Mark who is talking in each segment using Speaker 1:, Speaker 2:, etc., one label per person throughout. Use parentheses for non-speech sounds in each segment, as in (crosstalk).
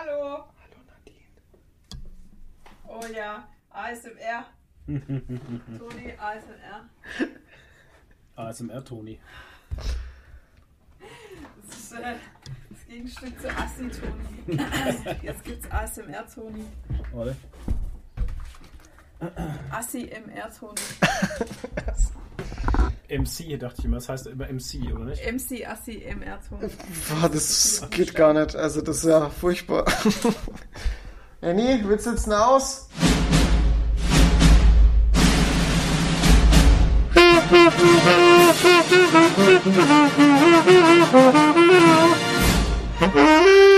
Speaker 1: Hallo. Hallo Nadine. Oh ja, ASMR. (laughs) Toni, ASMR.
Speaker 2: ASMR Toni.
Speaker 1: Das ist äh, das Gegenstück zu Assi Toni. (laughs) Jetzt gibt's ASMR Toni.
Speaker 2: Warte.
Speaker 1: Assi MR Toni. (laughs)
Speaker 2: MC dachte ich immer, das heißt immer MC, oder nicht?
Speaker 1: MC Assi MR.
Speaker 3: Boah, das geht gar nicht. Also das ist ja furchtbar. (laughs) Annie, willst du jetzt aus? (laughs)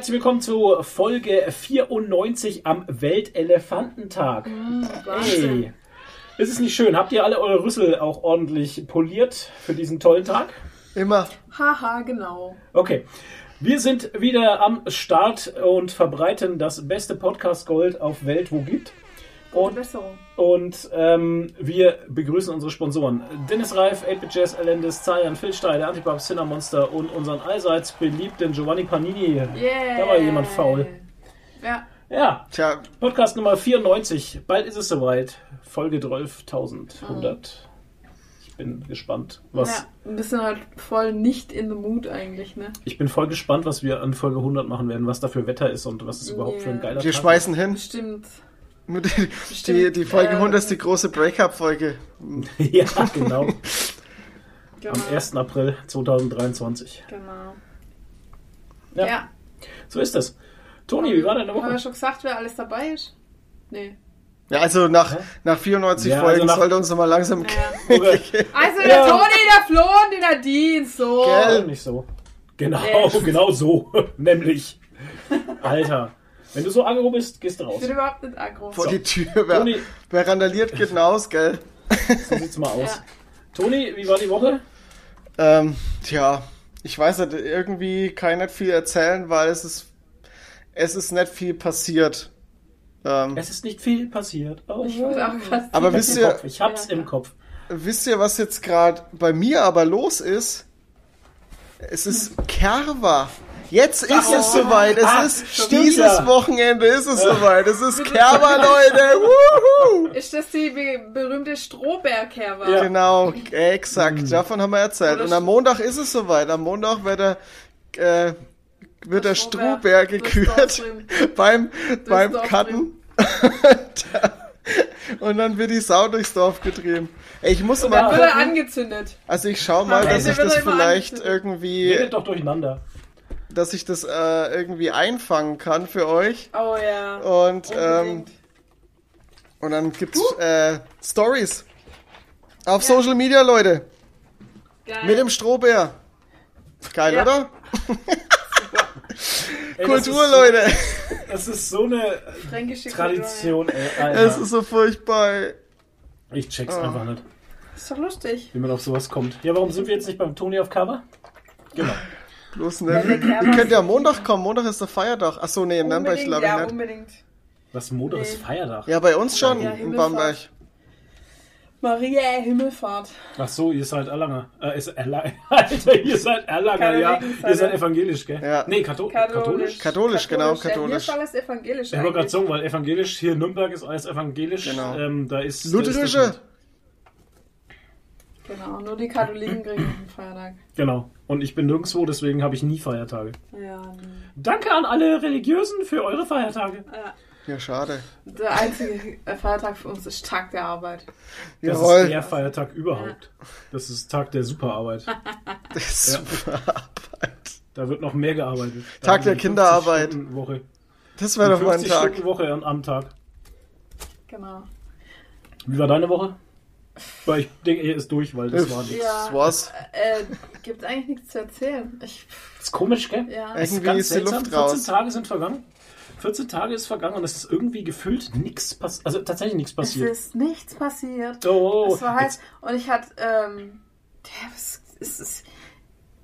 Speaker 2: herzlich willkommen zu Folge 94 am Weltelefantentag.
Speaker 1: Wahnsinn.
Speaker 2: Hey, ist es nicht schön? Habt ihr alle eure Rüssel auch ordentlich poliert für diesen tollen Tag?
Speaker 3: Immer.
Speaker 1: Haha, genau.
Speaker 2: Okay. Wir sind wieder am Start und verbreiten das beste Podcast Gold auf Welt, wo gibt.
Speaker 1: Gute
Speaker 2: Und,
Speaker 1: Besserung.
Speaker 2: und ähm, wir begrüßen unsere Sponsoren. Dennis Reif, 8-Bit Jazz, Elendis, Zayan, Phil Stein, der Antipop, Sinner Monster und unseren allseits beliebten Giovanni Panini.
Speaker 1: Yeah.
Speaker 2: Da war jemand faul.
Speaker 1: Ja.
Speaker 2: Ja,
Speaker 3: Tja,
Speaker 2: Podcast Nummer 94. Bald ist es soweit. Folge 12.100. Ich bin gespannt, was.
Speaker 1: ja. Ein bisschen halt voll nicht in the mood eigentlich, ne?
Speaker 2: Ich bin voll gespannt, was wir an Folge 100 machen werden, was da für Wetter ist und was es überhaupt für ein geiler
Speaker 3: wir
Speaker 2: Tag
Speaker 3: schmeißen hin.
Speaker 1: Bestimmt.
Speaker 3: Nur Die, die, die Folge
Speaker 1: äh,
Speaker 3: 100 ist die große Breakup-Folge. (laughs)
Speaker 2: ja, genau.
Speaker 1: Genau.
Speaker 2: Am 1. April 2023.
Speaker 1: Genau.
Speaker 2: Ja.
Speaker 1: Ja.
Speaker 2: So ist das. Toni, wie war deine
Speaker 1: Haben wir
Speaker 2: Woche?
Speaker 1: schon gesagt, wer alles dabei ist? Nee.
Speaker 3: Ja, also nach,
Speaker 2: Hä?
Speaker 3: nach 94
Speaker 2: Ja,
Speaker 3: Folgen
Speaker 2: also nach-
Speaker 3: sollte uns noch mal langsam...
Speaker 1: Ja. (laughs) Also der
Speaker 2: Ja.
Speaker 1: Toni, der Flo und die Nadine, so.
Speaker 3: Gell?
Speaker 2: Nicht so. Genau,
Speaker 1: Nee. (laughs)
Speaker 2: genau so. Nämlich. Alter. Wenn du so aggro bist, gehst du raus.
Speaker 1: Ich bin überhaupt nicht aggro.
Speaker 3: Vor
Speaker 2: So.
Speaker 3: die Tür. Wer,
Speaker 2: Toni,
Speaker 3: wer randaliert, geht hinaus, gell?
Speaker 2: so sieht's mal aus.
Speaker 1: Ja.
Speaker 2: Toni, wie war die Woche?
Speaker 3: Ähm, tja, ich weiß nicht, irgendwie kann ich nicht viel erzählen, weil es ist, es ist nicht viel passiert. Ähm,
Speaker 2: Es ist nicht viel passiert. Oh,
Speaker 1: Ich auch krass.
Speaker 3: aber
Speaker 2: Ich hab's
Speaker 3: wisst
Speaker 2: im
Speaker 3: ihr,
Speaker 2: Kopf. Ich hab's
Speaker 1: Ja.
Speaker 2: im Kopf.
Speaker 3: wisst ihr, was jetzt gerade bei mir aber los ist? Es ist Kerwa. Jetzt ist
Speaker 2: Oh.
Speaker 3: es soweit. Es
Speaker 2: Ah,
Speaker 3: ist dieses
Speaker 2: wieder.
Speaker 3: Wochenende ist es soweit. Es ist (laughs) Kerwa, Leute. Wuhu.
Speaker 1: Ist das die be berühmte Strohbergkerwa?
Speaker 2: Ja.
Speaker 3: Genau, exakt. Davon haben wir erzählt.
Speaker 1: Oder
Speaker 3: Und am Montag ist es soweit. Am Montag wird der, äh, wird der Strohbär (laughs)
Speaker 1: durchs
Speaker 3: gekürt beim, beim Cutten. (laughs) Und dann wird die Sau durchs Dorf getrieben. Ey, ich muss
Speaker 1: Dann
Speaker 3: mal
Speaker 1: wird er angezündet.
Speaker 3: Also ich schau mal, dass ich das vielleicht irgendwie,
Speaker 2: Redet doch durcheinander.
Speaker 3: Dass ich das äh, irgendwie einfangen kann für euch.
Speaker 1: Oh ja.
Speaker 3: Und, ähm, und dann gibt's äh, Stories auf Social Media, Leute.
Speaker 1: Geil.
Speaker 3: Mit dem Strohbär. Geil,
Speaker 1: Ja.
Speaker 3: oder? (laughs)
Speaker 2: Ey,
Speaker 3: Kultur,
Speaker 2: das ist so,
Speaker 3: Leute.
Speaker 2: Das ist so eine
Speaker 1: Fränkische
Speaker 2: Tradition, ey.
Speaker 3: Es
Speaker 2: Alter.
Speaker 3: ist so furchtbar.
Speaker 2: Ich check's
Speaker 3: Oh.
Speaker 2: einfach nicht.
Speaker 1: Ist doch lustig.
Speaker 2: wie man auf sowas kommt. Ja, warum sind wir jetzt nicht beim Toni auf Cover? Genau.
Speaker 3: Bloß
Speaker 1: Ja,
Speaker 3: ne?
Speaker 1: Kerwa
Speaker 3: Ihr könnt ja
Speaker 1: ist-
Speaker 3: am Montag kommen. Montag ist der Feiertag. Ach so, nee, in Nürnberg
Speaker 1: Unbedingt,
Speaker 3: glaube ich
Speaker 1: ja,
Speaker 3: nicht.
Speaker 1: unbedingt.
Speaker 2: Was Montag ist
Speaker 1: Nee.
Speaker 2: Feiertag.
Speaker 3: Ja, bei uns schon
Speaker 1: Ja,
Speaker 3: in. Bamberg.
Speaker 1: Maria Himmelfahrt.
Speaker 2: Ach so, ihr seid Erlanger. Äh, ist Erla (laughs) Alter, ihr seid Erlanger, ja. Ihr seid evangelisch, gell?
Speaker 3: Ja.
Speaker 2: Nee, Katho
Speaker 1: Katholisch.
Speaker 2: katholisch.
Speaker 3: Katholisch, genau,
Speaker 1: Ja,
Speaker 3: katholisch.
Speaker 1: hier ist alles evangelisch.
Speaker 2: Ich wollte gerade sagen, weil evangelisch, hier in Nürnberg ist alles evangelisch.
Speaker 3: Genau.
Speaker 2: Ähm, da ist da
Speaker 3: Lutherische.
Speaker 2: ist nicht.
Speaker 1: Genau, nur die Katholiken kriegen einen Feiertag.
Speaker 2: Genau. Und ich bin nirgendwo, deswegen habe ich nie Feiertage.
Speaker 1: Ja, nee.
Speaker 2: Danke an alle Religiösen für eure Feiertage.
Speaker 1: ja.
Speaker 3: Ja, schade.
Speaker 1: Der einzige Feiertag für uns ist Tag der Arbeit.
Speaker 2: Das ist
Speaker 3: Jawohl.
Speaker 2: der Feiertag überhaupt. Das ist Tag der Superarbeit. (laughs)
Speaker 3: Das ist super Arbeit.
Speaker 2: Da wird noch mehr gearbeitet. Da
Speaker 3: Tag der Kinderarbeit.
Speaker 2: 50 Woche.
Speaker 3: Das wäre doch mal ein
Speaker 2: 50
Speaker 3: Tag.
Speaker 2: Stunden Woche am, am Tag.
Speaker 1: Genau.
Speaker 2: Wie war deine Woche? Weil ich denke, er ist durch, weil das war nichts.
Speaker 1: Ja.
Speaker 3: Das war's.
Speaker 1: Äh, gibt eigentlich nichts zu erzählen. Ich,
Speaker 2: Das ist komisch, gell?
Speaker 1: ja.
Speaker 2: Das
Speaker 3: Irgendwie
Speaker 2: ganz
Speaker 3: ist die
Speaker 2: seltsam.
Speaker 3: Luft
Speaker 2: 14
Speaker 3: raus.
Speaker 2: Tage sind vergangen. 14 Tage ist vergangen und es ist irgendwie gefühlt nichts passiert. Also tatsächlich nichts
Speaker 1: Es
Speaker 2: passiert.
Speaker 1: ist nichts passiert.
Speaker 2: Oh,
Speaker 1: es war halt,
Speaker 2: jetzt-
Speaker 1: und ich hatte, ähm, ja, was ist es?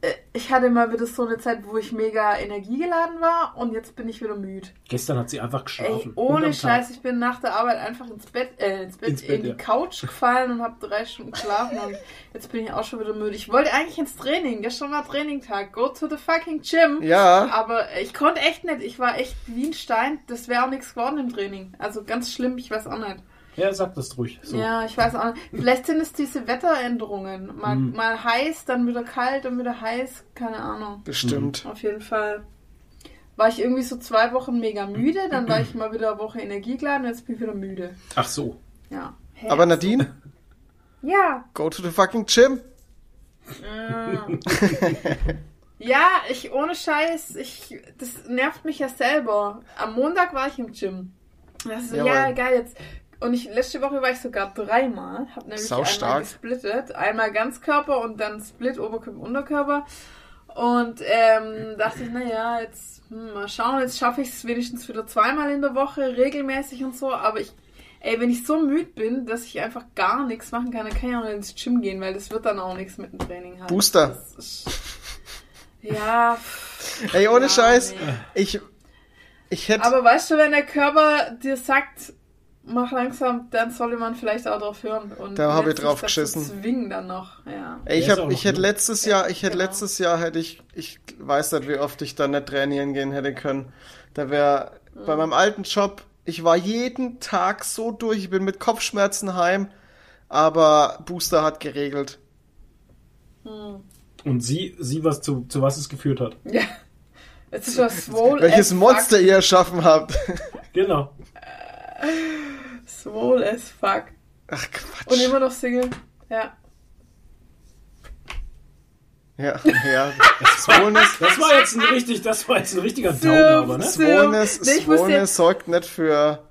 Speaker 1: Äh, ich hatte mal wieder so eine Zeit, wo ich mega energiegeladen war und jetzt bin ich wieder müde.
Speaker 2: Gestern hat sie einfach
Speaker 1: Ey,
Speaker 2: geschlafen.
Speaker 1: ohne
Speaker 2: Unterm Tag.
Speaker 1: Scheiß, ich bin nach der Arbeit einfach ins Bett, äh, ins Bett,
Speaker 2: Ins Bett,
Speaker 1: in die
Speaker 2: ja.
Speaker 1: Couch gefallen und habe drei Stunden geschlafen und jetzt bin ich auch schon wieder müde. Ich wollte eigentlich ins Training, gestern war Trainingtag, go to the fucking gym.
Speaker 3: Ja,
Speaker 1: Aber ich konnte echt nicht, ich war echt wie ein Stein, das wäre auch nichts geworden im Training. Also ganz schlimm, ich weiß auch nicht.
Speaker 2: Ja, sag das ruhig. So.
Speaker 1: Ja, ich weiß auch nicht. Vielleicht sind es diese Wetteränderungen. Mal,
Speaker 2: Mhm.
Speaker 1: mal heiß, dann wieder kalt und wieder heiß, keine Ahnung.
Speaker 3: bestimmt.
Speaker 1: Auf jeden Fall war ich irgendwie so zwei Wochen mega müde, dann war ich mal wieder eine Woche energiegeladen und jetzt bin ich wieder müde.
Speaker 2: Ach so.
Speaker 1: Ja. Hä?
Speaker 3: Aber Nadine,
Speaker 1: Ja.
Speaker 3: go to the fucking gym.
Speaker 1: äh. ja, ich ohne Scheiß, ich das nervt mich ja selber. Am Montag war ich im Gym. Das ist so, ja, geil jetzt. Und ich, letzte Woche war ich sogar dreimal. Hab nämlich
Speaker 3: Sau
Speaker 1: einmal
Speaker 3: stark.
Speaker 1: gesplittet. Einmal Ganzkörper und dann Split Oberkörper, Unterkörper. Und ähm, dachte ich, naja, jetzt hm, mal schauen, jetzt schaffe ich es wenigstens wieder zweimal in der Woche, regelmäßig und so. Aber ich, ey, wenn ich so müde bin, dass ich einfach gar nichts machen kann, dann kann ich auch nicht ins Gym gehen, weil das wird dann auch nichts mit dem Training halt.
Speaker 3: Booster.
Speaker 1: Ist, ja.
Speaker 3: Ey, ohne
Speaker 1: ja,
Speaker 3: Scheiß,
Speaker 1: nee.
Speaker 3: ich, ich hätte,
Speaker 1: Aber weißt du, wenn der Körper dir sagt, mach langsam, dann sollte man vielleicht auch drauf hören. Und
Speaker 3: Da hab
Speaker 1: nicht
Speaker 3: ich drauf geschissen.
Speaker 1: Zwingen dann noch, ja.
Speaker 3: ey, ich hab, ich hätte letztes Jahr, ich hätte
Speaker 1: Genau.
Speaker 3: letztes Jahr hätte ich, ich weiß nicht, wie oft ich da nicht trainieren gehen hätte können. Da wäre bei
Speaker 1: Mhm.
Speaker 3: meinem alten Job, ich war jeden Tag so durch, ich bin mit Kopfschmerzen heim, aber Booster hat geregelt.
Speaker 1: Hm.
Speaker 2: Und sie, sie was zu, zu was es geführt hat.
Speaker 1: Ja. Es ist was
Speaker 3: Welches Monster ihr erschaffen habt.
Speaker 2: Genau. (laughs)
Speaker 1: Swole as fuck.
Speaker 3: Ach Quatsch.
Speaker 1: Und immer noch Single. Ja.
Speaker 3: ja, (laughs) ja. Swollness,
Speaker 2: Das war jetzt ein richtig, das war jetzt ein richtiger Downer, aber ne?
Speaker 3: Swollness,
Speaker 1: Nee,
Speaker 3: Swollness
Speaker 1: jetzt-
Speaker 3: sorgt nicht für.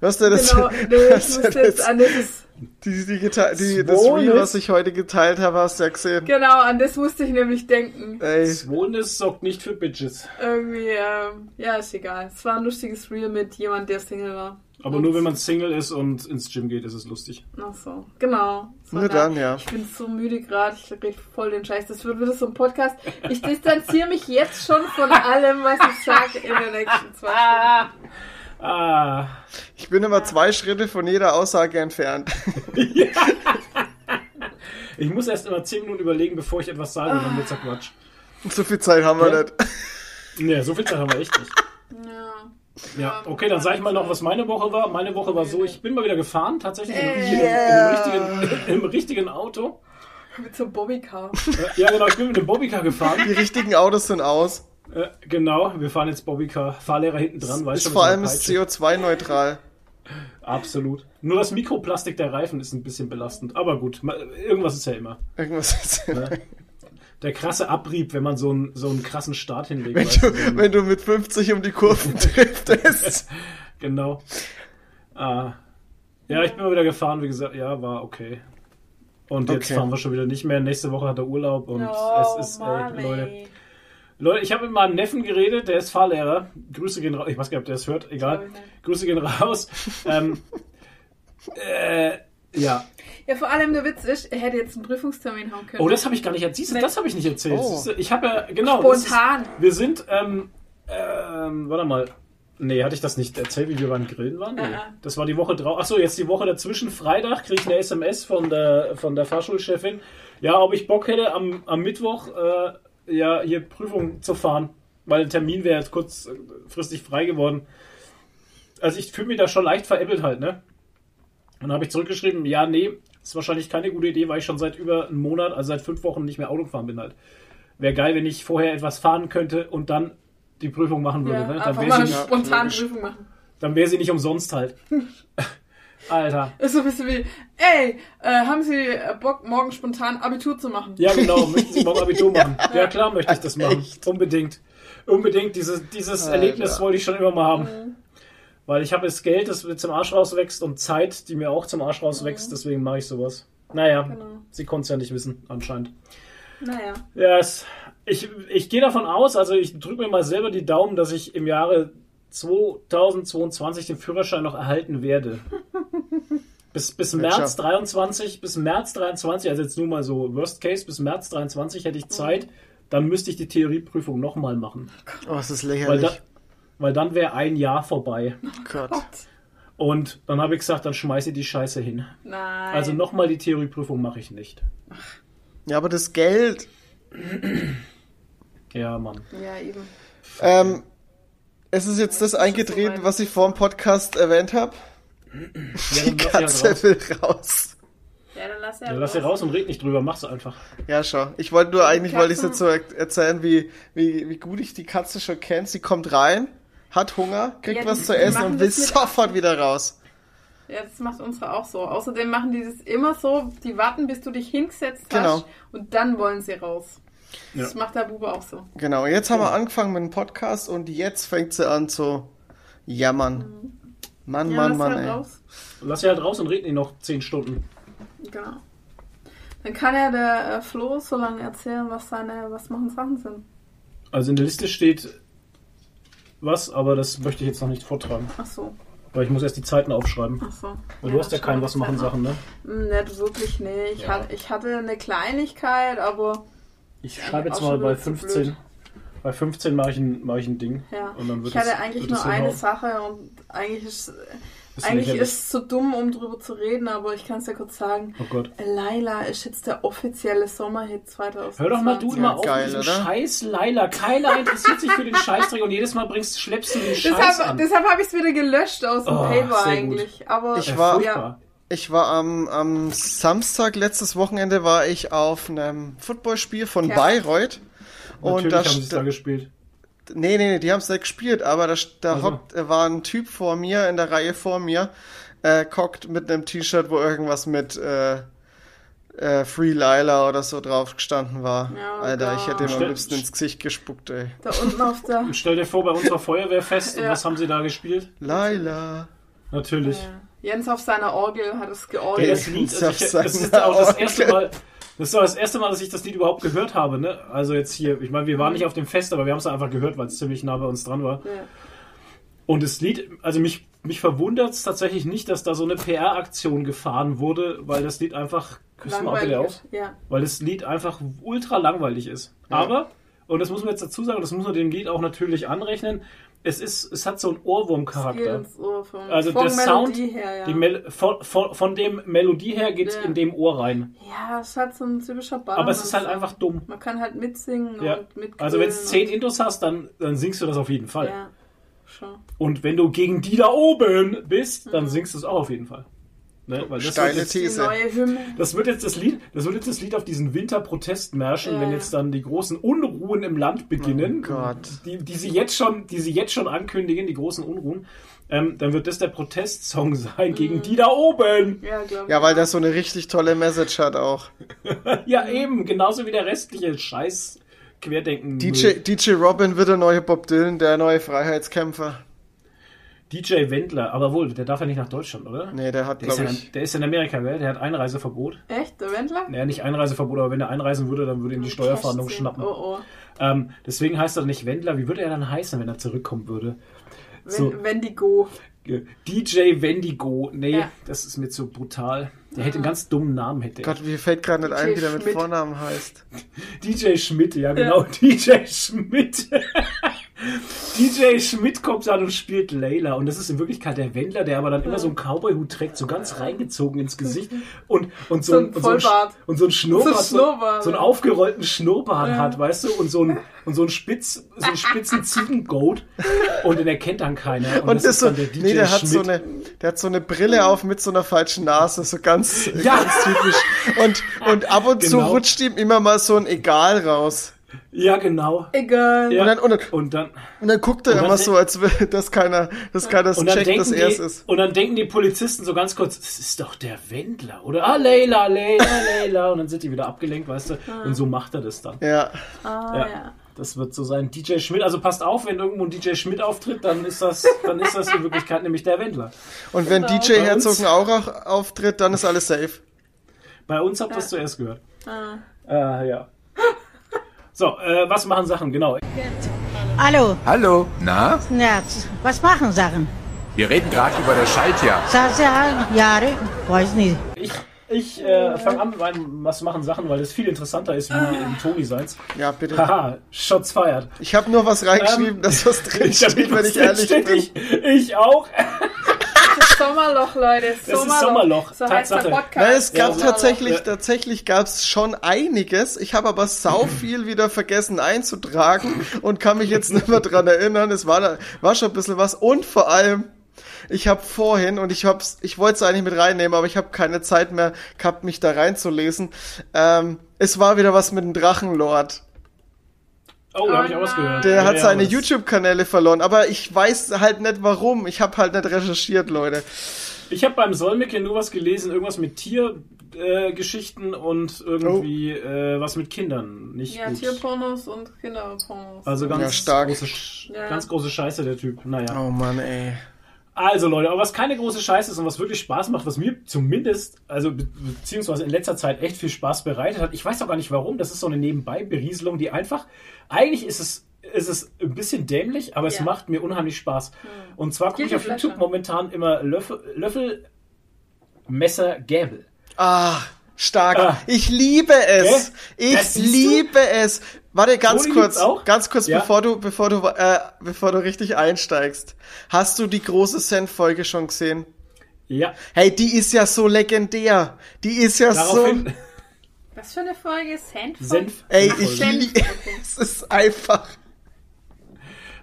Speaker 3: Was denn das?
Speaker 1: Genau, nee, ich (laughs)
Speaker 3: was
Speaker 1: musste jetzt
Speaker 3: das-
Speaker 1: an das,
Speaker 3: Die, die, die, das? Reel, was ich heute geteilt habe, hast du ja gesehen.
Speaker 1: genau, an das musste ich nämlich denken.
Speaker 3: Ey,
Speaker 2: Swollenness sorgt nicht für Bitches.
Speaker 1: Irgendwie, ähm, ja, ist egal. Es war ein lustiges Reel mit jemand, der Single war.
Speaker 2: Aber nur wenn man Single ist und ins Gym geht, ist es lustig.
Speaker 1: Ach so, genau. So,
Speaker 3: Nur dann, ja.
Speaker 1: Ich bin so müde gerade, ich rede voll den Scheiß. Das wird wieder so ein Podcast. Ich distanziere mich jetzt schon von allem, was ich sage in den nächsten zwei Stunden. (laughs)
Speaker 2: Ah.
Speaker 3: ich bin immer zwei Schritte von jeder Aussage entfernt. (laughs)
Speaker 2: Ich muss erst immer 10 Minuten überlegen, bevor ich etwas sage, dann wird's ja Quatsch.
Speaker 3: so viel Zeit haben wir
Speaker 2: Ja.
Speaker 3: nicht.
Speaker 2: Nee, so viel Zeit haben wir echt nicht.
Speaker 1: Ja.
Speaker 2: Ja, okay, dann sage ich mal noch, was meine Woche war. Meine Woche war so, ich bin mal wieder gefahren, tatsächlich im, im, im, richtigen, im richtigen Auto.
Speaker 1: Mit so einem Bobbycar.
Speaker 2: Äh, Ja, genau, ich bin mit dem Bobbycar gefahren.
Speaker 3: Die richtigen Autos sind aus.
Speaker 2: Äh, genau, wir fahren jetzt Bobbycar. Fahrlehrer hinten dran, weißt
Speaker 3: Ist
Speaker 2: schon,
Speaker 3: vor allem ist
Speaker 2: Peitsche.
Speaker 3: CO2-neutral. (laughs)
Speaker 2: Absolut. Nur das Mikroplastik der Reifen ist ein bisschen belastend. Aber gut, irgendwas ist ja immer.
Speaker 3: Irgendwas ist.
Speaker 2: Ne? Der krasse Abrieb, wenn man so einen, so einen krassen Start hinlegt.
Speaker 3: Wenn
Speaker 2: weißt
Speaker 3: du,
Speaker 2: du, so
Speaker 3: wenn du mit 50 um die Kurven (laughs) driftest. (laughs)
Speaker 2: Genau. Ah. Ja, ich bin mal wieder gefahren, wie gesagt, ja, war okay. Und jetzt
Speaker 3: Okay.
Speaker 2: fahren wir schon wieder nicht mehr. Nächste Woche hat er Urlaub und
Speaker 1: oh,
Speaker 2: es ist, ey, Leute. Leute, ich habe mit meinem Neffen geredet, der ist Fahrlehrer. Grüße gehen raus. Ich weiß gar nicht, ob der es hört, egal. Grüße gehen raus. (laughs) ähm, äh, ja.
Speaker 1: Ja, vor allem der Witz ist, er hätte jetzt einen Prüfungstermin haben können.
Speaker 2: Oh, das habe ich gar nicht erzählt. Siehst du. Das habe ich nicht erzählt.
Speaker 3: Oh.
Speaker 2: Du, Ich habe ja, genau. das ist-
Speaker 1: Spontan.
Speaker 2: Wir sind, ähm, ähm, warte mal. Nee, hatte ich das nicht erzählt, wie wir beim Grillen waren? Nee.
Speaker 1: Ah, ah.
Speaker 2: Das war die Woche drauf. Achso, jetzt die Woche dazwischen. Freitag kriege ich eine SMS von der, von der Fahrschulchefin. Ja, ob ich Bock hätte, am, am Mittwoch äh, ja, hier Prüfung zu fahren. Weil der Termin wäre jetzt kurzfristig frei geworden. Also ich fühle mich da schon leicht veräppelt halt, ne? Und dann habe ich zurückgeschrieben, ja, nee, ist wahrscheinlich keine gute Idee, weil ich schon seit über einem Monat, also seit fünf Wochen nicht mehr Auto gefahren bin halt. Wäre geil, wenn ich vorher etwas fahren könnte und dann die Prüfung machen würde.
Speaker 1: Ja,
Speaker 2: ne? Dann
Speaker 1: einfach
Speaker 2: wäre
Speaker 1: mal eine
Speaker 2: sie,
Speaker 3: logisch.
Speaker 1: Prüfung machen.
Speaker 2: dann wär sie nicht umsonst halt. (laughs) Alter.
Speaker 1: Ist so ein bisschen wie, ey, äh, haben Sie Bock, morgen spontan Abitur zu machen?
Speaker 2: Ja, genau. (laughs) Möchten Sie morgen Abitur machen? Ja, klar möchte ich das machen.
Speaker 3: Echt?
Speaker 2: Unbedingt. Unbedingt. Dieses, dieses
Speaker 3: Alter.
Speaker 2: Erlebnis wollte ich schon immer mal haben.
Speaker 1: Mhm.
Speaker 2: Weil ich habe jetzt Geld, das mir zum Arsch rauswächst und Zeit, die mir auch zum Arsch rauswächst. Deswegen mache ich sowas. Naja,
Speaker 1: Mhm. Genau.
Speaker 2: sie konnte es ja nicht wissen, anscheinend.
Speaker 1: Naja.
Speaker 2: Ja, es, ich, ich gehe davon aus, also ich drücke mir mal selber die Daumen, dass ich im Jahre 2022 den Führerschein noch erhalten werde. (laughs) Bis, bis März
Speaker 3: schon.
Speaker 2: 23, bis März 23, also jetzt nur mal so Worst Case, bis März 23 hätte ich Zeit, dann müsste ich die Theorieprüfung nochmal machen.
Speaker 3: Oh, es ist
Speaker 2: Weil,
Speaker 3: lächerlich.
Speaker 2: da, weil dann wäre ein Jahr vorbei.
Speaker 3: Gott.
Speaker 1: Gott.
Speaker 2: Und dann habe ich gesagt, dann schmeiße ich die Scheiße hin.
Speaker 1: Nein.
Speaker 2: Also nochmal die Theorieprüfung mache ich nicht.
Speaker 3: Ja, aber das Geld.
Speaker 2: Ja, Mann.
Speaker 1: Ja, eben.
Speaker 3: Ähm, es ist jetzt das eingetreten, was ich vor dem Podcast erwähnt habe.
Speaker 2: Ja,
Speaker 3: Die
Speaker 2: dann lass sie
Speaker 3: Katze
Speaker 2: halt raus.
Speaker 3: will raus.
Speaker 1: Ja, dann lass
Speaker 2: Ja,
Speaker 1: ja
Speaker 2: lass sie raus und red nicht drüber, mach's einfach.
Speaker 3: Ja, schau. Ich wollte nur eigentlich, wollte ich jetzt so er- erzählen, wie, wie, wie gut ich die Katze schon kenne. Sie kommt rein, hat Hunger, kriegt
Speaker 1: Ja,
Speaker 3: was zu essen und will sofort wieder raus.
Speaker 1: Ja, das macht unsere auch so. Außerdem machen die das immer so, die warten, bis du dich hingesetzt
Speaker 3: Genau.
Speaker 1: hast und dann wollen sie raus.
Speaker 2: Ja.
Speaker 1: Das macht der Bube auch so.
Speaker 3: Genau, jetzt haben wir angefangen mit dem Podcast und jetzt fängt sie an zu jammern. Mann,
Speaker 1: Ja,
Speaker 3: Mann,
Speaker 1: lass
Speaker 3: Mann,
Speaker 1: halt
Speaker 3: ey.
Speaker 1: raus.
Speaker 2: Lass sie halt raus und red nicht noch 10 Stunden.
Speaker 1: Genau. Dann kann ja der äh, Flo so lange erzählen, was seine, was machen Sachen sind.
Speaker 2: Also in der Liste steht was, aber das möchte ich jetzt noch nicht vortragen.
Speaker 1: Ach so,
Speaker 2: Weil ich muss erst die Zeiten aufschreiben.
Speaker 1: ach so.
Speaker 2: Weil du hast ja kein was machen Sachen, ne?
Speaker 1: Hm, Nicht wirklich, nee. Ich,
Speaker 2: Ja.
Speaker 1: ich hatte eine Kleinigkeit, aber
Speaker 2: Ich
Speaker 1: Ja,
Speaker 2: schreibe jetzt mal bei
Speaker 1: wieder zu
Speaker 2: 15. Bei 15 mache ich ein, mache ich ein Ding.
Speaker 1: ja.
Speaker 2: Und dann wird
Speaker 1: ich hatte
Speaker 2: es-
Speaker 1: eigentlich
Speaker 2: wird
Speaker 1: nur eine. Sache und eigentlich ist
Speaker 2: Ist
Speaker 1: eigentlich ist es zu dumm, um drüber zu reden, aber ich kann es ja kurz sagen.
Speaker 2: Oh Gott.
Speaker 1: Laila ist jetzt der offizielle Sommerhit 2020.
Speaker 2: Hör doch mal du immer
Speaker 3: Ja,
Speaker 2: auf
Speaker 3: geil,
Speaker 2: mit diesem
Speaker 3: oder?
Speaker 2: Scheiß Laila. Keiner interessiert sich für den Scheißdreck und jedes Mal bringst, schleppst du den Scheiß
Speaker 1: Deshalb,
Speaker 2: an.
Speaker 1: deshalb habe ich es wieder gelöscht aus dem
Speaker 2: Oh,
Speaker 1: Paper
Speaker 2: sehr gut.
Speaker 1: eigentlich. Aber
Speaker 3: Ich
Speaker 2: Ja,
Speaker 3: war-
Speaker 2: furchtbar.
Speaker 3: Ich war am, am Samstag, letztes Wochenende, war ich auf einem Footballspiel von
Speaker 1: Ja.
Speaker 3: Bayreuth. Und
Speaker 2: Natürlich
Speaker 3: da,
Speaker 2: haben sie es da gespielt.
Speaker 3: Nee, nee, nee, die haben es nicht gespielt, aber da, da
Speaker 2: Also.
Speaker 3: hockt, äh, war ein Typ vor mir, in der Reihe vor mir, äh, guckt mit einem T-Shirt, wo irgendwas mit äh, äh, Free Lila oder so drauf gestanden war.
Speaker 1: Ja,
Speaker 3: Alter, ich hätte ihm am liebsten ins Gesicht gespuckt, ey.
Speaker 1: da unten auf der.
Speaker 2: Und (laughs) stell dir vor, bei unserer Feuerwehrfest, (laughs) und
Speaker 1: Ja.
Speaker 2: was haben sie da gespielt?
Speaker 3: Laila.
Speaker 2: Natürlich.
Speaker 1: Ja. Jens auf seiner Orgel hat es georgelt.
Speaker 2: das Lied, also ich, das ist auch das erste Mal, das ist das erste Mal, dass ich das Lied überhaupt gehört habe, ne? Also jetzt hier, ich meine, wir waren nicht auf dem Fest, aber wir haben es einfach gehört, weil es ziemlich nah bei uns dran war.
Speaker 1: Ja.
Speaker 2: Und das Lied, also mich, mich verwundert es tatsächlich nicht, dass da so eine PR-Aktion gefahren wurde, weil das Lied einfach, küsst mal bitte auf.
Speaker 1: Ja.
Speaker 2: weil das Lied einfach ultra langweilig ist. Aber, und das muss man jetzt dazu sagen, das muss man dem Lied auch natürlich anrechnen, es ist, es hat so einen
Speaker 1: Geht
Speaker 2: Ohrwurm-Charakter. Also
Speaker 1: vom
Speaker 2: der Sound,
Speaker 1: Melodie her, ja.
Speaker 2: Die Mel von, von, von dem Melodie her geht's
Speaker 1: Ja.
Speaker 2: in dem Ohr rein.
Speaker 1: ja, es hat so ein typischer Baller.
Speaker 2: Aber es ist halt einfach dumm.
Speaker 1: Man kann halt mitsingen
Speaker 2: Ja.
Speaker 1: und mitgrölen.
Speaker 2: Also wenn es zehn Intros hast, dann, dann singst du das auf jeden Fall.
Speaker 1: Ja, schon.
Speaker 2: Und wenn du gegen die da oben bist,
Speaker 1: Mhm.
Speaker 2: dann singst du es auch auf jeden Fall. Ne? Weil das
Speaker 3: Steile
Speaker 2: wird, jetzt,
Speaker 3: These.
Speaker 2: das wird jetzt das Lied, das wird jetzt das Lied auf diesen Winterprotestmärschen,
Speaker 1: Ja.
Speaker 2: wenn jetzt dann die großen Unruhen im Land beginnen,
Speaker 3: Oh Gott.
Speaker 2: die, die sie jetzt schon, die sie jetzt schon ankündigen, die großen Unruhen, ähm, dann wird das der Protestsong (laughs) sein
Speaker 1: Mhm.
Speaker 2: gegen die da oben.
Speaker 1: Ja.
Speaker 3: Ja, weil der so eine richtig tolle Message hat auch. (laughs)
Speaker 2: Ja, eben, genauso wie der restliche Scheiß Querdenken.
Speaker 3: DJ, DJ Robin wird der neue Bob Dylan, der neue Freiheitskämpfer.
Speaker 2: DJ Wendler, aber wohl, der darf ja nicht nach Deutschland, oder?
Speaker 3: Nee, der hat,
Speaker 2: Der ist,
Speaker 3: glaube
Speaker 2: ja,
Speaker 3: ich.
Speaker 2: der ist in Amerika, gell? Der hat Einreiseverbot.
Speaker 1: Echt, der Wendler?
Speaker 2: Naja, nicht Einreiseverbot, aber wenn er einreisen würde, dann würde ihn die Steuerfahndung schnappen.
Speaker 1: Oh, oh.
Speaker 2: Ähm, deswegen heißt er nicht Wendler. Wie würde er dann heißen, wenn er zurückkommen würde?
Speaker 1: Wenn,
Speaker 2: So.
Speaker 1: Wendigo.
Speaker 2: Äh, DJ Wendigo. Nee,
Speaker 1: Ja.
Speaker 2: das ist mir zu brutal. Der hätte einen ganz dummen Namen, hätte er.
Speaker 3: Gott, mir fällt gerade nicht
Speaker 1: DJ
Speaker 3: ein, wie der mit. Vornamen heißt. (laughs)
Speaker 2: DJ Schmidt, ja genau, (laughs) DJ Schmidt. (laughs) DJ Schmidt kommt dann und spielt Layla und das ist in Wirklichkeit der Wendler, der aber dann immer so einen Cowboy-Hut trägt, so ganz reingezogen ins Gesicht und, und so,
Speaker 1: So ein
Speaker 2: und so ein, und so ein Schnurrbart,
Speaker 1: So ein Schnurrbart,
Speaker 2: so einen aufgerollten Schnurrbart
Speaker 1: Ja.
Speaker 2: hat, weißt du, und so ein und so ein spitz, so einen spitzen Ziegengoat und den erkennt dann keiner und,
Speaker 3: Und das so,
Speaker 2: dann der DJ
Speaker 3: nee, der hat
Speaker 2: Schmidt.
Speaker 3: so eine, der hat so eine Brille auf mit so einer falschen Nase, so ganz,
Speaker 2: Ja.
Speaker 3: ganz typisch. Und, und ab und zu
Speaker 2: Genau.
Speaker 3: rutscht ihm immer mal so ein Egal raus.
Speaker 2: Ja, genau.
Speaker 1: Egal.
Speaker 2: Ja.
Speaker 3: Und dann, und dann,
Speaker 2: Und dann
Speaker 3: und dann guckt er immer so, als will, dass keiner, dass keiner
Speaker 2: Und dann,
Speaker 3: checkt, dass er es ist.
Speaker 2: und dann denken die Polizisten so ganz kurz, das ist doch der Wendler, oder? Ah, Leila, Leila, (laughs) Leila. Und dann sind die wieder abgelenkt, weißt du? Und so macht er das dann.
Speaker 3: Ja.
Speaker 1: Ah,
Speaker 2: Ja.
Speaker 1: ja.
Speaker 2: Das wird so sein. DJ Schmidt, also passt auf, wenn irgendwo ein DJ Schmidt auftritt, dann ist das, dann ist das in Wirklichkeit nämlich der Wendler.
Speaker 3: Und wenn
Speaker 1: Genau.
Speaker 3: DJ
Speaker 2: Bei uns-
Speaker 3: Herzogenaurach auftritt, dann ist alles safe.
Speaker 2: Bei uns habt ihr es zuerst gehört.
Speaker 1: Ah.
Speaker 2: Äh, ja. So, äh, was machen Sachen? Genau.
Speaker 4: Hallo,
Speaker 5: Hallo, na?
Speaker 4: Nerz. Was machen Sachen?
Speaker 5: Wir reden gerade über das Schaltjahr.
Speaker 4: Sasa, Jahre, weiß nicht.
Speaker 2: Ich, ich äh, fange an mit meinen was machen Sachen, weil das viel interessanter ist wie die Toni seins.
Speaker 3: Ja, bitte.
Speaker 2: Haha, Shots feiert.
Speaker 3: Ich habe nur was reingeschrieben,
Speaker 2: Ähm,
Speaker 3: dass was (laughs) drin steht, wenn ich ehrlich bin.
Speaker 2: ich, ich auch. (laughs)
Speaker 1: Das Sommerloch, Leute.
Speaker 2: ist Sommerloch,
Speaker 1: So heißt der
Speaker 2: Tatsache.
Speaker 1: Podcast.
Speaker 3: Nein, es gab
Speaker 2: Ja.
Speaker 3: tatsächlich,
Speaker 2: Ja.
Speaker 3: tatsächlich gab's schon einiges. Ich habe aber sau (clears throat) viel wieder vergessen einzutragen und kann mich jetzt nicht mehr dran erinnern. Es war, da- war schon ein bisschen was. Und vor allem, ich habe vorhin, und ich hab's, ich wollte es eigentlich mit reinnehmen, aber ich habe keine Zeit mehr gehabt, mich da reinzulesen. Ähm, es war wieder was mit dem Drachenlord.
Speaker 2: Oh, da habe ich
Speaker 1: Oh
Speaker 2: auch was gehört.
Speaker 3: Der
Speaker 2: Ja,
Speaker 3: hat seine YouTube-Kanäle verloren, aber ich weiß halt nicht warum. Ich habe halt nicht recherchiert, Leute.
Speaker 2: Ich habe beim Solmecke nur was gelesen, irgendwas mit Tiergeschichten äh, und irgendwie äh, was mit Kindern. Nicht
Speaker 1: Ja,
Speaker 2: gut.
Speaker 1: Tierpornos und Kinderpornos.
Speaker 2: Also ganz,
Speaker 3: Ja, stark.
Speaker 2: Große, ganz große Scheiße, der Typ. Naja.
Speaker 3: Oh Mann, ey.
Speaker 2: Also Leute, aber was keine große Scheiße ist und was wirklich Spaß macht, was mir zumindest, also be beziehungsweise in letzter Zeit echt viel Spaß bereitet hat, ich weiß auch gar nicht warum, das ist so eine Nebenbei-Berieselung, die einfach, eigentlich ist es, ist es ein bisschen dämlich, aber es
Speaker 1: Ja.
Speaker 2: macht mir unheimlich Spaß. Und zwar gucke ich auf. YouTube momentan immer Löffel, Löffel Messer, Gäbel.
Speaker 3: Ah, stark.
Speaker 2: Ah.
Speaker 3: Ich liebe es.
Speaker 2: Gell?
Speaker 3: Ich liebe es. Warte, ganz
Speaker 2: Toni
Speaker 3: kurz, ganz kurz,
Speaker 2: Ja.
Speaker 3: bevor du, bevor du, äh, bevor du richtig einsteigst. Hast du die große Senf-Folge schon gesehen?
Speaker 2: Ja,
Speaker 3: Hey, die ist ja so legendär. Die ist ja
Speaker 2: daraufhin
Speaker 3: so. (laughs)
Speaker 1: Was für eine Folge? Senf?
Speaker 2: Senf.
Speaker 3: Ey, ich liebe (laughs) es. ist einfach.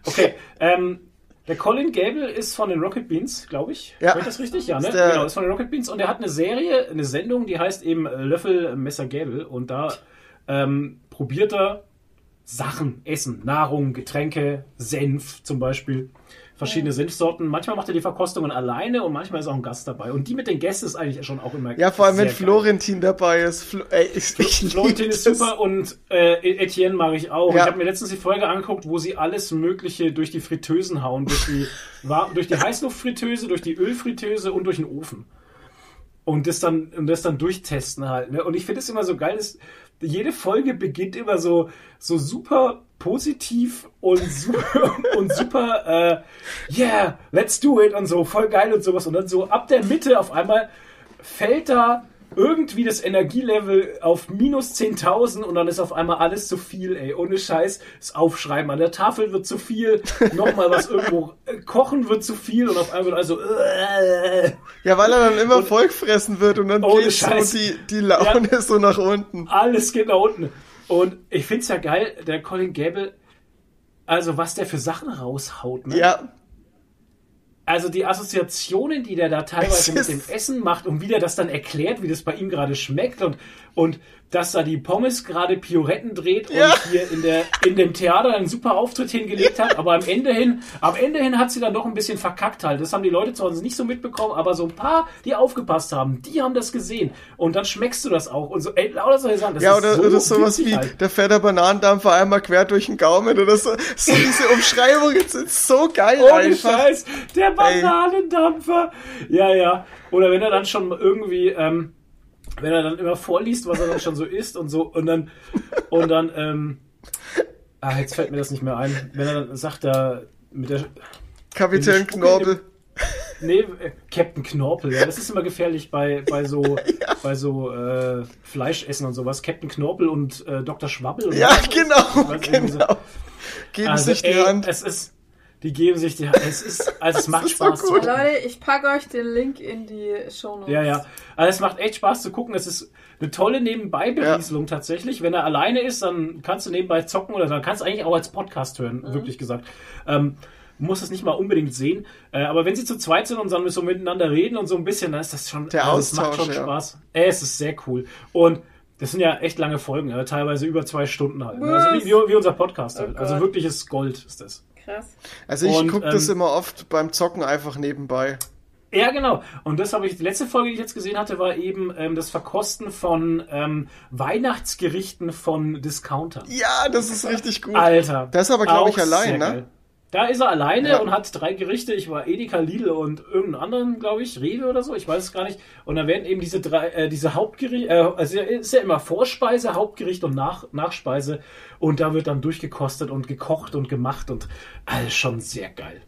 Speaker 2: Okay, ähm, der Colin Gable ist von den Rocket Beans, glaube ich.
Speaker 3: Ja.
Speaker 2: Hör ich das richtig? Ja, ne?
Speaker 3: Ist
Speaker 2: genau, ist von den Rocket Beans und er hat eine Serie, eine Sendung, die heißt eben Löffel Messer Gable und da ähm, probiert er Sachen, Essen, Nahrung, Getränke, Senf zum Beispiel, verschiedene Senfsorten. Manchmal macht er die Verkostungen alleine und manchmal ist auch ein Gast dabei. Und die mit den Gästen ist eigentlich schon auch immer
Speaker 3: Ja, vor allem, wenn
Speaker 2: geil.
Speaker 3: Florentin dabei ist. Flo ey, ich, ich
Speaker 2: Florentin ist
Speaker 3: das.
Speaker 2: super und äh, Etienne mag ich auch.
Speaker 3: Ja.
Speaker 2: Ich habe mir letztens die Folge angeguckt, wo sie alles Mögliche durch die Fritteusen hauen. Durch die, durch die (laughs) Heißluftfritteuse, durch die Ölfritteuse und durch den Ofen. Und das dann, und das dann durchtesten halt. Ne? Und ich finde es immer so geil, dass jede Folge beginnt immer so, so super positiv und super, (laughs) und super, äh, yeah, let's do it und so, voll geil und sowas. Und dann so ab der Mitte auf einmal fällt da irgendwie das Energielevel auf minus 10.000 und dann ist auf einmal alles zu viel, ey. Ohne Scheiß. Das Aufschreiben an der Tafel wird zu viel. (laughs) Nochmal was irgendwo äh, kochen wird zu viel und auf einmal also. Äh,
Speaker 3: Ja, weil er dann immer vollgefressen wird und dann geht so die, die Laune so nach unten.
Speaker 2: alles geht nach unten. Und ich find's ja geil, der Colin Gable, also was der für Sachen raushaut, ne?
Speaker 3: Ja,
Speaker 2: Also die Assoziationen, die der da teilweise mit dem Essen macht und wie der das dann erklärt, wie das bei ihm gerade schmeckt und, und dass da die Pommes gerade Pioretten dreht und
Speaker 3: Ja.
Speaker 2: hier in, der, in dem Theater einen super Auftritt hingelegt hat, aber am Ende hin, am Ende hin hat sie dann doch ein bisschen verkackt halt. Das haben die Leute zwar nicht so mitbekommen, aber so ein paar, die aufgepasst haben, die haben das gesehen. Und dann schmeckst du das auch. Und so, ey, lauter solche Sachen. Das
Speaker 3: ja,
Speaker 2: ist
Speaker 3: oder,
Speaker 2: so
Speaker 3: oder sowas wie,
Speaker 2: halt.
Speaker 3: der fährt der Bananendampfer einmal quer durch den Gaumen oder so. So diese Umschreibungen sind so geil
Speaker 2: Ohne
Speaker 3: einfach.
Speaker 2: Scheiß, der Bananendampfer. Ja, ja. Oder wenn er dann schon irgendwie, ähm, wenn er dann immer vorliest, was er dann schon so isst und so, und dann, und dann, ähm, ah, jetzt fällt mir das nicht mehr ein. Wenn er dann sagt, da mit der,
Speaker 3: Kapitän Knorpel.
Speaker 2: nee, äh, Captain Knorpel, ja, das ist immer gefährlich bei, bei so, (laughs) bei so, äh, Fleischessen und sowas. Captain Knorpel und äh, Dr. Schwabbel.
Speaker 3: Ja,
Speaker 2: so.
Speaker 3: genau,
Speaker 2: weiß
Speaker 3: genau. Geben
Speaker 2: Also,
Speaker 3: sich die
Speaker 2: ey,
Speaker 3: Hand.
Speaker 2: Es ist, die geben sich die. Es ist, also es (laughs) macht
Speaker 3: ist so
Speaker 2: Spaß. zu.
Speaker 1: Leute, ich packe euch den Link in die Show Notes.
Speaker 2: Ja, ja. Also es macht echt Spaß zu gucken. Es ist eine tolle Nebenbei-Berieselung tatsächlich. Wenn er alleine ist, dann kannst du nebenbei zocken oder dann kannst du eigentlich auch als Podcast hören,
Speaker 1: Mhm.
Speaker 2: wirklich gesagt. Ähm, muss es nicht mal unbedingt sehen. Äh, aber wenn sie zu zweit sind und dann so miteinander reden und so ein bisschen, dann ist das schon,
Speaker 3: Der
Speaker 2: also es macht
Speaker 3: Austausch,
Speaker 2: schon
Speaker 3: ja.
Speaker 2: Spaß. Äh, es ist sehr cool. Und das sind ja echt lange Folgen, ja, teilweise über zwei Stunden halt. ne? Also wie, wie, wie unser Podcast halt.
Speaker 1: Oh
Speaker 2: also wirkliches Gold ist das.
Speaker 1: Krass.
Speaker 3: Also ich gucke das
Speaker 2: ähm,
Speaker 3: immer oft beim Zocken einfach nebenbei.
Speaker 2: Ja, genau. Und das habe ich, die letzte Folge, die ich jetzt gesehen hatte, war eben ähm, das Verkosten von ähm, Weihnachtsgerichten von Discountern.
Speaker 3: Ja, das ist richtig gut.
Speaker 2: Alter.
Speaker 3: Das ist aber, glaub ich, allein, ne?
Speaker 2: Da ist er alleine
Speaker 3: Ja.
Speaker 2: und hat drei Gerichte. Ich war Edeka, Lidl und irgendeinen anderen, glaube ich, Rewe oder so. Ich weiß es gar nicht. Und da werden eben diese drei, äh, diese Hauptgerichte, äh, also es ist ja immer Vorspeise, Hauptgericht und Nach Nachspeise. Und da wird dann durchgekostet und gekocht und gemacht und alles schon sehr geil.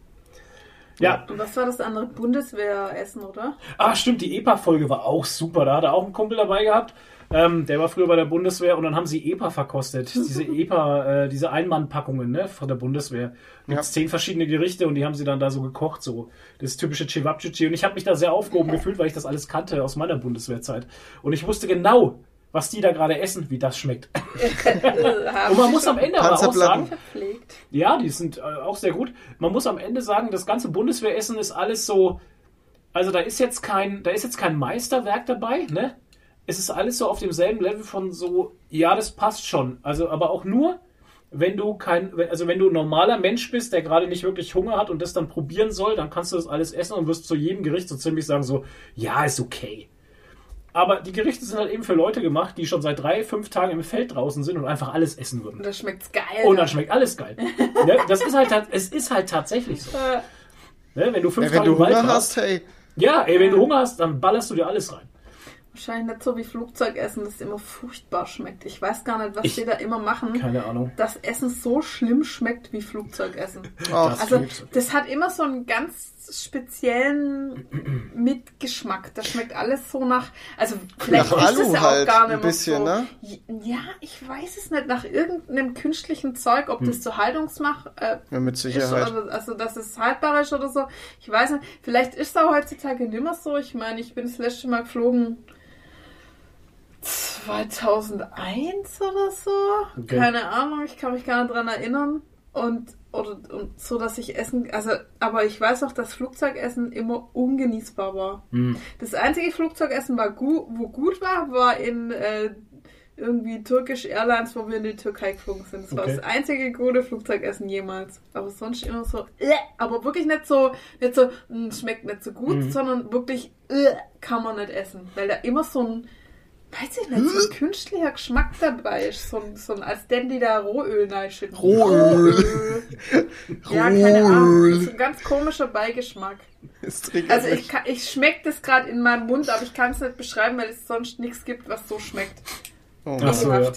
Speaker 2: Ja.
Speaker 1: Und was war das andere? Bundeswehressen, oder?
Speaker 2: Ah, stimmt, die EPA-Folge war auch super. Da hat er auch einen Kumpel dabei gehabt. Ähm, der war früher bei der Bundeswehr und dann haben sie EPA verkostet. (laughs) Diese EPA, äh, diese Einmannpackungen ne, von der Bundeswehr. Mit
Speaker 3: Ja.
Speaker 2: zehn verschiedene Gerichte und die haben sie dann da so gekocht, so. Das typische Cevapcici. Und ich habe mich da sehr aufgehoben gefühlt, weil ich das alles kannte aus meiner Bundeswehrzeit. Und ich wusste genau, was die da gerade essen, wie das schmeckt. (laughs) Und man muss am Ende aber auch sagen,
Speaker 1: verpflegt.
Speaker 2: ja, die sind äh, auch sehr gut. Man muss am Ende sagen, das ganze Bundeswehressen ist alles so. Also da ist jetzt kein, da ist jetzt kein Meisterwerk dabei, ne? Es ist alles so auf demselben Level von so, ja, das passt schon. Also, aber auch nur, wenn du kein, also wenn du ein normaler Mensch bist, der gerade nicht wirklich Hunger hat und das dann probieren soll, dann kannst du das alles essen und wirst zu jedem Gericht so ziemlich sagen so, ja, ist okay. Aber die Gerichte sind halt eben für Leute gemacht, die schon seit drei, fünf Tagen im Feld draußen sind und einfach alles essen würden.
Speaker 1: Und das schmeckt's geil.
Speaker 2: Und dann schmeckt alles geil. (laughs) ne? Das ist halt, es ist halt tatsächlich so. Ne? Wenn du fünf
Speaker 3: Ja, wenn
Speaker 2: Tage
Speaker 3: du
Speaker 2: im Wald
Speaker 3: Hunger
Speaker 2: warst,
Speaker 3: hast, hey.
Speaker 2: ja, ey, wenn du Hunger hast, dann ballerst du dir alles rein.
Speaker 1: Wahrscheinlich nicht so wie Flugzeugessen, das immer furchtbar schmeckt. Ich weiß gar nicht, was
Speaker 2: Ich-
Speaker 1: die da immer machen,
Speaker 2: Keine Ahnung.
Speaker 1: dass Essen so schlimm schmeckt wie Flugzeugessen.
Speaker 3: Ach,
Speaker 1: Also
Speaker 2: Flugzeug.
Speaker 1: das hat immer so einen ganz speziellen Mitgeschmack. Das schmeckt alles so nach, also vielleicht
Speaker 3: Nach
Speaker 1: ist es
Speaker 3: Alu
Speaker 1: ja
Speaker 3: halt
Speaker 1: auch gar nicht
Speaker 3: ein bisschen,
Speaker 1: so.
Speaker 3: ne?
Speaker 1: Ja, ich weiß es nicht. Nach irgendeinem künstlichen Zeug, ob das zur Haltungsmach äh,
Speaker 3: ja, mit
Speaker 1: ist
Speaker 3: Sicherheit.
Speaker 1: oder, also dass es haltbar ist oder so. Ich weiß nicht. Vielleicht ist es auch heutzutage nicht mehr so. Ich meine, ich bin das letzte Mal geflogen 2001 oder so.
Speaker 2: Okay.
Speaker 1: Keine Ahnung, ich kann mich gar nicht dran erinnern. Und, oder, und so, dass ich essen, also, aber ich weiß auch, dass Flugzeugessen immer ungenießbar war.
Speaker 2: Hm.
Speaker 1: Das einzige Flugzeugessen, war gu wo gut war, war in äh, irgendwie Turkish Airlines, wo wir in die Türkei geflogen sind. Das war
Speaker 2: Okay.
Speaker 1: das einzige gute Flugzeugessen jemals. Aber sonst immer so, äh, aber wirklich nicht so, nicht so, "Mm, schmeckt nicht so gut,
Speaker 2: Mhm.
Speaker 1: sondern wirklich, äh, kann man nicht essen. Weil da immer so ein, weiß ich nicht, so ein künstlicher Geschmack dabei ist. So ein, so ein als denn die da Rohöl reinschütten.
Speaker 3: Rohöl. (laughs)
Speaker 1: Ja, keine Ahnung.
Speaker 3: Rohöl.
Speaker 1: So ein ganz komischer Beigeschmack. Also ich, kann- ich schmecke das gerade in meinem Mund, aber ich kann es nicht beschreiben, weil es sonst nichts gibt, was so schmeckt.
Speaker 3: Oh
Speaker 2: Ach so, ja.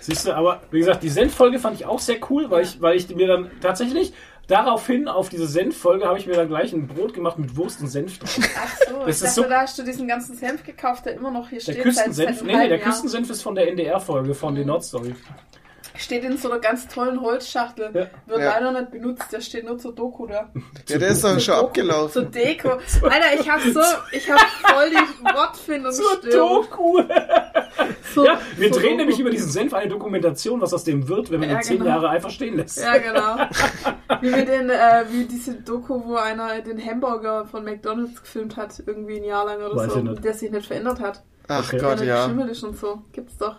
Speaker 2: Siehst du, aber wie gesagt, die Senffolge fand ich auch sehr cool, weil ich, weil ich mir dann tatsächlich daraufhin auf diese Senffolge habe ich mir dann gleich ein Brot gemacht mit Wurst und Senf drauf.
Speaker 1: Ach so,
Speaker 2: Das
Speaker 1: ich dachte,
Speaker 2: so-
Speaker 1: da hast du diesen ganzen Senf gekauft, der immer noch hier
Speaker 2: Der
Speaker 1: steht.
Speaker 2: Küstensenf,
Speaker 1: seit, seit
Speaker 2: nee, nee, der
Speaker 1: Jahr.
Speaker 2: Küstensenf ist von der NDR-Folge, von
Speaker 1: Mhm.
Speaker 2: den Nordstory.
Speaker 1: Steht in so einer ganz tollen Holzschachtel.
Speaker 2: Ja.
Speaker 1: Wird
Speaker 3: Ja.
Speaker 1: leider nicht benutzt, der steht nur zur Doku da.
Speaker 3: Ja, der ist doch schon
Speaker 1: Zur
Speaker 3: abgelaufen.
Speaker 1: Deko. (laughs) Alter, ich hab so, ich hab voll die Wortfindungsstörung.
Speaker 2: Doku!
Speaker 1: So,
Speaker 2: Ja, wir
Speaker 1: so
Speaker 2: drehen
Speaker 1: Doku.
Speaker 2: nämlich über diesen Senf eine Dokumentation, was aus dem wird, wenn man
Speaker 1: Ja,
Speaker 2: ihn zehn
Speaker 1: genau.
Speaker 2: Jahre einfach stehen lässt.
Speaker 1: Ja, genau. Wie mit den, äh, wie diese Doku, wo einer den Hamburger von McDonalds gefilmt hat, irgendwie ein Jahr lang oder
Speaker 2: Weiß
Speaker 1: so, der sich nicht verändert hat.
Speaker 3: Ach
Speaker 2: Okay.
Speaker 3: Gott,
Speaker 1: der
Speaker 3: ja.
Speaker 1: geschimmelt ist und so. Gibt's doch.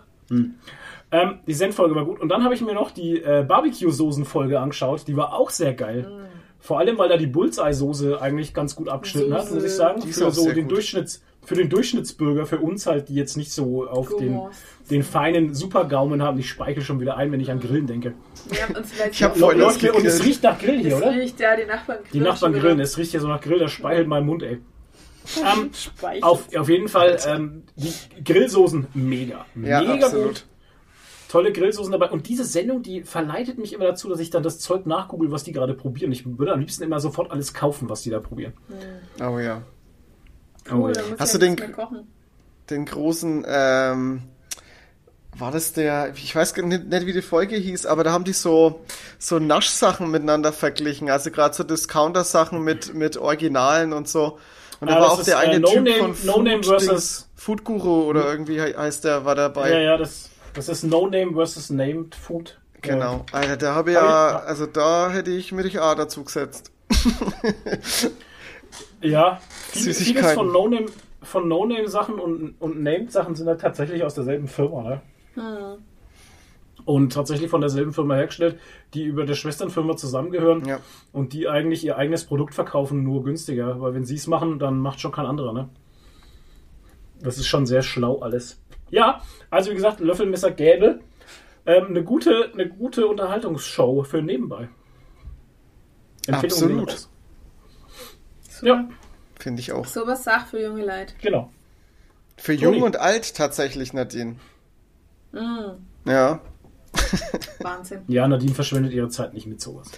Speaker 2: Ähm, die Senffolge war gut. Und dann habe ich mir noch die äh, Barbecue-Soßen-Folge angeschaut. Die war auch sehr geil.
Speaker 1: Mm.
Speaker 2: Vor allem, weil da die Bullseye-Soße eigentlich ganz gut abgeschnitten hat, muss ich sagen.
Speaker 3: Die ist
Speaker 2: Für so den
Speaker 3: gut.
Speaker 2: Durchschnitts, für den Durchschnittsbürger, für uns halt, die jetzt nicht so auf den, den feinen Supergaumen haben. Ich speichel schon wieder ein, wenn ich an Grillen denke.
Speaker 1: Ja, und vielleicht
Speaker 3: Ich hab
Speaker 1: auch-
Speaker 3: Voll
Speaker 2: Läuft hier- und es riecht nach Grill hier,
Speaker 1: Es
Speaker 2: oder?
Speaker 1: riecht, ja, die Nachbarn
Speaker 2: Die Nachbarn grillen. Es riecht ja so nach Grill, das speichelt mein Mund, ey. (laughs) Ähm, auf, auf jeden Fall, ähm, die Grillsoßen mega.
Speaker 3: Ja,
Speaker 2: mega
Speaker 3: absolut.
Speaker 2: gut. Tolle Grillsoßen dabei. Und diese Sendung, die verleitet mich immer dazu, dass ich dann das Zeug nachgoogle, was die gerade probieren. Ich würde am liebsten immer sofort alles kaufen, was die da probieren.
Speaker 3: Oh ja.
Speaker 1: Cool, dann muss
Speaker 3: Hast
Speaker 1: ja
Speaker 3: du den-. Den großen, ähm, war das der, ich weiß gar nicht, nicht, wie die Folge hieß, aber da haben die so, so Naschsachen miteinander verglichen. Also gerade so Discounter-Sachen mit, mit Originalen und so. Und da
Speaker 2: Ah,
Speaker 3: war
Speaker 2: das
Speaker 3: auch
Speaker 2: ist,
Speaker 3: der
Speaker 2: äh,
Speaker 3: eine
Speaker 2: No
Speaker 3: Typ
Speaker 2: Name-
Speaker 3: von
Speaker 2: No Name
Speaker 3: Food
Speaker 2: versus-
Speaker 3: Dings, Food Guru oder irgendwie he- heißt der, war dabei.
Speaker 2: Ja, ja, das, das ist No Name versus Named Food.
Speaker 3: Genau. Alter, da habe ich
Speaker 2: Hab
Speaker 3: ja,
Speaker 2: ich-
Speaker 3: also da hätte ich mir A dazu gesetzt. (laughs)
Speaker 2: Ja, viel, vieles von No Name, von No Name Sachen und, und Named Sachen sind halt tatsächlich aus derselben Firma, ne?
Speaker 1: Hm.
Speaker 2: Und tatsächlich von derselben Firma hergestellt, die über der Schwesternfirma zusammengehören
Speaker 3: Ja.
Speaker 2: und die eigentlich ihr eigenes Produkt verkaufen, nur günstiger. Weil wenn sie es machen, dann macht schon kein anderer, ne? Das ist schon sehr schlau alles. Ja, also wie gesagt, Löffelmesser Gäbel. Ähm, eine, gute, eine gute Unterhaltungsshow für nebenbei. Empfehlung
Speaker 3: Absolut.
Speaker 2: Ja,
Speaker 3: Finde ich auch.
Speaker 1: So was sagt für junge Leute.
Speaker 2: genau.
Speaker 3: Für
Speaker 2: Toni.
Speaker 3: jung und alt tatsächlich, Nadine.
Speaker 1: Mm,
Speaker 3: Ja. (laughs)
Speaker 1: Wahnsinn.
Speaker 2: Ja, Nadine verschwendet ihre Zeit nicht mit sowas.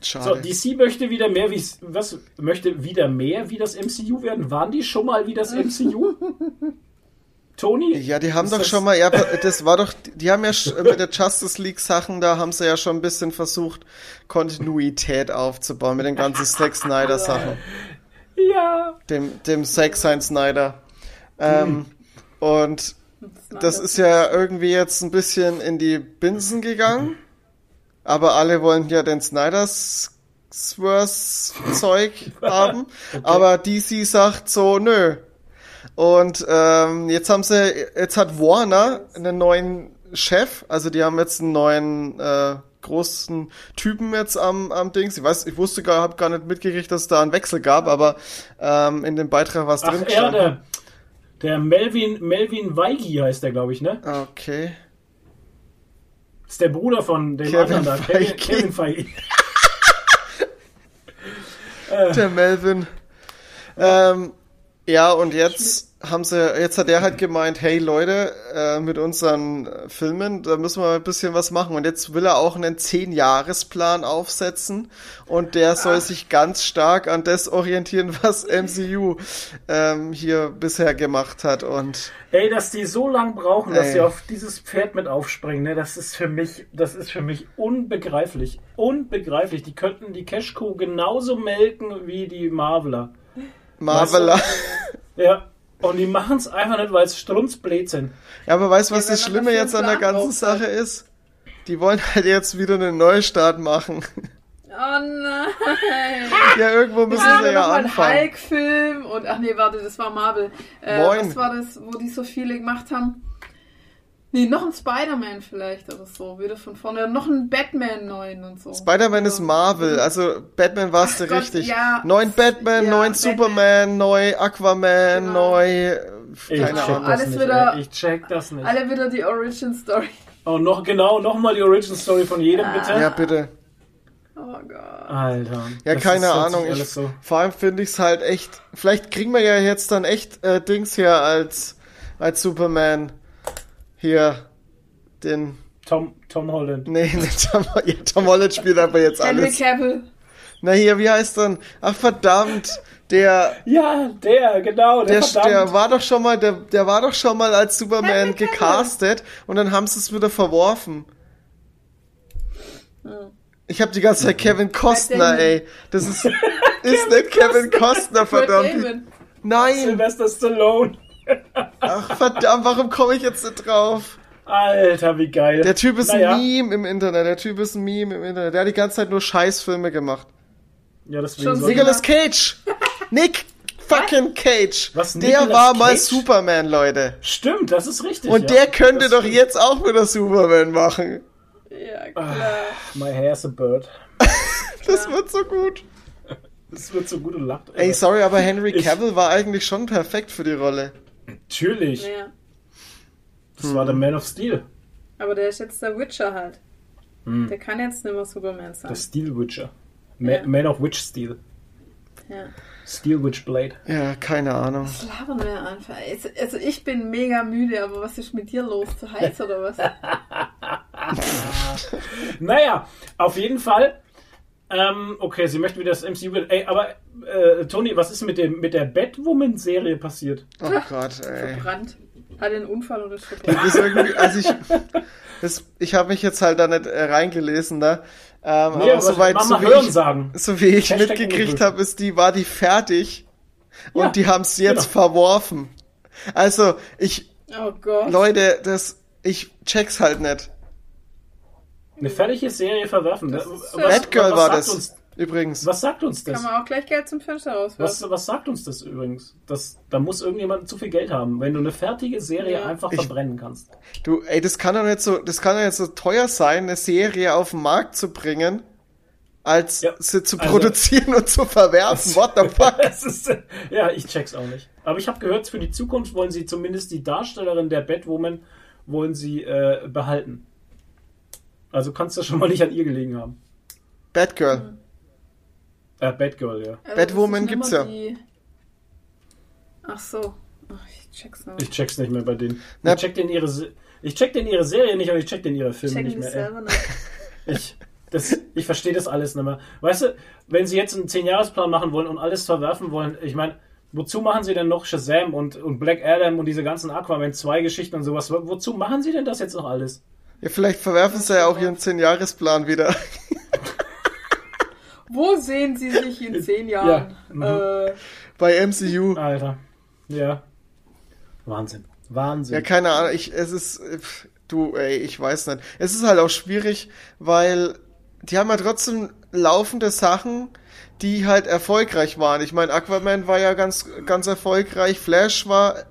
Speaker 2: So,
Speaker 3: Schade.
Speaker 2: DC möchte wieder mehr wie was möchte wieder mehr wie das MCU werden. Waren die schon mal wie das MCU? (laughs) Tony?
Speaker 3: ja, die haben
Speaker 2: Ist
Speaker 3: doch
Speaker 2: das-
Speaker 3: schon mal, ja, (laughs) das war doch, die haben ja mit der Justice League Sachen, da haben sie ja schon ein bisschen versucht, Kontinuität aufzubauen mit den ganzen Zack Snyder Sachen.
Speaker 2: Ja.
Speaker 3: dem, dem Zack Sein Snyder. Ähm, und das ist ja irgendwie jetzt ein bisschen in die Binsen gegangen. Aber alle wollen ja den Snyders Zeug (laughs) haben. Aber DC sagt so, nö. Und ähm, jetzt haben sie, jetzt hat Warner einen neuen Chef, also die haben jetzt einen neuen äh, großen Typen jetzt am, am Dings. Ich weiß, ich wusste gar, habe gar nicht mitgekriegt, dass es da einen Wechsel gab, aber ähm, in dem Beitrag war es drin.
Speaker 2: ja, der, der Melvin, Melvin Weigi heißt der, glaube ich, ne?
Speaker 3: Okay.
Speaker 2: Ist der Bruder von dem
Speaker 3: Kevin
Speaker 2: anderen da. Kevin,
Speaker 3: Feige.
Speaker 2: Kevin Feige. (laughs)
Speaker 3: Der Melvin. (laughs) Ähm, ja, und jetzt haben sie, jetzt hat er halt gemeint, hey Leute, äh, mit unseren Filmen, da müssen wir ein bisschen was machen. Und jetzt will er auch einen Zehn-Jahres-Plan aufsetzen und der soll sich ganz stark an das orientieren, was MCU ähm, hier bisher gemacht hat. Und
Speaker 2: Ey, dass die so lang brauchen, dass
Speaker 3: Ey.
Speaker 2: sie auf dieses Pferd mit aufspringen, ne, das ist für mich, das ist für mich unbegreiflich. Unbegreiflich. Die könnten die Cash-Kuh genauso melken wie die Marveler.
Speaker 3: Marvela. (laughs)
Speaker 2: Ja. Und die machen es einfach nicht, weil es strunzblöd sind.
Speaker 3: Ja, aber weißt du, was
Speaker 1: Ja,
Speaker 3: das Schlimme jetzt an der ganzen Sache ist? Die wollen halt jetzt wieder einen Neustart machen. (laughs)
Speaker 1: Oh nein.
Speaker 3: ja, irgendwo müssen
Speaker 1: Ja,
Speaker 3: sie ja
Speaker 1: mal ein
Speaker 3: anfangen.
Speaker 1: Hulk-Film und ach nee, warte, das war Marvel. Äh,
Speaker 3: Moin.
Speaker 1: was war das, wo die so viele gemacht haben? Nee, noch ein Spider-Man vielleicht oder so, wieder von vorne. Noch ein Batman neuen und so.
Speaker 3: Spider-Man ist
Speaker 1: Ja.
Speaker 3: Marvel, also Batman warst du
Speaker 1: Gott,
Speaker 3: richtig.
Speaker 1: ja.
Speaker 3: Neuen Batman,
Speaker 1: Ja,
Speaker 3: neuen
Speaker 1: Batman.
Speaker 3: Superman, neu Aquaman,
Speaker 1: Genau.
Speaker 3: neu. äh,
Speaker 2: Ich
Speaker 3: Keine
Speaker 2: check
Speaker 3: Ahnung.
Speaker 2: das
Speaker 1: Alles
Speaker 2: nicht.
Speaker 1: wieder-.
Speaker 2: Ich check das nicht.
Speaker 1: Alle wieder die Origin Story.
Speaker 2: Oh, noch genau, nochmal die Origin Story von jedem, bitte.
Speaker 3: Ja, bitte.
Speaker 1: Oh Gott.
Speaker 2: Alter.
Speaker 3: Ja,
Speaker 2: das
Speaker 3: keine
Speaker 2: ist-
Speaker 3: Ahnung. Ich,
Speaker 2: so.
Speaker 3: Vor allem finde ich es halt echt. Vielleicht kriegen wir ja jetzt dann echt äh, Dings hier als, als Superman. Hier. Den.
Speaker 2: Tom, Tom Holland.
Speaker 3: Nee, (laughs) nee Tom, ja, Tom Holland spielt aber jetzt
Speaker 1: Henry
Speaker 3: alles.
Speaker 1: Cavill.
Speaker 3: Na hier, wie heißt denn? Ach verdammt. Der,
Speaker 2: Ja, der, genau, der,
Speaker 3: der,
Speaker 2: verdammt.
Speaker 3: der war doch schon mal, der, der war doch schon mal als Superman
Speaker 1: Henry Cavill.
Speaker 3: gecastet und dann haben sie es wieder verworfen. Ich habe die ganze Zeit Kevin Costner, ey. Das ist, (laughs) ist nicht Kevin Costner, verdammt. Nein.
Speaker 2: Sylvester Stallone.
Speaker 3: Ach verdammt, warum komme ich jetzt nicht drauf?
Speaker 2: Alter, wie geil.
Speaker 3: Der Typ ist
Speaker 2: naja.
Speaker 3: ein Meme im Internet. Der Typ ist ein Meme im Internet. Der hat die ganze Zeit nur Scheißfilme gemacht.
Speaker 2: Ja, deswegen
Speaker 1: Schon sicher.
Speaker 3: Nicolas Cage. Nick fucking Cage.
Speaker 2: Was,
Speaker 3: der
Speaker 2: Nicolas
Speaker 3: war mal
Speaker 2: Cage?
Speaker 3: Superman, Leute.
Speaker 2: Stimmt, das ist richtig.
Speaker 3: Und
Speaker 2: ja.
Speaker 3: der könnte
Speaker 2: Das
Speaker 3: doch
Speaker 2: stimmt.
Speaker 3: jetzt auch wieder Superman machen.
Speaker 1: Ja, klar.
Speaker 2: My hair's a bird. (laughs)
Speaker 3: Das wird so gut.
Speaker 2: Das wird so gut und lacht.
Speaker 3: Ey, sorry, aber Henry
Speaker 2: Ich-
Speaker 3: Cavill war eigentlich schon perfekt für die Rolle.
Speaker 2: Natürlich.
Speaker 1: Ja.
Speaker 2: Das war der Man of Steel.
Speaker 1: Aber der ist jetzt der Witcher halt.
Speaker 2: Hm.
Speaker 1: Der kann jetzt nicht mehr Superman sein.
Speaker 2: Der Steel Witcher. Ma
Speaker 1: Ja.
Speaker 2: Man of Witch Steel.
Speaker 1: ja.
Speaker 2: Steel Witch Blade.
Speaker 3: Ja, keine Ahnung.
Speaker 1: Was labern wir einfach? Also, also ich bin mega müde, aber was ist mit dir los? Zu heiß oder was? (laughs)
Speaker 2: Naja, auf jeden Fall. Ähm, okay, sie möchten wieder das MCU. Ey, aber äh, Tony, was ist mit, dem, mit der Batwoman-Serie passiert?
Speaker 3: Oh Gott, ey.
Speaker 1: Verbrannt. Hat einen Unfall oder ist (laughs)
Speaker 3: Das
Speaker 1: verbrannt?
Speaker 3: ist irgendwie, also ich, das, ich habe mich jetzt halt da nicht äh, reingelesen, ne? Ähm,
Speaker 2: Nee,
Speaker 3: aber
Speaker 2: aber
Speaker 3: soweit, so wie
Speaker 2: hören
Speaker 3: ich,
Speaker 2: sagen.
Speaker 3: so wie ich
Speaker 2: Hashtag
Speaker 3: mitgekriegt habe, ist die, war die fertig und
Speaker 2: Ja,
Speaker 3: die haben es jetzt
Speaker 2: genau.
Speaker 3: verworfen. Also, ich,
Speaker 1: Oh Gott.
Speaker 3: Leute, das, ich check's halt nicht.
Speaker 2: Eine fertige Serie verwerfen.
Speaker 1: Das
Speaker 2: Was-
Speaker 1: ist,
Speaker 2: was,
Speaker 3: Batgirl
Speaker 2: was
Speaker 3: war
Speaker 2: sagt
Speaker 3: das,
Speaker 2: Uns,
Speaker 3: übrigens.
Speaker 2: was sagt uns das?
Speaker 1: Kann man auch gleich Geld zum Fenster rauswerfen.
Speaker 2: Was, was sagt uns das übrigens? Das, da muss irgendjemand zu viel Geld haben, wenn du eine fertige Serie
Speaker 1: Ja.
Speaker 2: einfach
Speaker 3: Ich-
Speaker 2: verbrennen kannst.
Speaker 3: Du, ey, das kann doch nicht so, das kann doch nicht so teuer sein, eine Serie auf den Markt zu bringen, als
Speaker 2: Ja,
Speaker 3: sie zu
Speaker 2: also-
Speaker 3: produzieren und zu verwerfen. What the (laughs) fuck?
Speaker 2: Das ist, ja, ich check's auch nicht. Aber ich habe gehört, für die Zukunft wollen sie zumindest die Darstellerin der Batwoman wollen sie äh, behalten. Also kannst du schon mal nicht an ihr gelegen haben.
Speaker 3: Batgirl.
Speaker 2: Äh, Batgirl, ja.
Speaker 1: Also,
Speaker 3: Batwoman gibt's ja.
Speaker 1: Die... Ach so. Ach, ich check's noch.
Speaker 2: Ich check's nicht mehr bei denen.
Speaker 3: Na-
Speaker 2: Ich check den ihre, Se- ich check den ihre Serie nicht und ich check den ihre Filme nicht mehr.
Speaker 1: Selber nicht. (laughs)
Speaker 2: Ich, das, Ich verstehe das alles nicht mehr. Weißt du, wenn sie jetzt einen 10-Jahres-Plan machen wollen und alles verwerfen wollen, ich meine, wozu machen sie denn noch Shazam und, und Black Adam und diese ganzen Aquaman 2 Geschichten und sowas? Wo- Wozu machen sie denn das jetzt noch alles?
Speaker 3: Ja, vielleicht verwerfen sie ja auch ihren 10-Jahres-Plan wieder. (laughs)
Speaker 1: Wo sehen Sie sich in zehn Jahren?
Speaker 2: mhm.
Speaker 1: Äh,
Speaker 3: Bei MCU.
Speaker 2: Alter. Ja. Wahnsinn. Wahnsinn.
Speaker 3: Ja, keine Ahnung, ich, es ist, du, ey, ich weiß nicht. Es ist halt auch schwierig, weil die haben ja trotzdem laufende Sachen, die halt erfolgreich waren. Ich meine, Aquaman war ja ganz, ganz erfolgreich, Flash war,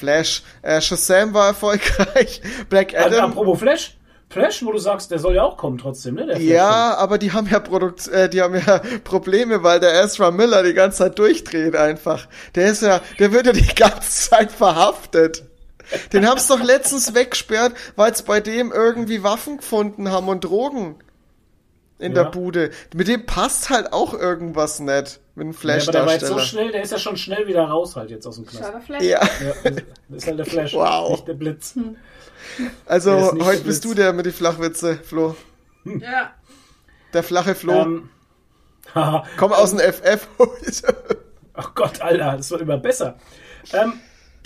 Speaker 3: Flash, äh, Shazam war erfolgreich, (laughs) Black
Speaker 2: Also,
Speaker 3: Adam.
Speaker 2: apropos Flash. Flash, wo du sagst, der soll ja auch kommen trotzdem, ne?
Speaker 3: Ja, aber die haben ja Produkt, äh, die haben ja (laughs) Probleme, weil der Ezra Miller die ganze Zeit durchdreht einfach. Der ist ja, der wird ja die (laughs) ganze Zeit verhaftet. Den haben's doch letztens weggesperrt, weil es bei dem irgendwie Waffen gefunden haben und Drogen in
Speaker 2: Ja.
Speaker 3: der Bude. Mit dem passt halt auch irgendwas nicht mit dem
Speaker 2: Ja, aber der war jetzt so schnell, der ist ja schon schnell wieder raus halt jetzt aus dem Knast.
Speaker 1: Flash.
Speaker 3: Ja,
Speaker 2: Ja, das ist halt der Flash,
Speaker 3: Wow.
Speaker 2: nicht der Blitz.
Speaker 3: also
Speaker 2: Der ist nicht
Speaker 3: heute
Speaker 2: so
Speaker 3: bist
Speaker 2: blitz.
Speaker 3: du der mit die Flachwitze, Flo.
Speaker 1: Ja.
Speaker 3: Der flache Flo.
Speaker 2: Ähm. (laughs)
Speaker 3: Komm aus dem FF.
Speaker 2: Ach Gott, Alter, das wird immer besser. Ähm,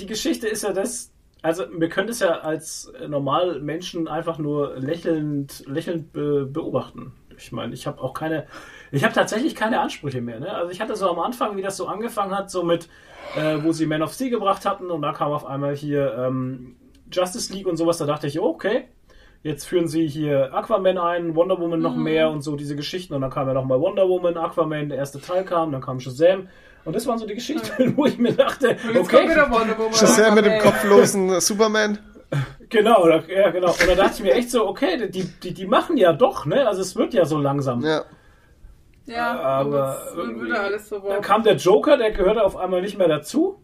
Speaker 2: die Geschichte ist ja das, also wir können es ja als normal Menschen einfach nur lächelnd, lächelnd be beobachten. Ich meine, ich habe auch keine, ich habe tatsächlich keine Ansprüche mehr. Ne? Also ich hatte so am Anfang, wie das so angefangen hat, so mit, äh, wo sie Man of Steel gebracht hatten und da kam auf einmal hier ähm, Justice League und sowas, da dachte ich, oh, okay, Jetzt führen sie hier Aquaman ein, Wonder Woman noch mehr und so diese Geschichten. Und dann kam ja nochmal Wonder Woman, Aquaman, der erste Teil kam, dann kam Shazam. Und das waren so die Geschichten, (laughs) wo ich mir dachte,
Speaker 1: Und jetzt kommt
Speaker 2: okay,
Speaker 1: wieder Wonder Woman.
Speaker 3: Shazam mit dem kopflosen Superman.
Speaker 2: Genau, da- ja, genau. Und da dachte ich mir echt so, okay, die, die, die machen ja doch, ne? Also es wird ja so langsam.
Speaker 3: Ja.
Speaker 1: Ja,
Speaker 2: Aber
Speaker 1: so
Speaker 2: Dann kam der Joker, der gehörte auf einmal nicht mehr dazu.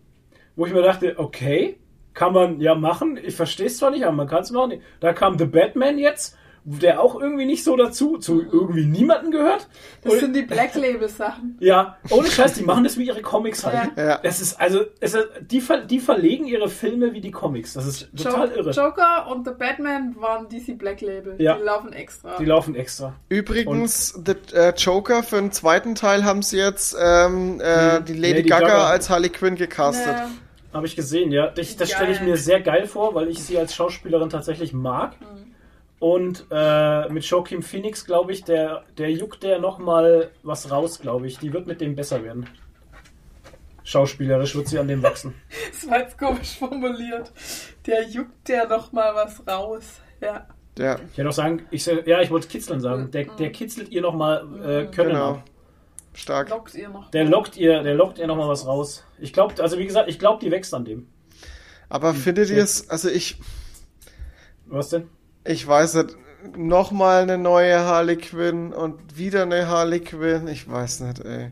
Speaker 2: Wo ich mir dachte, okay, kann man ja machen. Ich verstehe es zwar nicht, aber man kann es machen. Da kam The Batman jetzt, der auch irgendwie nicht so dazu, zu irgendwie niemanden gehört.
Speaker 1: Das
Speaker 2: Und-
Speaker 1: sind die Black Label Sachen. (laughs)
Speaker 2: Ja, ohne Scheiß, die machen das wie ihre Comics halt.
Speaker 3: Ja. Ja.
Speaker 2: Das ist also, es ist, die, die verlegen ihre Filme wie die Comics. Das ist total
Speaker 1: Jo-
Speaker 2: irre.
Speaker 1: Joker und The Batman waren DC Black Label.
Speaker 2: Ja.
Speaker 1: Die laufen extra.
Speaker 2: Die laufen extra.
Speaker 3: Übrigens, The äh, Joker für den zweiten Teil haben sie jetzt ähm, äh,
Speaker 2: Mhm.
Speaker 3: die Lady,
Speaker 2: Lady
Speaker 3: Gaga,
Speaker 2: Gaga.
Speaker 3: als Harley Quinn gecastet.
Speaker 1: Ja.
Speaker 2: Habe ich gesehen, ja. Das, das stelle ich mir sehr geil vor, weil ich sie als Schauspielerin tatsächlich mag. Und äh, mit Joaquin Phoenix, glaube ich, der, der juckt der noch mal was raus, glaube ich. Die wird mit dem besser werden. Schauspielerisch wird sie an dem wachsen. (laughs)
Speaker 1: Das war jetzt komisch formuliert. Der juckt der noch mal was raus. Ja.
Speaker 3: Ja,
Speaker 2: Ich hätte auch sagen, ich, ja, ich wollte kitzeln sagen. Der, der kitzelt ihr noch mal äh, Können
Speaker 3: genau.
Speaker 2: ab.
Speaker 3: Stark.
Speaker 1: Lockt ihr noch.
Speaker 2: Der lockt ihr, der lockt ihr noch mal was raus. Ich glaube, also wie gesagt, ich glaube, die wächst an dem.
Speaker 3: Aber findet ihr es, also ich,
Speaker 2: Was denn?
Speaker 3: Ich weiß nicht, nochmal eine neue Harley Quinn und wieder eine Harley Quinn, ich weiß nicht, ey.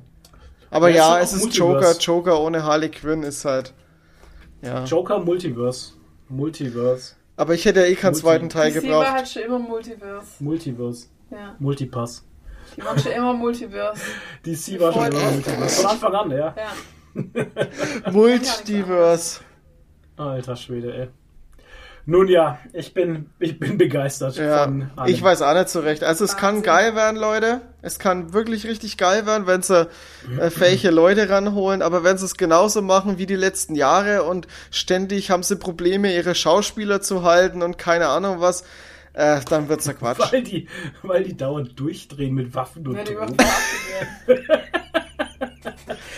Speaker 3: Aber
Speaker 2: Ja,
Speaker 3: ja,
Speaker 2: ist
Speaker 3: es ist Joker,
Speaker 2: Multiverse.
Speaker 3: Joker ohne Harley Quinn ist halt, ja.
Speaker 2: Joker Multiverse. Multiverse.
Speaker 3: Aber ich hätte ja eh keinen
Speaker 2: Multi-
Speaker 3: zweiten Teil
Speaker 1: DC war
Speaker 3: gebraucht.
Speaker 1: halt schon immer Multiverse.
Speaker 2: Multiverse.
Speaker 1: Ja.
Speaker 2: Multipass.
Speaker 1: Die waren schon immer Multiverse. (laughs)
Speaker 2: DC war schon immer Multiverse. Von Anfang an, ja.
Speaker 1: Ja. (laughs)
Speaker 3: Multiverse.
Speaker 2: Alter Schwede, ey. Nun ja, ich bin, ich bin begeistert
Speaker 3: Ja,
Speaker 2: von allem.
Speaker 3: ich weiß auch nicht so recht. Also es kann
Speaker 1: Wahnsinn.
Speaker 3: geil werden, Leute. Es kann wirklich richtig geil werden, wenn sie äh, fähige Leute ranholen. Aber wenn sie es genauso machen wie die letzten Jahre und ständig haben sie Probleme, ihre Schauspieler zu halten und keine Ahnung was, äh, dann wird's ja Quatsch.
Speaker 2: Weil die, weil die dauernd durchdrehen mit Waffen und Drogen.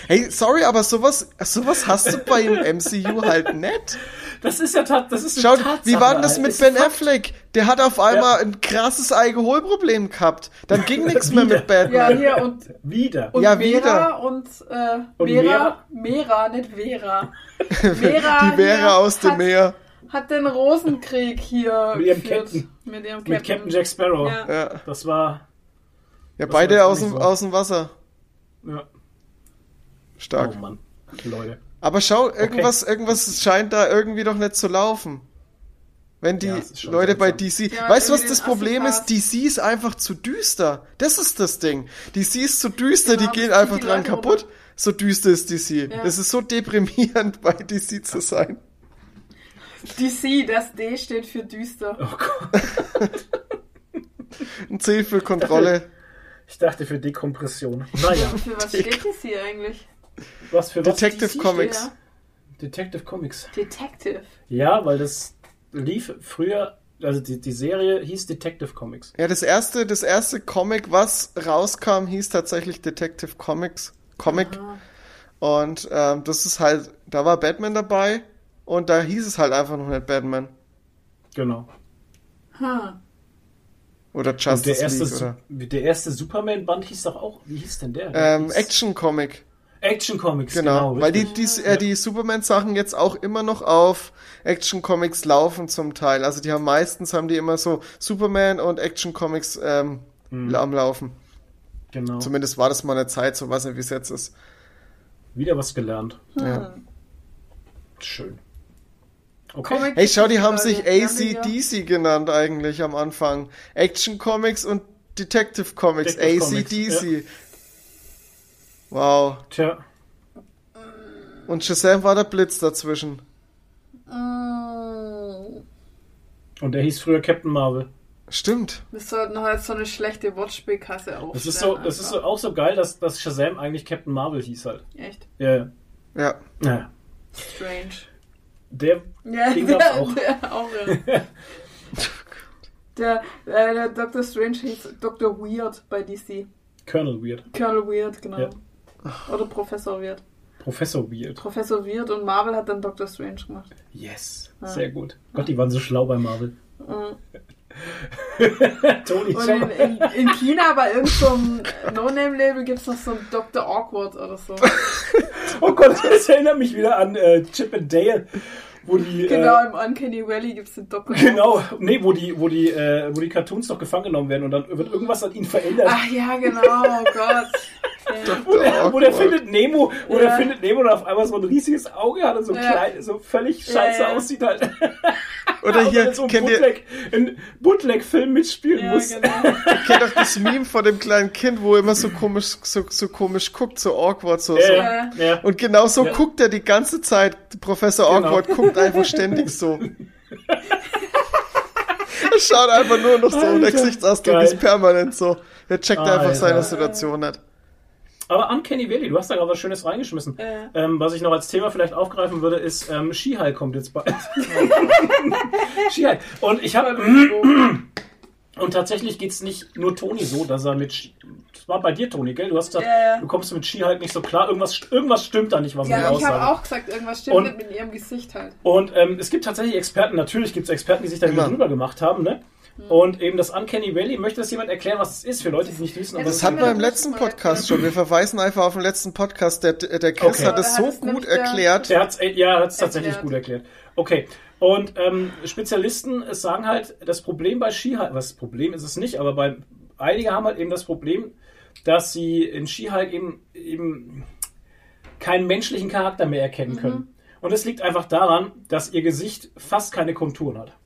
Speaker 3: Hey, sorry, aber sowas, sowas hast du bei dem MCU halt nicht.
Speaker 2: Das ist ja tat, das ist eine
Speaker 3: Schau,
Speaker 2: Tatsache,
Speaker 3: wie war denn das mit Ben
Speaker 2: Fakt.
Speaker 3: Affleck? Der hat auf einmal ein krasses Alkoholproblem gehabt. Dann ging nichts mehr mit
Speaker 1: Ja,
Speaker 3: Batman.
Speaker 1: hier und,
Speaker 2: Wieder.
Speaker 1: und
Speaker 3: Ja,
Speaker 1: Vera
Speaker 3: wieder.
Speaker 1: und, äh,
Speaker 2: Und
Speaker 1: Vera, Mera, nicht Vera. (laughs) Vera
Speaker 3: Die
Speaker 1: hier
Speaker 3: aus dem
Speaker 1: hat,
Speaker 3: Meer.
Speaker 1: hat den Rosenkrieg hier
Speaker 2: Mit ihrem
Speaker 1: geführt.
Speaker 2: Captain.
Speaker 1: Mit ihrem
Speaker 2: Mit Captain Jack Sparrow.
Speaker 1: Ja.
Speaker 3: Ja,
Speaker 2: Das war.
Speaker 3: ja
Speaker 2: Das
Speaker 3: beide
Speaker 2: war
Speaker 3: aus dem,
Speaker 2: so.
Speaker 3: aus dem Wasser.
Speaker 2: Ja.
Speaker 3: Stark.
Speaker 2: Oh Mann. Leute.
Speaker 3: Aber schau, irgendwas, irgendwas scheint da irgendwie doch nicht zu laufen. Wenn die
Speaker 2: Ja, es
Speaker 3: Leute bei. DC.
Speaker 1: Ja,
Speaker 3: weißt du, was das Problem ist? DC ist einfach zu düster. Das ist das Ding. DC ist zu düster,
Speaker 1: Genau,
Speaker 3: die gehen einfach
Speaker 1: die
Speaker 3: dran
Speaker 1: Leute
Speaker 3: kaputt.
Speaker 1: runter.
Speaker 3: So düster ist DC.
Speaker 1: Ja.
Speaker 3: Das ist so deprimierend, (laughs) bei DC zu sein.
Speaker 1: DC, das D steht für düster.
Speaker 2: Oh Gott.
Speaker 3: Ein C für Kontrolle.
Speaker 2: Ich dachte für Dekompression. Naja,
Speaker 1: Für was steht das hier eigentlich?
Speaker 2: Was für was?
Speaker 3: Detective
Speaker 2: DC
Speaker 3: Comics.
Speaker 1: Ja.
Speaker 2: Detective Comics.
Speaker 1: Detective.
Speaker 2: Ja, weil das lief früher, also die, die Serie hieß Detective Comics.
Speaker 3: Ja, das erste, das erste Comic, was rauskam, hieß tatsächlich Detective Comics. Comic. Und ähm, das ist halt, da war Batman dabei und da hieß es halt einfach noch nicht Batman.
Speaker 2: Genau.
Speaker 1: Hm.
Speaker 3: Oder Justice
Speaker 2: der erste,
Speaker 3: League oder.
Speaker 2: Der erste Superman-Band hieß doch auch, wie hieß denn der?
Speaker 3: Ähm,
Speaker 2: Hieß-
Speaker 3: Action Comic.
Speaker 2: Action Comics,
Speaker 3: Genau,
Speaker 2: genau.
Speaker 3: weil die, die, äh, die Superman-Sachen jetzt auch immer noch auf Action Comics laufen zum Teil. Also die haben meistens haben die immer so Superman und Action Comics ähm,
Speaker 2: Hm.
Speaker 3: am Laufen.
Speaker 2: genau.
Speaker 3: Zumindest war das mal eine Zeit, so weiß nicht, wie es jetzt ist.
Speaker 2: Wieder was gelernt.
Speaker 3: Ja.
Speaker 2: Schön. Okay.
Speaker 1: Comic
Speaker 3: Hey, schau, die haben sich
Speaker 1: ja-
Speaker 3: ACDC genannt eigentlich am Anfang. Action Comics und Detective Comics. ACDC. Wow.
Speaker 2: Tja,
Speaker 3: Und Shazam war der Blitz dazwischen.
Speaker 1: Mm.
Speaker 2: und der hieß früher Captain Marvel.
Speaker 3: Stimmt.
Speaker 1: Wir sollten halt so eine schlechte Wortspielkasse aufstellen.
Speaker 2: Das ist so, das ist so auch so geil, dass, dass Shazam eigentlich Captain Marvel hieß halt.
Speaker 1: Echt
Speaker 2: Ja, ja.
Speaker 3: Ja.
Speaker 1: Strange.
Speaker 2: Der,
Speaker 1: Ja,
Speaker 2: Den
Speaker 1: der,
Speaker 2: gab's auch.
Speaker 1: der auch. Ja. (laughs) der, äh, der Dr. Strange hieß Dr. Weird bei DC.
Speaker 2: Colonel Weird.
Speaker 1: Colonel Weird, genau.
Speaker 2: Ja.
Speaker 1: Oder Professor Weird.
Speaker 2: Professor Weird.
Speaker 1: Professor Weird und Marvel hat dann Dr. Strange gemacht.
Speaker 2: Yes.
Speaker 1: Ah.
Speaker 2: Sehr gut. Gott, die waren so schlau bei Marvel.
Speaker 1: Mhm. (laughs)
Speaker 2: Tony,
Speaker 1: Und in, in, in China bei irgendeinem No-Name-Label gibt es noch so ein Dr. Awkward oder so. (laughs)
Speaker 2: Oh Gott, das erinnert mich wieder an äh, Chip and Dale, wo die
Speaker 1: Genau,
Speaker 2: äh,
Speaker 1: im Uncanny Valley gibt es den Dr.
Speaker 2: genau, nee, wo die, wo die, äh, wo die Cartoons doch gefangen genommen werden und dann wird irgendwas an ihnen verändert.
Speaker 1: Ach ja, genau, oh (laughs) Gott. Ja.
Speaker 2: Wo der, wo der findet Nemo, wo
Speaker 1: Ja.
Speaker 2: der findet Nemo und auf einmal so ein riesiges Auge hat und so
Speaker 1: Ja.
Speaker 2: klein, so völlig scheiße
Speaker 1: ja.
Speaker 2: aussieht halt. (laughs)
Speaker 3: Oder (laughs) hier,
Speaker 2: dann so ein
Speaker 3: kennt ihr,
Speaker 2: Bootleg, in Bootleg-Film mitspielen
Speaker 1: Ja,
Speaker 2: muss.
Speaker 1: genau.
Speaker 3: kennt doch das Meme von dem kleinen Kind, wo er immer so komisch, so, so komisch guckt, so awkward, so, so.
Speaker 2: Ja, ja, ja.
Speaker 3: Und genau so
Speaker 2: Ja.
Speaker 3: guckt er die ganze Zeit. Professor
Speaker 2: Genau.
Speaker 3: Awkward guckt einfach ständig so. er schaut einfach nur noch so und der Gesichtsausdruck
Speaker 2: geil.
Speaker 3: ist permanent so. Er checkt einfach
Speaker 2: Alter.
Speaker 3: seine Situation nicht.
Speaker 2: Aber Uncanny Valley, du hast da gerade was Schönes reingeschmissen.
Speaker 1: Ja.
Speaker 2: Ähm, was ich noch als Thema vielleicht aufgreifen würde, ist ähm, Skihulk kommt jetzt bald. (laughs) Skihulk. Und ich habe und tatsächlich geht's nicht nur Toni so, dass er mit Ski- das war bei dir Toni, gell? Du hast gesagt,
Speaker 1: Ja, ja.
Speaker 2: du kommst mit Skihulk nicht so klar. Irgendwas irgendwas stimmt da nicht, was
Speaker 1: Ja, ich habe auch gesagt, irgendwas stimmt
Speaker 2: Und-
Speaker 1: nicht mit ihrem Gesicht halt.
Speaker 2: Und ähm, es gibt tatsächlich Experten, natürlich gibt es Experten, die sich da drüber gemacht haben, ne? Und eben das Uncanny Valley, möchte das jemand erklären, was es ist, für Leute, die es nicht wissen?
Speaker 3: Das
Speaker 2: es-
Speaker 3: hatten wir im letzten Podcast schon. Wir verweisen einfach auf den letzten Podcast. Der, der Chris
Speaker 2: Okay.
Speaker 3: hat es so
Speaker 1: hat es
Speaker 3: gut erklärt.
Speaker 2: Der hat's, äh, ja, hat es tatsächlich
Speaker 1: Erklärt.
Speaker 2: gut erklärt. Okay. Und ähm, Spezialisten sagen halt, das Problem bei Skihulk, was das Problem ist es nicht, aber bei einige haben halt eben das Problem, dass sie in Skihulk eben, eben keinen menschlichen Charakter mehr erkennen können. Und es liegt einfach daran, dass ihr Gesicht fast keine Konturen hat.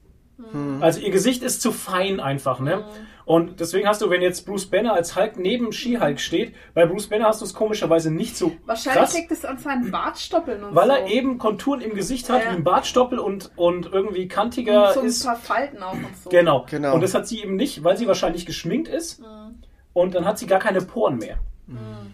Speaker 2: Also ihr Gesicht ist zu fein einfach, ne? Und deswegen hast du, wenn jetzt Bruce Banner als Hulk neben She-Hulk steht, bei Bruce Banner hast du es komischerweise nicht so
Speaker 1: Wahrscheinlich
Speaker 2: krass.
Speaker 1: liegt es an seinen Bartstoppeln und
Speaker 2: Weil
Speaker 1: so.
Speaker 2: er eben Konturen im Gesicht hat,
Speaker 1: Ja.
Speaker 2: wie ein Bartstoppel und, und irgendwie kantiger
Speaker 1: und so ein
Speaker 2: ist.
Speaker 1: paar Falten auch und so.
Speaker 2: Genau.
Speaker 3: Genau.
Speaker 2: Und das hat sie eben nicht, weil sie wahrscheinlich geschminkt ist. Und dann hat sie gar keine Poren mehr.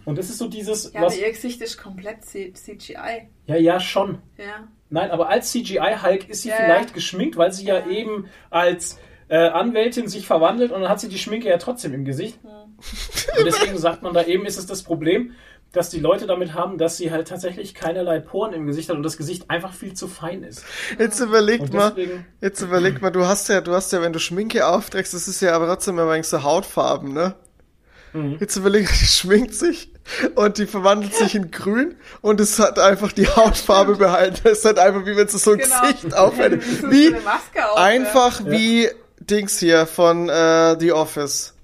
Speaker 2: Und das ist so dieses,
Speaker 1: Ja,
Speaker 2: was.
Speaker 1: aber ihr Gesicht ist komplett CGI.
Speaker 2: Ja, ja, schon.
Speaker 1: Ja.
Speaker 2: Nein, aber als CGI-Hulk ist sie
Speaker 1: Ja,
Speaker 2: vielleicht
Speaker 1: ja.
Speaker 2: geschminkt, weil sie ja, eben als äh, Anwältin sich verwandelt und dann hat sie die Schminke ja trotzdem im Gesicht. Und deswegen sagt man da eben, ist es das Problem, dass die Leute damit haben, dass sie halt tatsächlich keinerlei Poren im Gesicht hat und das Gesicht einfach viel zu fein ist.
Speaker 3: Jetzt überlegt mal, jetzt überlegt mal, du hast ja, du hast ja, wenn du Schminke aufträgst, das ist ja aber trotzdem immer eigentlich so Hautfarben, ne?
Speaker 2: Mhm.
Speaker 3: Jetzt überleg, die schminkt sich und die verwandelt sich in grün und es hat einfach die Hautfarbe behalten. Es ist halt einfach, wie wenn sie so ein
Speaker 1: Genau.
Speaker 3: Gesicht aufhält. (laughs)
Speaker 1: Wie so
Speaker 3: Wie
Speaker 1: eine Maske auf,
Speaker 3: einfach
Speaker 2: Ja.
Speaker 3: wie Dings hier von äh, The Office.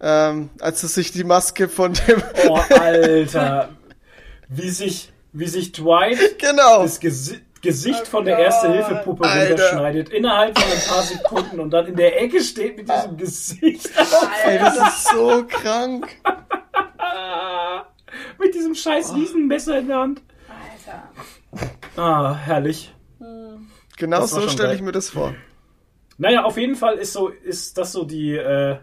Speaker 3: Ähm, als er sich die Maske von dem,
Speaker 2: Oh, (laughs) Alter. wie sich, wie sich Dwight (laughs)
Speaker 3: genau.
Speaker 2: das Gesi Gesicht
Speaker 1: Oh
Speaker 2: von der. Erste-Hilfe-Puppe runterschneidet, innerhalb von ein paar Sekunden und dann in der Ecke steht mit diesem Gesicht. (laughs)
Speaker 3: Ey, das ist so krank.
Speaker 2: Ah, mit diesem scheiß Riesenmesser in der Hand.
Speaker 1: Alter.
Speaker 2: Ah, herrlich.
Speaker 3: Genau
Speaker 2: Das war
Speaker 3: so stelle ich mir das vor.
Speaker 2: Naja, auf jeden Fall ist so, ist das so die, äh,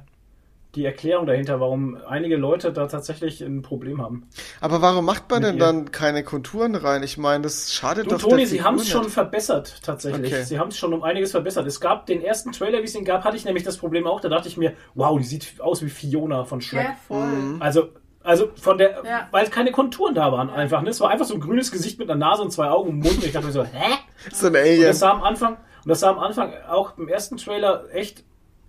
Speaker 2: die Erklärung dahinter, warum einige Leute da tatsächlich ein Problem haben.
Speaker 3: Aber warum macht man denn
Speaker 2: ihr.
Speaker 3: dann keine Konturen rein? Ich meine, das schadet
Speaker 2: Du,
Speaker 3: doch
Speaker 2: Toni, sie haben es schon verbessert, tatsächlich.
Speaker 3: Okay.
Speaker 2: Sie haben es schon um einiges verbessert. Es gab den ersten Trailer, wie es ihn gab, hatte ich nämlich das Problem auch. Da dachte ich mir, wow, die sieht aus wie Fiona von Shrek.
Speaker 1: Ja, voll.
Speaker 2: Also, also von der,
Speaker 1: Ja.
Speaker 2: weil keine Konturen da waren einfach. Ne? Es war einfach so ein grünes Gesicht mit einer Nase und zwei Augen und Mund. Und ich dachte mir so, (laughs) hä?
Speaker 3: So ein
Speaker 2: Und
Speaker 3: Alien.
Speaker 2: das sah am Anfang, und das sah am Anfang auch im ersten Trailer echt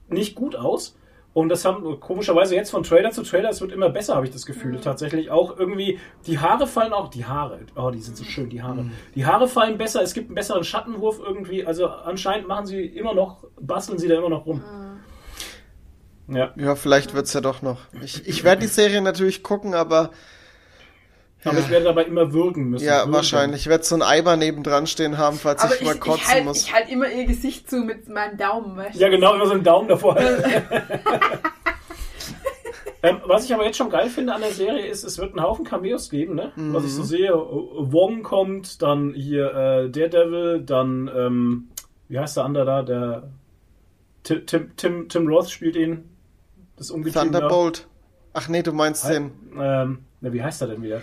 Speaker 2: nicht gut aus. Und das haben komischerweise jetzt von Trailer zu Trailer, es wird immer besser, habe ich das Gefühl. Tatsächlich auch irgendwie, die Haare fallen auch, die Haare, oh, die sind so schön, die Haare. Die Haare fallen besser, es gibt einen besseren Schattenwurf irgendwie. Also anscheinend machen sie immer noch, basteln sie da immer noch rum. Ja.
Speaker 3: Ja, vielleicht wird's ja doch noch. Ich, ich werde die Serie natürlich gucken, aber
Speaker 2: Aber ich werde dabei immer würgen müssen.
Speaker 3: ja,
Speaker 2: Würgen.
Speaker 3: wahrscheinlich. Ich werde so ein Eimer nebendran stehen haben, falls
Speaker 1: Aber
Speaker 3: ich
Speaker 1: ich,
Speaker 3: mal
Speaker 1: ich,
Speaker 3: kotzen
Speaker 1: halt,
Speaker 3: muss.
Speaker 1: ich halt immer ihr Gesicht zu mit meinem Daumen, weißt?
Speaker 2: Ja, genau, immer so einen Daumen davor. (laughs) ähm, was ich aber jetzt schon geil finde an der Serie ist, es wird einen Haufen Cameos geben, ne? Was ich so sehe, Wong kommt, dann hier äh, Daredevil, dann, ähm, wie heißt der andere da, der Tim, Tim, Tim, Tim Roth spielt ihn, das Ungetüm da.
Speaker 3: Thunderbolt. Ach nee, du meinst den.
Speaker 2: Ähm, na, wie heißt er denn wieder?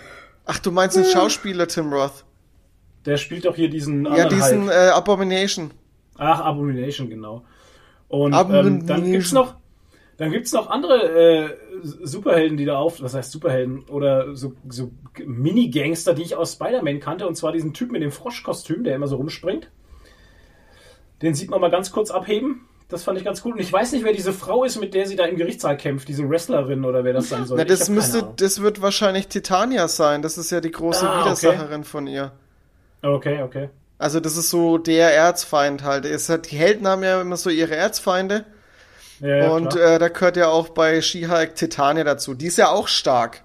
Speaker 3: Ach, du meinst den Schauspieler Tim Roth.
Speaker 2: Der spielt doch hier diesen
Speaker 3: Ja, diesen äh, Abomination.
Speaker 2: Ach, Abomination, genau. Und
Speaker 3: Abomination.
Speaker 2: ähm, dann gibt's noch, dann gibt's noch andere äh, Superhelden, die da auf, was heißt Superhelden oder so, so Mini-Gangster, die ich aus Spider-Man kannte, und zwar diesen Typ mit dem Froschkostüm, der immer so rumspringt. Den sieht man mal ganz kurz abheben. Das fand ich ganz cool. Und ich weiß nicht, wer diese Frau ist, mit der sie da im Gerichtssaal kämpft, diese Wrestlerin oder wer das sein soll.
Speaker 3: Na, das müsste, das wird wahrscheinlich Titania sein. Das ist ja die große
Speaker 2: Ah, okay.
Speaker 3: Widersacherin von ihr.
Speaker 2: Okay, okay.
Speaker 3: Also das ist so der Erzfeind halt. Es hat, die Helden haben ja immer so ihre Erzfeinde.
Speaker 2: Ja, ja,
Speaker 3: und äh, da gehört ja auch bei She-Hulk Titania dazu. Die ist ja auch stark.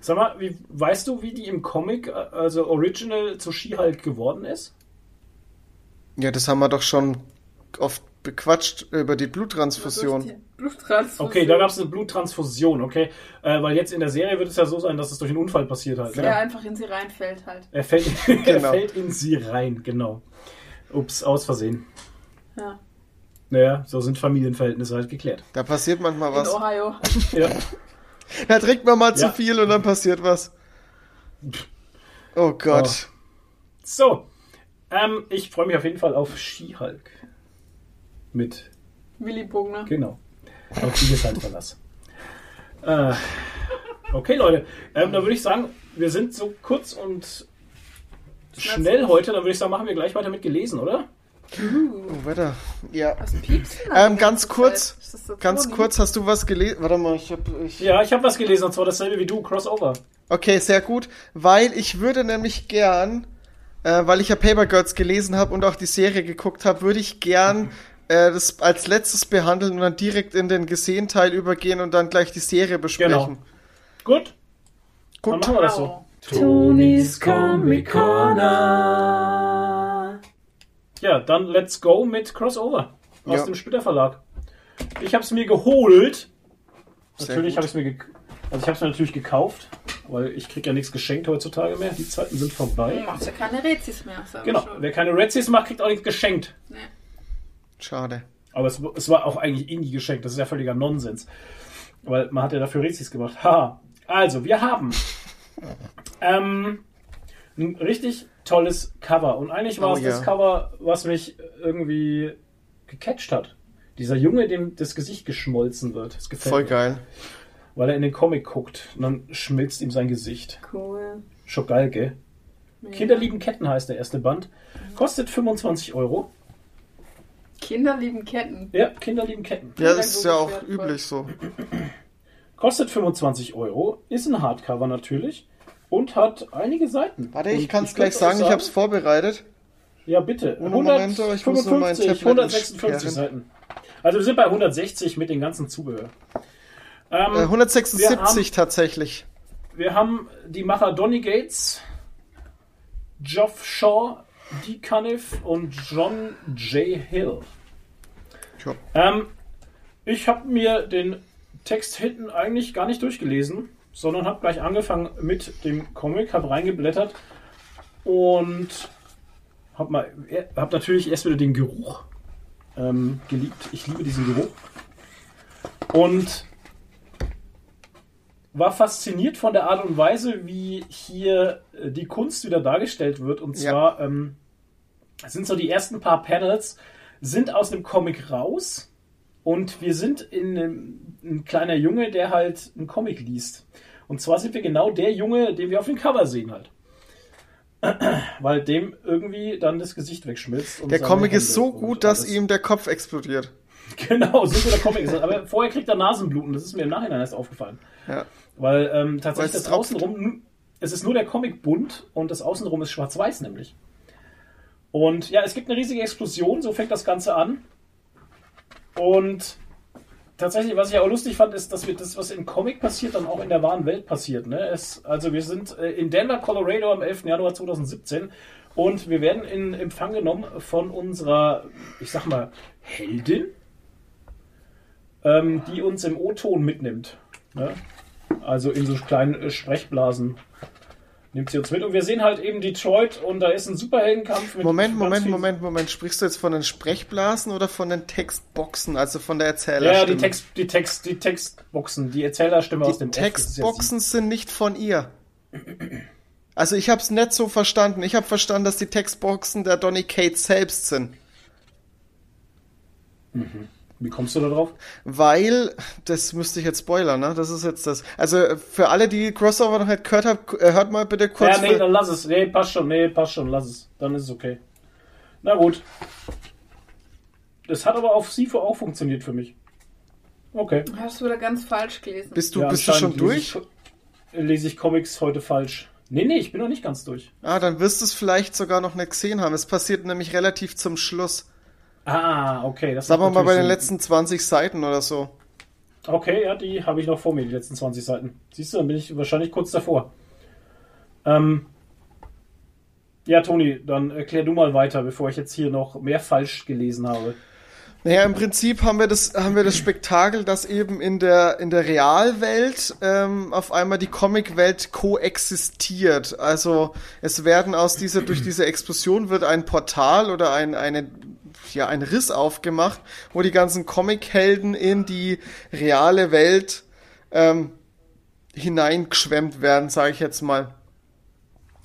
Speaker 2: Sag mal, wie, weißt du, wie die im Comic, äh, also Original zu She-Hulk geworden ist?
Speaker 3: Ja, das haben wir doch schon oft bequatscht über die Bluttransfusion.
Speaker 1: Bluttransfusion.
Speaker 2: Okay, da gab es eine Bluttransfusion, okay. Äh, weil jetzt in der Serie wird es ja so sein, dass es durch einen Unfall passiert halt.
Speaker 1: Der
Speaker 2: Ne?
Speaker 1: einfach in sie reinfällt halt.
Speaker 2: Er, fällt, (laughs) er
Speaker 3: Genau.
Speaker 2: fällt in sie rein, genau. Ups, aus Versehen.
Speaker 1: Ja.
Speaker 2: Naja, so sind Familienverhältnisse halt geklärt.
Speaker 3: Da passiert manchmal
Speaker 1: In
Speaker 3: was.
Speaker 1: Ohio.
Speaker 2: Ja. (laughs)
Speaker 3: Da trinkt man mal zu
Speaker 2: Ja.
Speaker 3: viel und dann passiert was. Oh Gott.
Speaker 2: So, ähm, ich freue mich auf jeden Fall auf She-Hulk. Mit,
Speaker 1: Willy Bogner.
Speaker 2: genau, auf die halt Verlass. Äh, okay, Leute, ähm, dann würde ich sagen, wir sind so kurz und schnell heute, dann würde ich sagen, machen wir gleich weiter mit gelesen, oder?
Speaker 3: Oh, Wetter. Ja.
Speaker 1: Was piepst
Speaker 3: Ähm, ganz kurz, ganz kurz, hast du was gelesen? Warte mal, ich hab, ich...
Speaker 2: Ja, ich habe was gelesen, und zwar dasselbe wie du, Crossover.
Speaker 3: Okay, sehr gut, weil ich würde nämlich gern, äh, weil ich ja Paper Girls gelesen habe und auch die Serie geguckt habe, würde ich gern (laughs) äh, das als letztes behandeln und dann direkt in den gesehen Teil übergehen und dann gleich die Serie besprechen.
Speaker 2: Gut, dann
Speaker 3: Gut,
Speaker 2: machen wir das so. Tonis Comic Corner. Ja, dann let's go mit Crossover aus
Speaker 3: Ja.
Speaker 2: dem Splitter Verlag. Ich habe es mir geholt.
Speaker 3: Sehr
Speaker 2: natürlich
Speaker 3: gut.
Speaker 2: habe ich es mir ge also ich habe es mir natürlich gekauft, weil ich krieg ja nichts geschenkt heutzutage mehr. Die Zeiten sind vorbei.
Speaker 1: Macht ja keine Rezis mehr.
Speaker 2: Genau.
Speaker 1: schon.
Speaker 2: Wer keine Redseas macht, kriegt auch nichts geschenkt.
Speaker 1: Nee.
Speaker 3: Schade.
Speaker 2: Aber es, es war auch eigentlich nie geschenkt. Das ist ja völliger Nonsens. Weil man hat ja dafür Rezis gemacht. Ha. Also, wir haben (laughs) ähm, ein richtig tolles Cover. Und eigentlich war
Speaker 3: Oh
Speaker 2: es das
Speaker 3: ja.
Speaker 2: Cover, was mich irgendwie gecatcht hat. Dieser Junge, dem das Gesicht geschmolzen wird. Das gefällt
Speaker 3: Voll
Speaker 2: mir.
Speaker 3: geil.
Speaker 2: Weil er in den Comic guckt und dann schmilzt ihm sein Gesicht.
Speaker 1: Cool.
Speaker 2: Schon geil, gell?
Speaker 1: Mega.
Speaker 2: Kinder lieben Ketten heißt der erste Band. Kostet 25 Euro.
Speaker 1: Kinder lieben Ketten.
Speaker 2: Ja, Kinder lieben Ketten.
Speaker 3: Ja, das ist ja auch üblich so.
Speaker 2: Kostet 25 Euro, ist ein Hardcover natürlich und hat einige Seiten.
Speaker 3: Warte, ich kann es gleich
Speaker 2: euch
Speaker 3: sagen, ich habe es vorbereitet.
Speaker 2: Ja, bitte.
Speaker 3: Ohne Moment, aber ich muss nur mein
Speaker 2: 155,
Speaker 3: Tablet
Speaker 2: 156
Speaker 3: entsperren.
Speaker 2: Seiten. Also wir sind bei 160 mit dem ganzen Zubehör. Ähm,
Speaker 3: Äh, 176
Speaker 2: wir haben-
Speaker 3: tatsächlich.
Speaker 2: Wir haben die Macher Donny Gates, Geoff Shaw, Dee Cuniff und John J. Hill.
Speaker 3: Tja.
Speaker 2: Ähm, ich habe mir den Text hinten eigentlich gar nicht durchgelesen, sondern habe gleich angefangen mit dem Comic, habe reingeblättert und habe mal, hab natürlich erst wieder den Geruch ähm, geliebt. Ich liebe diesen Geruch. Und war fasziniert von der Art und Weise, wie hier äh, die Kunst wieder dargestellt wird. Und
Speaker 3: Ja.
Speaker 2: zwar ähm, sind so die ersten paar Panels sind aus dem Comic raus und wir sind in einem, ein kleiner Junge, der halt einen Comic liest. Und zwar sind wir genau der Junge, den wir auf dem Cover sehen halt. (clears throat) Weil dem irgendwie dann das Gesicht wegschmilzt. und
Speaker 3: Der Comic ist so gut, dass ihm der Kopf explodiert. (laughs)
Speaker 2: Genau, so viel der Comic ist. Aber vorher kriegt er Nasenbluten. Das ist mir im Nachhinein erst aufgefallen.
Speaker 3: Ja.
Speaker 2: Weil ähm, tatsächlich
Speaker 3: Weil
Speaker 2: das Außenrum, es ist nur der Comic bunt und das Außenrum ist schwarz-weiß nämlich. Und ja, es gibt eine riesige Explosion, so fängt das Ganze an. Und tatsächlich, was ich auch lustig fand, ist, dass wir das, was im Comic passiert, dann auch in der wahren Welt passiert. Ne? Es, also wir sind äh, in Denver, Colorado am 11. Januar 2017 und wir werden in Empfang genommen von unserer, ich sag mal, Heldin, ähm, die uns im O-Ton mitnimmt. Ne? Also in so kleinen äh, Sprechblasen nimmt sie uns mit. Und wir sehen halt eben Detroit und da ist ein Superheldenkampf mit
Speaker 3: Moment, Moment, Moment, Moment. Sprichst du jetzt von den Sprechblasen oder von den Textboxen, also von der
Speaker 2: Ja,
Speaker 3: Erzählerstimme?
Speaker 2: die, Text, die, Text, die Textboxen, die Erzählerstimme aus dem
Speaker 3: Die
Speaker 2: ist ja
Speaker 3: Textboxen sind nicht von ihr. Also ich habe es nicht so verstanden. Ich habe verstanden, dass die Textboxen der Donny Kate selbst sind.
Speaker 2: sie. Wie kommst du da drauf?
Speaker 3: Weil, das müsste ich jetzt spoilern, ne? Das ist jetzt das. Also für alle, die Crossover noch nicht gehört haben, äh, hört mal bitte kurz.
Speaker 2: ja, nee, dann lass es. Nee, passt schon. Nee, passt schon. Lass es. Dann ist es okay. Na gut. Das hat aber auf SIFO auch funktioniert für mich. Okay.
Speaker 1: Hast du wieder ganz falsch gelesen.
Speaker 3: bist du,
Speaker 2: Ja,
Speaker 3: bist du schon durch?
Speaker 2: Lese ich, lese ich Comics heute falsch. Nee, nee, ich bin noch nicht ganz durch.
Speaker 3: Ah, dann wirst du es vielleicht sogar noch nicht gesehen haben. Es passiert nämlich relativ zum Schluss.
Speaker 2: Ah, okay. Das
Speaker 3: Sagen wir mal bei den
Speaker 2: natürlich
Speaker 3: letzten 20 Seiten oder so.
Speaker 2: Sinn. Okay, ja, die habe ich noch vor mir, die letzten 20 Seiten. Siehst du, dann bin ich wahrscheinlich kurz davor. Ähm, ja, Toni, dann erklär du mal weiter, bevor ich jetzt hier noch mehr falsch gelesen habe.
Speaker 3: Naja, im Prinzip haben wir das, haben wir das Spektakel, dass eben in der, in der Realwelt ähm, auf einmal die Comicwelt koexistiert. Also es werden aus dieser, durch diese Explosion wird ein Portal oder ein, eine, ja, ein Riss aufgemacht, wo die ganzen Comichelden in die reale Welt ähm, hineingeschwemmt werden, sage ich jetzt mal.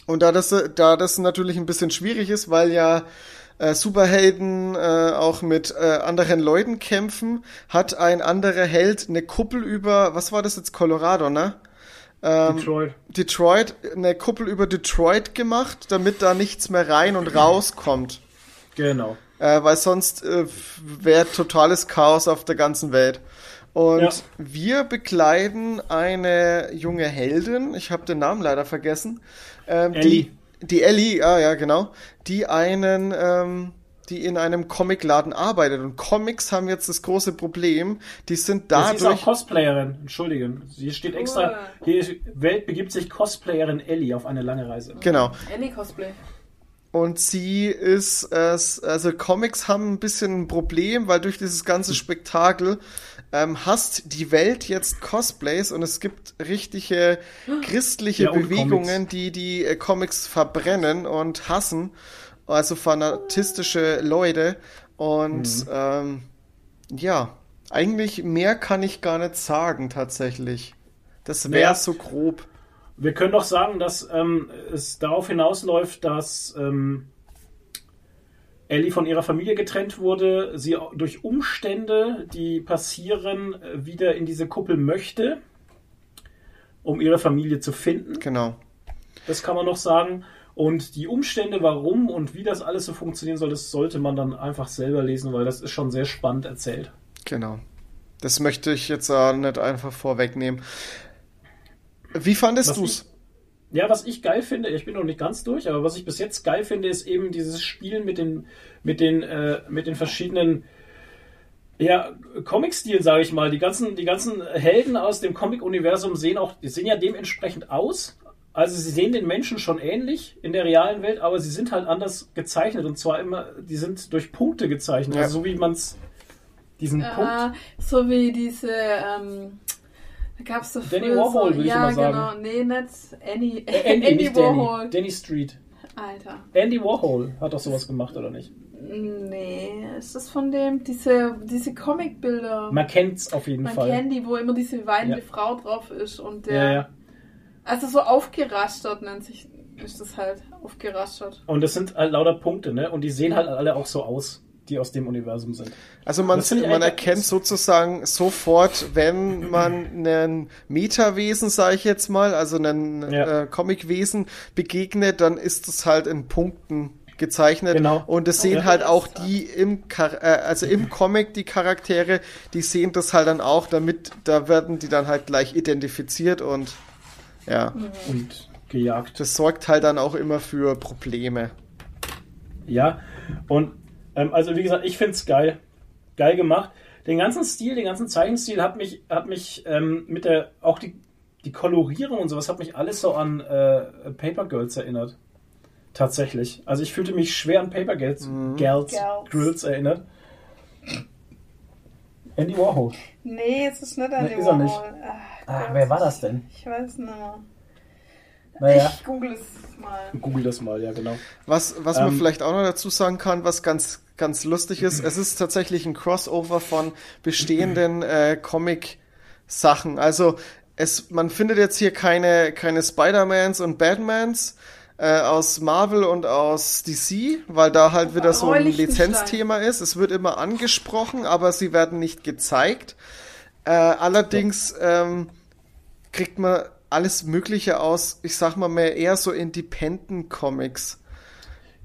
Speaker 3: Und da das, da das natürlich ein bisschen schwierig ist, weil ja äh, Superhelden äh, auch mit äh, anderen Leuten kämpfen, hat ein anderer Held eine Kuppel über, was war das jetzt, Colorado, ne? Ähm,
Speaker 2: Detroit.
Speaker 3: Detroit, eine Kuppel über Detroit gemacht, damit da nichts mehr rein und rauskommt.
Speaker 2: Genau.
Speaker 3: Äh, weil sonst äh, wäre totales Chaos auf der ganzen Welt. Und
Speaker 2: Ja.
Speaker 3: wir begleiten eine junge Heldin, ich habe den Namen leider vergessen, ähm,
Speaker 2: Ellie.
Speaker 3: die die Ellie, ah ja genau, die einen, ähm, die in einem Comicladen arbeitet. Und Comics haben jetzt das große Problem, die sind
Speaker 2: Ja, sie ist auch
Speaker 3: dadurch
Speaker 2: Cosplayerin, entschuldigen. Hier steht extra, hier Welt begibt sich Cosplayerin Ellie auf eine lange Reise.
Speaker 3: genau.
Speaker 1: Ellie Cosplay.
Speaker 3: Und sie ist, äh, also Comics haben ein bisschen ein Problem, weil durch dieses ganze Spektakel ähm, hasst die Welt jetzt Cosplays und es gibt richtige christliche
Speaker 2: Ja,
Speaker 3: Bewegungen,
Speaker 2: Comics.
Speaker 3: die die äh, Comics verbrennen und hassen, also fanatistische Leute. Und ähm, ja, eigentlich mehr kann ich gar nicht sagen tatsächlich. Das wäre
Speaker 2: Ja.
Speaker 3: so grob.
Speaker 2: Wir können doch sagen, dass ähm, es darauf hinausläuft, dass ähm, Ellie von ihrer Familie getrennt wurde, sie durch Umstände, die passieren, äh, wieder in diese Kuppel möchte, um ihre Familie zu finden.
Speaker 3: Genau.
Speaker 2: Das kann man noch sagen. Und die Umstände, warum und wie das alles so funktionieren soll, das sollte man dann einfach selber lesen, weil das ist schon sehr spannend erzählt.
Speaker 3: Genau. Das möchte ich jetzt äh, nicht einfach vorwegnehmen. Wie fandest
Speaker 2: Was
Speaker 3: du's?
Speaker 2: Ja, was ich geil finde, ich bin noch nicht ganz durch, aber was ich bis jetzt geil finde, ist eben dieses Spielen mit den, mit den, äh, mit den verschiedenen ja, Comic-Stilen, sage ich mal. Die ganzen, die ganzen Helden aus dem Comic-Universum sehen auch, die sehen ja dementsprechend aus. Also sie sehen den Menschen schon ähnlich in der realen Welt, aber sie sind halt anders gezeichnet und zwar immer, die sind durch Punkte gezeichnet,
Speaker 3: Ja.
Speaker 2: also so wie man es diesen Punkt.
Speaker 1: Ja, so wie diese, ähm, gab es doch
Speaker 2: Danny Warhol,
Speaker 1: so,
Speaker 2: will ich
Speaker 1: ja,
Speaker 2: immer sagen.
Speaker 1: genau, nee, nicht Annie,
Speaker 2: Äh, Andy, (laughs)
Speaker 1: Andy
Speaker 2: nicht Danny.
Speaker 1: Warhol.
Speaker 2: Danny Street.
Speaker 1: Alter.
Speaker 2: Andy Warhol hat doch sowas gemacht, oder nicht?
Speaker 1: Nee, ist das von dem, diese, diese Comicbilder?
Speaker 2: Man kennt's auf jeden
Speaker 1: Man
Speaker 2: Fall.
Speaker 1: kennt die, wo immer diese weinende
Speaker 2: Ja.
Speaker 1: Frau drauf ist und der.
Speaker 2: ja, ja.
Speaker 1: Also so aufgerastert nennt sich, ist das halt. Aufgerastert.
Speaker 2: Und das sind halt lauter Punkte, ne? Und die sehen halt alle auch so aus, die aus dem Universum sind.
Speaker 3: Also man, man erkennt sozusagen sofort, wenn man einen Metawesen, sage ich jetzt mal, also einen
Speaker 2: Ja.
Speaker 3: äh, Comicwesen begegnet, dann ist es halt in Punkten gezeichnet.
Speaker 2: Genau.
Speaker 3: Und es sehen
Speaker 2: Ja.
Speaker 3: halt auch die im, Char- äh, also im Comic, die Charaktere, die sehen das halt dann auch, damit, da werden die dann halt gleich identifiziert und ja,
Speaker 2: Und gejagt.
Speaker 3: das sorgt halt dann auch immer für Probleme.
Speaker 2: Ja, und ähm, also wie gesagt, ich finde es geil. Geil gemacht. Den ganzen Stil, den ganzen Zeichenstil hat mich, hat mich ähm, mit der, auch die, die Kolorierung und sowas hat mich alles so an äh, Paper Girls erinnert. Tatsächlich. Also ich fühlte mich schwer an Paper Girls, Girls,
Speaker 1: Girls.
Speaker 2: Girls erinnert. Andy Warhol.
Speaker 1: Nee, es ist nicht
Speaker 2: Nee, ist er nicht. Ah, wer war das denn?
Speaker 1: Ich weiß nicht mehr.
Speaker 2: Naja,
Speaker 1: Ich google es mal.
Speaker 2: google das mal, ja genau.
Speaker 3: Was, was man
Speaker 2: Ähm,
Speaker 3: vielleicht auch noch dazu sagen kann, was ganz, ganz lustig ist, es ist tatsächlich ein Crossover von bestehenden äh, Comic-Sachen. Also es, man findet jetzt hier keine, keine Spider-Mans und Batmans äh, aus Marvel und aus DC, weil da halt wieder so ein. Lizenzthema ist. Es wird immer angesprochen, aber sie werden nicht gezeigt. Äh, allerdings ähm, kriegt man alles Mögliche aus, ich sag mal mehr eher so Independent Comics.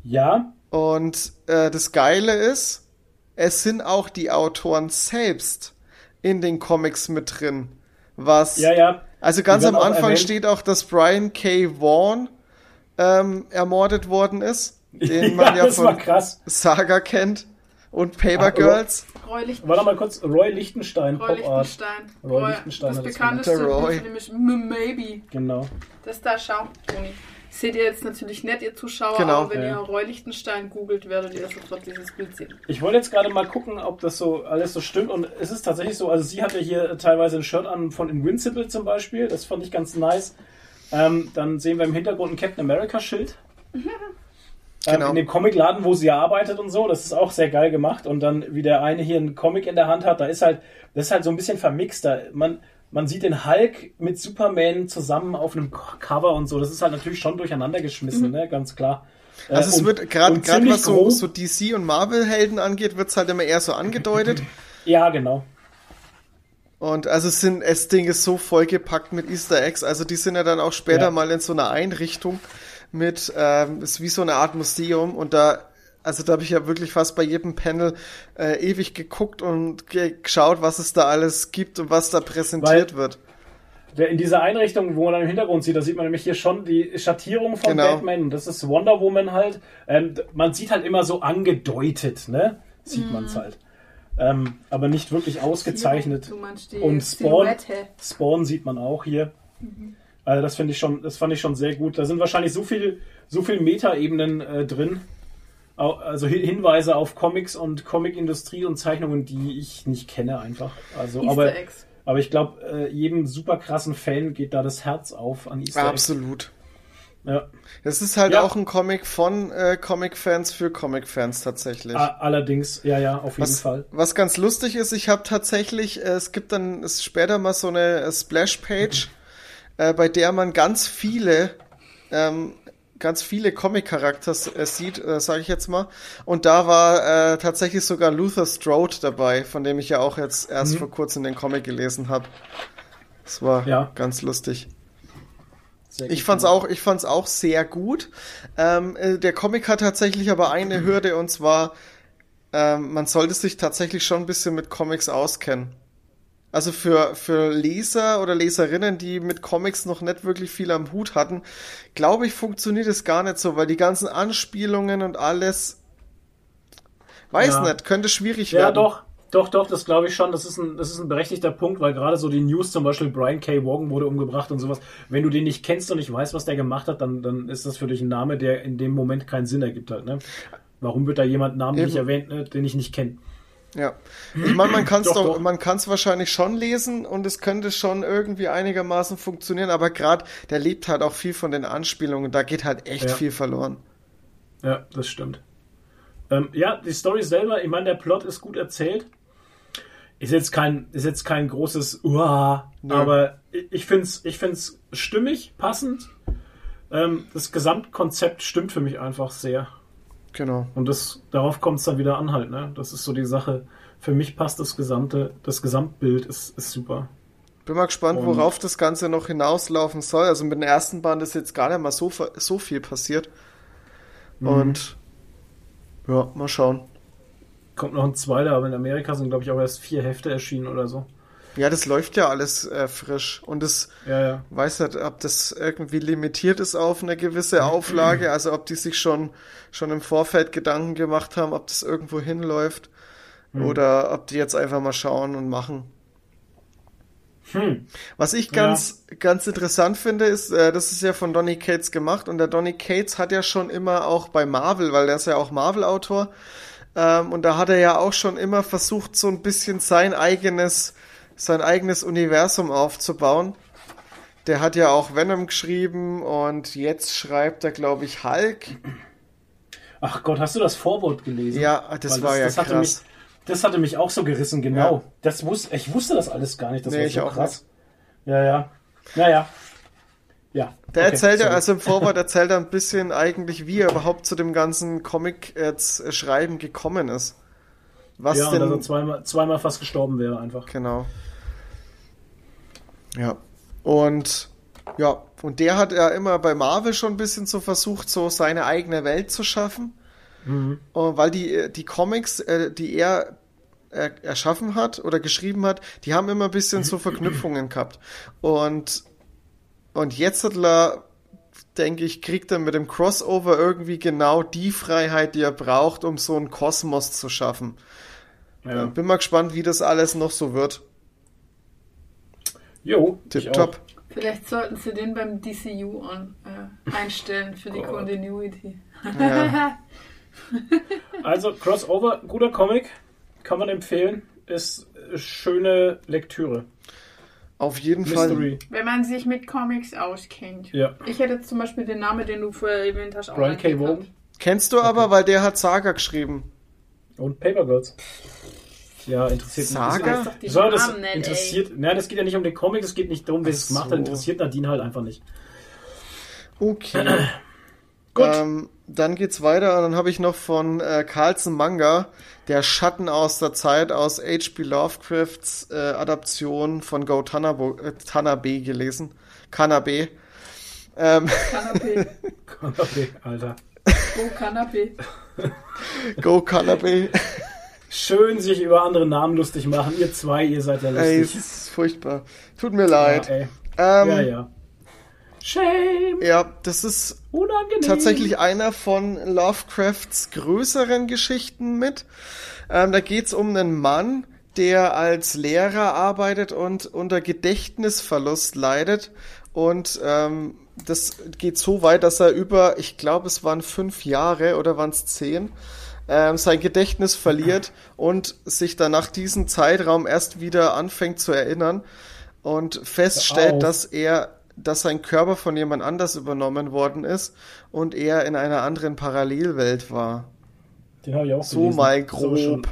Speaker 2: Ja,
Speaker 3: Und äh, das Geile ist, es sind auch die Autoren selbst in den Comics mit drin. Was
Speaker 2: ja, ja.
Speaker 3: also ganz am Anfang
Speaker 2: erwähnt.
Speaker 3: steht auch, dass Brian K. Vaughan ähm, ermordet worden ist, (laughs) den man ja,
Speaker 2: das war
Speaker 3: von. Saga kennt und Paper
Speaker 2: Ah,
Speaker 3: Girls.
Speaker 1: Roy Lichtenstein.
Speaker 2: Warte mal kurz, Roy Lichtenstein,
Speaker 1: Roy
Speaker 2: Pop Art.
Speaker 1: Lichtenstein.
Speaker 2: Roy Lichtenstein
Speaker 1: Das
Speaker 2: das
Speaker 1: bekannteste
Speaker 3: Roy.
Speaker 1: M- Maybe.
Speaker 2: Genau.
Speaker 1: Das da, schau, Toni. Seht ihr jetzt natürlich nicht, ihr Zuschauer,
Speaker 3: Genau.
Speaker 1: aber wenn
Speaker 2: Ja.
Speaker 1: ihr Roy Lichtenstein googelt, werdet ihr sofort dieses Bild sehen.
Speaker 2: Ich wollte jetzt gerade mal gucken, ob das so alles so stimmt. Und es ist tatsächlich so, also sie hatte hier teilweise ein Shirt an von Invincible zum Beispiel. Das fand ich ganz nice. Ähm, dann sehen wir im Hintergrund ein Captain America Schild. (laughs) Ähm,
Speaker 3: Genau.
Speaker 2: In dem Comicladen, wo sie arbeitet und so, das ist auch sehr geil gemacht. Und dann, wie der eine hier einen Comic in der Hand hat, da ist halt, das ist halt so ein bisschen vermixt. Da, man, man sieht den Hulk mit Superman zusammen auf einem Cover und so. Das ist halt natürlich schon durcheinander geschmissen, ne? Ganz klar. Äh,
Speaker 3: Also es
Speaker 2: und-
Speaker 3: wird gerade was so, so DC und Marvel Helden angeht, wird's halt immer eher so angedeutet. (laughs)
Speaker 2: Ja, genau.
Speaker 3: Und also es sind, das Ding ist so vollgepackt mit Easter Eggs. Also die sind ja dann auch später
Speaker 2: Ja.
Speaker 3: mal in so einer Einrichtung mit, ähm, ist wie so eine Art Museum und da, also da habe ich ja wirklich fast bei jedem Panel äh, ewig geguckt und ge geschaut, was es da alles gibt und was da präsentiert wird.
Speaker 2: Der- In dieser Einrichtung, wo man dann im Hintergrund sieht, da sieht man nämlich hier schon die Schattierung von
Speaker 3: Genau.
Speaker 2: Batman. Und das ist Wonder Woman halt. Ähm, man sieht halt immer so angedeutet, ne? Sieht man es halt. Ähm, aber nicht wirklich ausgezeichnet.
Speaker 1: Du meinst die
Speaker 2: Und Spawn. Spawn sieht man auch hier. Also das finde ich schon, das fand ich schon sehr gut. Da sind wahrscheinlich so viel, so viel Metaebenen äh, drin. Also Hi- Hinweise auf Comics und Comicindustrie und Zeichnungen, die ich nicht kenne einfach. Also,
Speaker 1: Easter
Speaker 2: aber,
Speaker 1: Eggs.
Speaker 2: aber ich glaube, äh, jedem super krassen Fan geht da das Herz auf an Easter Eggs.
Speaker 3: Absolut.
Speaker 2: Ja.
Speaker 3: Es ist halt
Speaker 2: Ja.
Speaker 3: auch ein Comic von äh, Comic-Fans für Comic-Fans tatsächlich.
Speaker 2: A- Allerdings, ja, ja, auf jeden
Speaker 3: Was,
Speaker 2: Fall.
Speaker 3: was ganz lustig ist, ich habe tatsächlich, äh, es gibt dann ist später mal so eine äh, Splash-Page, (laughs) äh, bei der man ganz viele, ähm, ganz viele Comic-Charakters äh, sieht, äh, sage ich jetzt mal. Und da war äh, tatsächlich sogar Luther Strode dabei, von dem ich ja auch jetzt erst
Speaker 2: Mhm.
Speaker 3: vor kurzem den Comic gelesen habe. Das war
Speaker 2: Ja.
Speaker 3: ganz lustig.
Speaker 2: Sehr
Speaker 3: Ich fand's auch, ich fand's auch sehr gut. Ähm, äh, der Comic hat tatsächlich aber eine Hürde und zwar, ähm, man sollte sich tatsächlich schon ein bisschen mit Comics auskennen. Also für, für Leser oder Leserinnen, die mit Comics noch nicht wirklich viel am Hut hatten, glaube ich, funktioniert es gar nicht so, weil die ganzen Anspielungen und alles, weiß
Speaker 2: Ja.
Speaker 3: nicht, könnte schwierig
Speaker 2: Ja,
Speaker 3: werden.
Speaker 2: doch. Doch, doch, das glaube ich schon. Das ist, ein, das ist ein berechtigter Punkt, weil gerade so die News, zum Beispiel Brian K. Vaughan wurde umgebracht und sowas, wenn du den nicht kennst und nicht weißt, was der gemacht hat, dann, dann ist das für dich ein Name, der in dem Moment keinen Sinn ergibt halt. Ne? Warum wird da jemand namentlich
Speaker 3: Eben.
Speaker 2: erwähnt, ne, den ich nicht kenne?
Speaker 3: Ja. Ich meine, man (clears throat) kann es
Speaker 2: Doch,
Speaker 3: doch, man kann es wahrscheinlich schon lesen und es könnte schon irgendwie einigermaßen funktionieren, aber gerade der lebt halt auch viel von den Anspielungen, da geht halt echt
Speaker 2: Ja.
Speaker 3: viel verloren.
Speaker 2: Ja, das stimmt. Ähm, ja, die Story selber, ich meine, der Plot ist gut erzählt. Ist jetzt kein, ist jetzt kein großes Uah,
Speaker 3: Nö.
Speaker 2: aber ich- ich finde es ich find's stimmig, passend. Ähm, das Gesamtkonzept stimmt für mich einfach sehr.
Speaker 3: Genau.
Speaker 2: Und das, darauf kommt es dann wieder an halt, ne? Das ist so die Sache. Für mich passt das gesamte, das Gesamtbild ist, ist super.
Speaker 3: Bin mal gespannt,
Speaker 2: Und-
Speaker 3: worauf das Ganze noch hinauslaufen soll. Also mit dem ersten Band ist jetzt gar nicht mal so, so viel passiert.
Speaker 2: Mhm.
Speaker 3: Und ja, mal schauen.
Speaker 2: Kommt noch ein zweiter, aber in Amerika sind, glaube ich, auch erst vier Hefte erschienen oder so.
Speaker 3: Ja, das läuft ja alles äh, frisch. Und das
Speaker 2: Ja, ja.
Speaker 3: weiß nicht, ob das irgendwie limitiert ist auf eine gewisse Auflage, also ob die sich schon, schon im Vorfeld Gedanken gemacht haben, ob das irgendwo hinläuft. Oder ob die jetzt einfach mal schauen und machen.
Speaker 2: Hm.
Speaker 3: Was ich ganz, ganz interessant finde, ist, äh, das ist ja von Donny Cates gemacht und der Donny Cates hat ja schon immer auch bei Marvel, weil der ist ja auch Marvel-Autor, ähm, und da hat er ja auch schon immer versucht, so ein bisschen sein eigenes, sein eigenes Universum aufzubauen. Der hat ja auch Venom geschrieben und jetzt schreibt er, glaube ich, Hulk.
Speaker 2: Ach Gott, hast du das Vorwort gelesen?
Speaker 3: Ja, das
Speaker 2: Weil
Speaker 3: war ja
Speaker 2: hatte
Speaker 3: krass.
Speaker 2: Mich, das hatte mich auch so gerissen, genau.
Speaker 3: Ja.
Speaker 2: Das wus, ich wusste das alles gar nicht. Das
Speaker 3: Nee,
Speaker 2: war
Speaker 3: ich
Speaker 2: so
Speaker 3: auch
Speaker 2: krass. Ja, ja. Naja. Ja.
Speaker 3: Der
Speaker 2: okay,
Speaker 3: erzählt ja, also im Vorwort (laughs) erzählt er ein bisschen eigentlich, wie er überhaupt zu dem ganzen Comic jetzt äh, schreiben gekommen ist. Was
Speaker 2: ja,
Speaker 3: denn
Speaker 2: und dass er zweimal, zweimal fast gestorben wäre einfach.
Speaker 3: Genau. Ja. Und ja, und der hat ja immer bei Marvel schon ein bisschen so versucht, so seine eigene Welt zu schaffen.
Speaker 2: Mhm.
Speaker 3: Weil die, die Comics, äh, die er er erschaffen hat oder geschrieben hat, die haben immer ein bisschen so Verknüpfungen gehabt. Und, und jetzt hat er, denke ich, kriegt er mit dem Crossover irgendwie genau die Freiheit, die er braucht, um so einen Kosmos zu schaffen.
Speaker 2: Ja.
Speaker 3: Bin mal gespannt, wie das alles noch so wird.
Speaker 2: Jo,
Speaker 3: Tipptopp.
Speaker 1: Vielleicht sollten sie den beim DCU an, äh, einstellen für die. Continuity.
Speaker 3: Ja. (laughs)
Speaker 2: Also, Crossover, guter Comic. Kann man empfehlen. Ist schöne Lektüre.
Speaker 3: Auf jeden Fall.
Speaker 2: Mystery.
Speaker 1: Wenn man sich mit Comics auskennt.
Speaker 2: Ja.
Speaker 1: Ich hätte jetzt zum Beispiel den Namen, den du vorher erwähnt hast, auch
Speaker 2: Brian K. Vaughan.
Speaker 3: Kennst du aber, weil der hat Saga geschrieben.
Speaker 2: Und Paper Girls. Ja, interessiert
Speaker 3: Saga?
Speaker 1: Die
Speaker 2: So, das
Speaker 1: Namen
Speaker 2: interessiert. Nein, das geht ja nicht um den Comic, es geht nicht darum, wer es
Speaker 3: Ach
Speaker 2: gemacht hat.
Speaker 3: so.
Speaker 2: Interessiert Nadine halt einfach nicht.
Speaker 3: Okay. (clears throat)
Speaker 2: Gut.
Speaker 3: Ähm, dann geht's weiter und dann habe ich noch von äh, Carlsen Manga, der Schatten aus der Zeit aus H.P. Lovecrafts äh, Adaption von (laughs) Go Tanabo, äh, Tanabe gelesen. Kanabe. Ähm, (laughs)
Speaker 1: Kanapé.
Speaker 2: Okay, Alter.
Speaker 1: Oh, Kanapé.
Speaker 3: Go Kanabe. (laughs)
Speaker 2: Schön sich über andere Namen lustig machen. Ihr zwei, ihr seid ja
Speaker 3: Ey, es
Speaker 2: lustig.
Speaker 3: ist furchtbar. Tut mir leid.
Speaker 2: Ja, ey.
Speaker 3: ähm,
Speaker 2: ja, ja. Shame.
Speaker 3: ja, das ist
Speaker 2: Unangenehm.
Speaker 3: tatsächlich einer von Lovecrafts größeren Geschichten mit. Ähm, da geht's um einen Mann, der als Lehrer arbeitet und unter Gedächtnisverlust leidet. Und ähm, das geht so weit, dass er über, ich glaube, es waren fünf Jahre oder waren es zehn, ähm, sein Gedächtnis verliert und sich dann nach diesem Zeitraum erst wieder anfängt zu erinnern und feststellt, dass er, dass sein Körper von jemand anders übernommen worden ist und er in einer anderen Parallelwelt war.
Speaker 2: Den habe ich auch
Speaker 3: So
Speaker 2: gelesen.
Speaker 3: mal
Speaker 2: aber Schon,
Speaker 3: grob.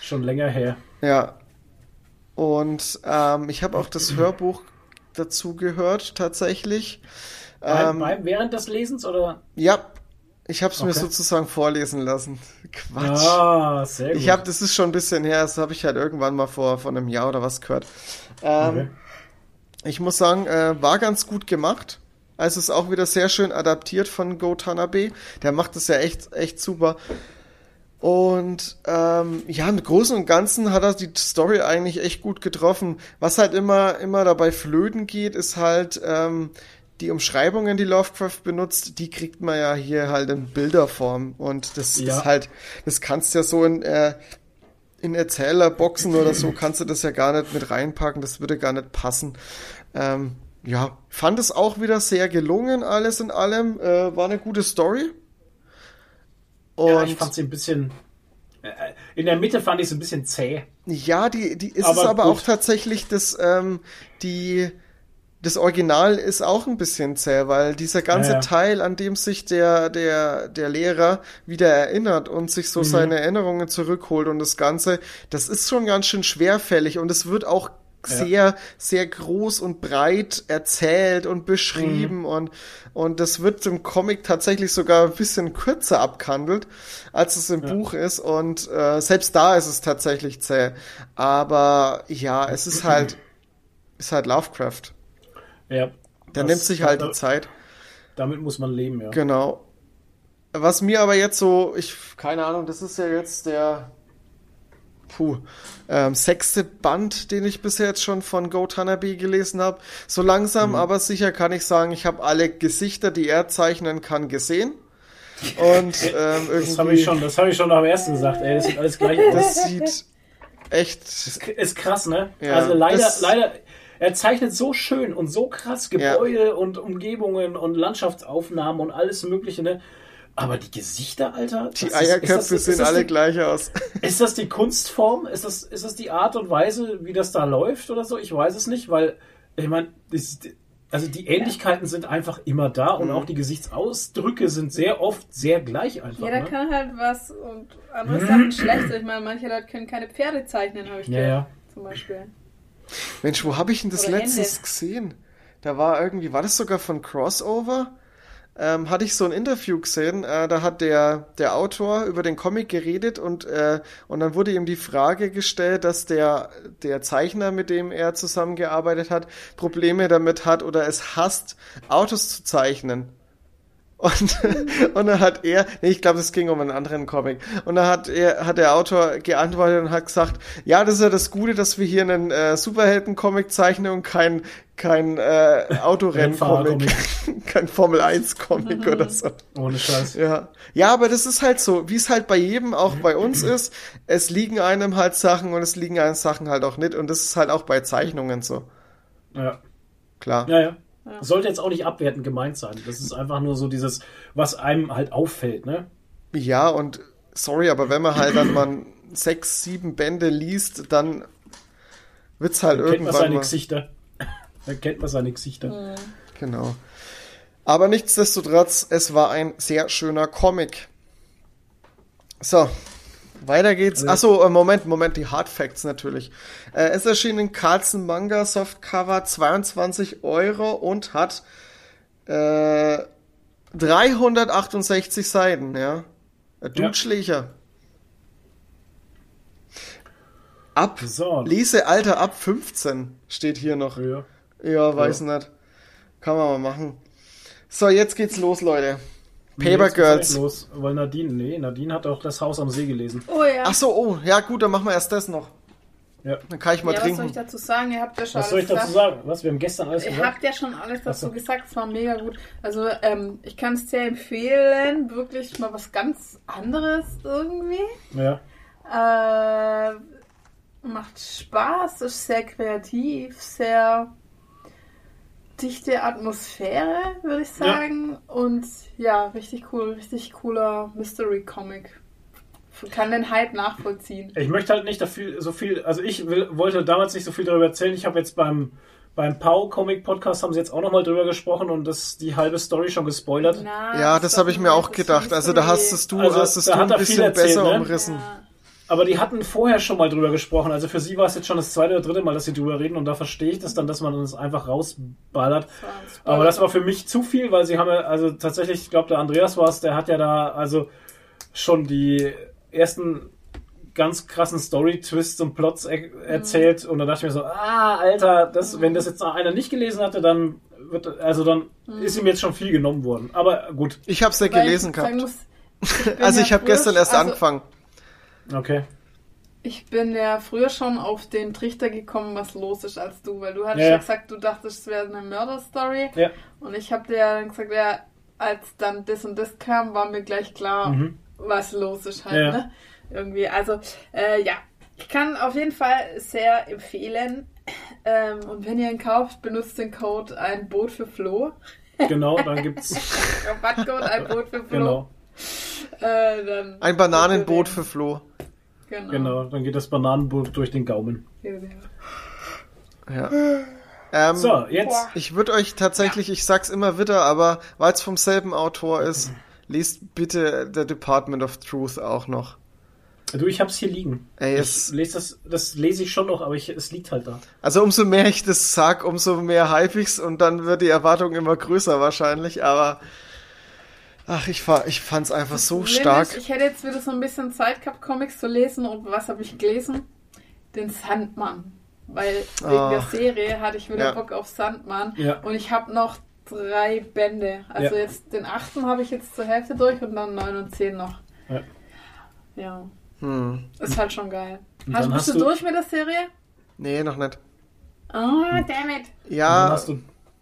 Speaker 2: schon länger her.
Speaker 3: Ja. Und ähm, ich habe auch das Hörbuch dazu gehört, tatsächlich. Ähm,
Speaker 2: während des Lesens oder?
Speaker 3: ja, ich habe es mir
Speaker 2: Okay.
Speaker 3: sozusagen vorlesen lassen. (laughs) Quatsch.
Speaker 2: Ah, sehr gut.
Speaker 3: Ich habe, das ist schon ein bisschen her, das habe ich halt irgendwann mal vor, vor einem Jahr oder was gehört. Ähm,
Speaker 2: Okay.
Speaker 3: Ich muss sagen, äh, war ganz gut gemacht. Also ist auch wieder sehr schön adaptiert von Go Tanabe. Der macht das ja echt, echt super. Und ähm, ja, im Großen und Ganzen hat er die Story eigentlich echt gut getroffen. Was halt immer, immer dabei flöten geht, ist halt ähm, die Umschreibungen, die Lovecraft benutzt, die kriegt man ja hier halt in Bilderform. Und das
Speaker 2: Ja.
Speaker 3: ist halt, das kannst du ja so in, äh, in Erzählerboxen oder so (clears throat) kannst du das ja gar nicht mit reinpacken, das würde gar nicht passen. Ähm, ja, fand es auch wieder sehr gelungen, alles in allem. Äh, war eine gute Story. Und
Speaker 2: ja, ich fand sie ein bisschen. äh, In der Mitte fand ich es ein bisschen zäh.
Speaker 3: Ja, die, die ist
Speaker 2: Aber
Speaker 3: es aber
Speaker 2: gut.
Speaker 3: auch tatsächlich das, ähm, die, das Original ist auch ein bisschen zäh, weil dieser ganze
Speaker 2: Ja, ja.
Speaker 3: Teil, an dem sich der, der, der Lehrer wieder erinnert und sich
Speaker 2: Mhm.
Speaker 3: so seine Erinnerungen zurückholt und das Ganze, das ist schon ganz schön schwerfällig und es wird auch sehr, sehr groß und breit erzählt und beschrieben
Speaker 2: Mhm.
Speaker 3: und, und das wird im Comic tatsächlich sogar ein bisschen kürzer abgehandelt, als es im Buch ist und äh, selbst da ist es tatsächlich zäh. Aber ja, es ist halt, (clears throat) ist halt Lovecraft.
Speaker 2: Ja.
Speaker 3: Der
Speaker 2: Das-
Speaker 3: nimmt sich halt die Zeit.
Speaker 2: Damit muss man leben, ja.
Speaker 3: Genau. Was mir aber jetzt so, ich, keine Ahnung, das ist ja jetzt der, puh, ähm, sechste Band, den ich bisher jetzt schon von Go Tanabe gelesen habe. So langsam,
Speaker 2: Mhm.
Speaker 3: aber sicher kann ich sagen, ich habe alle Gesichter, die er zeichnen kann, gesehen. Und (laughs) ähm, irgendwie,
Speaker 2: Das habe ich schon, das habe ich schon am ersten gesagt, ey, das sieht alles gleich aus.
Speaker 3: das sieht echt,
Speaker 2: Ist krass, ne?
Speaker 3: Ja,
Speaker 2: also leider,
Speaker 3: das-
Speaker 2: leider, er zeichnet so schön und so krass
Speaker 3: Ja.
Speaker 2: Gebäude und Umgebungen und Landschaftsaufnahmen und alles Mögliche, ne? Aber die Gesichter, Alter.
Speaker 3: die Eierköpfe
Speaker 2: ist das, ist
Speaker 3: sehen alle
Speaker 2: die,
Speaker 3: gleich aus.
Speaker 2: Ist das die Kunstform? Ist das, ist das die Art und Weise, wie das da läuft oder so? Ich weiß es nicht, weil, ich meine, also die Ähnlichkeiten sind einfach immer da und
Speaker 3: Mhm.
Speaker 2: auch die Gesichtsausdrücke sind sehr oft sehr gleich einfach.
Speaker 1: Jeder
Speaker 2: ne?
Speaker 1: kann halt was und andere Sachen schlecht. Ich meine, manche Leute können keine Pferde zeichnen, habe ich
Speaker 2: Ja,
Speaker 1: gehört.
Speaker 2: ja.
Speaker 1: Zum Beispiel.
Speaker 3: Mensch, wo habe ich denn das
Speaker 1: Oder
Speaker 3: letztens
Speaker 1: Hände.
Speaker 3: gesehen? Da war irgendwie, war das sogar von Crossover? Ähm, hatte ich so ein Interview gesehen, äh, da hat der, der Autor über den Comic geredet und, äh, und dann wurde ihm die Frage gestellt, dass der, der Zeichner, mit dem er zusammengearbeitet hat, Probleme damit hat oder es hasst, Autos zu zeichnen. Und, und dann hat er, nee, ich glaube, es ging um einen anderen Comic. Und dann hat er, hat der Autor geantwortet und hat gesagt, ja, das ist ja das Gute, dass wir hier einen äh, Superhelden-Comic zeichnen und kein, kein äh, Autorennen-Comic, (laughs) kein Formel-1-Comic oder so.
Speaker 2: Ohne Scheiß.
Speaker 3: Ja. ja, aber das ist halt so, wie es halt bei jedem, auch bei uns ist. Es liegen einem halt Sachen und es liegen einem Sachen halt auch nicht. Und das ist halt auch bei Zeichnungen so.
Speaker 2: Ja.
Speaker 3: Klar.
Speaker 2: Ja, ja. Sollte jetzt auch nicht abwertend gemeint sein. Das ist einfach nur so dieses, was einem halt auffällt, ne?
Speaker 3: Ja, und sorry, aber wenn man halt dann mal sechs, sieben Bände liest, dann wird's halt
Speaker 2: Dann kennt man
Speaker 3: irgendwann
Speaker 2: seine
Speaker 3: mal.
Speaker 2: Gesichter. Dann kennt man seine Gesichter.
Speaker 3: Genau. Aber nichtsdestotrotz, es war ein sehr schöner Comic. So, weiter geht's. Achso, äh, Moment, Moment, die Hard Facts natürlich. Äh, es erschien in Carlsen Manga Softcover 22 Euro und hat äh, 368 Seiten, ja. Äh, Dude
Speaker 2: Ja.
Speaker 3: Ab,
Speaker 2: So.
Speaker 3: Lesealter ab 15 steht hier noch.
Speaker 2: Ja.
Speaker 3: Ja, weiß nicht. Kann man mal machen. So, jetzt geht's los, Leute. Paper Girls.
Speaker 2: Los, weil Nadine, nee, Nadine hat auch das Haus am See gelesen.
Speaker 1: Oh ja.
Speaker 3: Ach so, oh, ja gut, dann machen wir erst das noch.
Speaker 2: Ja.
Speaker 3: Dann kann ich mal
Speaker 1: ja, was soll ich
Speaker 3: trinken.
Speaker 1: dazu sagen? Ihr habt ja schon
Speaker 2: Was soll ich dazu
Speaker 1: gesagt.
Speaker 2: sagen? Was? Wir haben gestern alles
Speaker 1: Ihr
Speaker 2: gesagt.
Speaker 1: habt ja schon alles dazu
Speaker 2: so.
Speaker 1: gesagt, es war mega gut. Also, ähm, ich kann es sehr empfehlen, wirklich mal was ganz anderes irgendwie.
Speaker 2: Ja.
Speaker 1: Äh, macht Spaß, ist sehr kreativ, sehr dichte Atmosphäre, würde ich
Speaker 2: Ja.
Speaker 1: sagen. Und ja, richtig cool, richtig cooler Mystery-Comic. Kann den Hype nachvollziehen.
Speaker 2: Ich möchte halt nicht dafür so viel, also ich will, wollte damals nicht so viel darüber erzählen. Ich habe jetzt beim, beim Pau Comic Podcast haben sie jetzt auch nochmal drüber gesprochen und das die halbe Story schon gespoilert.
Speaker 1: Na,
Speaker 3: Ja, das
Speaker 1: doch
Speaker 3: habe ich mir auch gedacht. Also da
Speaker 1: Mystery.
Speaker 3: hast es du,
Speaker 2: Also,
Speaker 3: hast es du ein
Speaker 2: viel
Speaker 3: bisschen
Speaker 2: erzählt,
Speaker 3: besser
Speaker 2: ne?
Speaker 3: umrissen.
Speaker 1: Ja.
Speaker 2: Aber die hatten vorher schon mal drüber gesprochen. Also für sie war es jetzt schon das zweite oder dritte Mal, dass sie drüber reden und da verstehe ich das dann, dass man das einfach rausballert.
Speaker 1: Das.
Speaker 2: Aber das war für mich zu viel, weil sie haben ja, also tatsächlich, ich glaube, der Andreas war es, der hat ja da also schon die ersten ganz krassen Story-Twists und Plots er erzählt und da dachte ich mir so, ah, Alter, das, wenn das jetzt noch einer nicht gelesen hatte, dann wird, also dann ist ihm jetzt schon viel genommen worden. Aber gut,
Speaker 3: Ich habe es ja gelesen
Speaker 1: ich
Speaker 3: gehabt.
Speaker 1: muss, bin (laughs)
Speaker 3: Also
Speaker 1: ja
Speaker 3: ich habe gestern erst
Speaker 1: also
Speaker 3: angefangen.
Speaker 2: Okay.
Speaker 1: Ich bin ja früher schon auf den Trichter gekommen, was los ist als du, weil du hattest
Speaker 2: Ja,
Speaker 1: ja, gesagt, du dachtest, es wäre eine Mörderstory.
Speaker 2: Ja.
Speaker 1: Und ich habe dir ja dann gesagt, ja, als dann das und das kam, war mir gleich klar,
Speaker 2: Mhm.
Speaker 1: was los ist halt,
Speaker 2: Ja.
Speaker 1: ne? Irgendwie. Also, äh, ja. Ich kann auf jeden Fall sehr empfehlen. Ähm, und wenn ihr ihn kauft, benutzt den Code ein Boot für Flo.
Speaker 2: Genau, dann (laughs) gibt's,
Speaker 1: Rabattcode ein Boot für Flo.
Speaker 2: genau, (laughs)
Speaker 1: Äh, dann
Speaker 3: Ein Bananenboot für Flo.
Speaker 1: Genau.
Speaker 2: genau, dann geht das Bananenboot durch den Gaumen.
Speaker 3: Ja. (laughs) Ähm,
Speaker 2: So, jetzt.
Speaker 3: Ich würde euch tatsächlich, ich sag's immer wieder, aber weil es vom selben Autor ist, liest bitte The Department of Truth auch noch.
Speaker 2: Du, ich hab's hier liegen.
Speaker 3: Ey,
Speaker 2: ich
Speaker 3: es,
Speaker 2: lese das, das lese ich schon noch, aber ich, es liegt halt da.
Speaker 3: also umso mehr ich das sag, umso mehr hype ich's und dann wird die Erwartung immer größer wahrscheinlich, aber ach, ich, fa- ich fand's einfach so
Speaker 1: Problem
Speaker 3: stark.
Speaker 1: Ist, ich hätte jetzt wieder so ein bisschen Zeit gehabt, Comics zu lesen. Und was habe ich gelesen? Den Sandmann. Weil wegen
Speaker 3: Ah.
Speaker 1: der Serie hatte ich wieder
Speaker 3: Ja.
Speaker 1: Bock auf Sandmann.
Speaker 2: Ja.
Speaker 1: Und ich habe noch drei Bände. Also
Speaker 2: Ja.
Speaker 1: jetzt den achten habe ich jetzt zur Hälfte durch und dann neun und zehn noch.
Speaker 2: Ja.
Speaker 1: Ja.
Speaker 3: Hm.
Speaker 1: Ist halt schon geil. Hast, bist
Speaker 2: hast
Speaker 1: du
Speaker 2: du-
Speaker 1: durch mit der Serie?
Speaker 3: Nee, noch nicht.
Speaker 1: Oh, damn it.
Speaker 2: Und Dann
Speaker 3: Ja,
Speaker 2: hast du,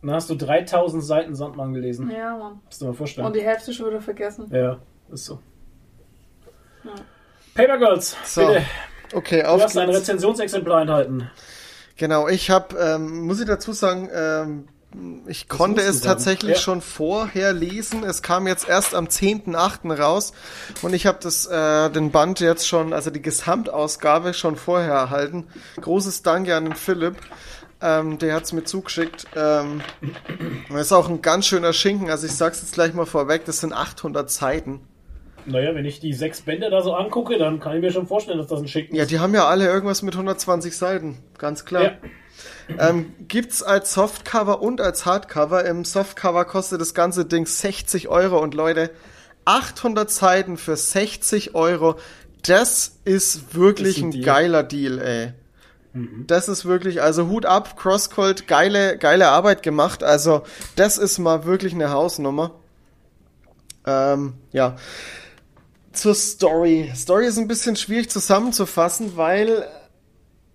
Speaker 2: dann hast du 3000 Seiten Sandmann gelesen.
Speaker 1: Ja, Mann.
Speaker 2: Musst du dir mal vorstellen.
Speaker 1: Und die Hälfte schon wieder vergessen.
Speaker 2: ja, ist so.
Speaker 1: Ja.
Speaker 2: Paper Girls,
Speaker 3: So,
Speaker 2: bitte.
Speaker 3: okay,
Speaker 2: Du
Speaker 3: auf
Speaker 2: hast ein
Speaker 3: geht's.
Speaker 2: Rezensionsexemplar enthalten.
Speaker 3: Genau, ich habe, ähm, muss ich dazu sagen, ähm, ich konnte
Speaker 2: musst du
Speaker 3: es tatsächlich
Speaker 2: Ja.
Speaker 3: schon vorher lesen. Es kam jetzt erst am 10.8. raus und ich habe das äh, den Band jetzt schon, also die Gesamtausgabe schon vorher erhalten. Großes Danke an den Philipp. Ähm, der hat's mir zugeschickt. Ähm, das ist auch ein ganz schöner Schinken. Also ich sag's jetzt gleich mal vorweg, das sind 800 Seiten.
Speaker 2: Naja, wenn ich die sechs Bände da so angucke, dann kann ich mir schon vorstellen, dass das ein Schicken
Speaker 3: Ja,
Speaker 2: ist.
Speaker 3: die haben ja alle irgendwas mit 120 Seiten, ganz klar.
Speaker 2: Ja.
Speaker 3: Ähm, gibt's als Softcover und als Hardcover. Im Softcover kostet das ganze Ding 60 Euro und Leute, 800 Seiten für 60 Euro, das ist wirklich
Speaker 2: Das ist ein
Speaker 3: ein geiler Deal, ey. Das ist wirklich, also Hut ab, Crosscold, geile, geile Arbeit gemacht. Also, das ist mal wirklich eine Hausnummer. Ähm, ja. Zur Story. Story ist ein bisschen schwierig zusammenzufassen, weil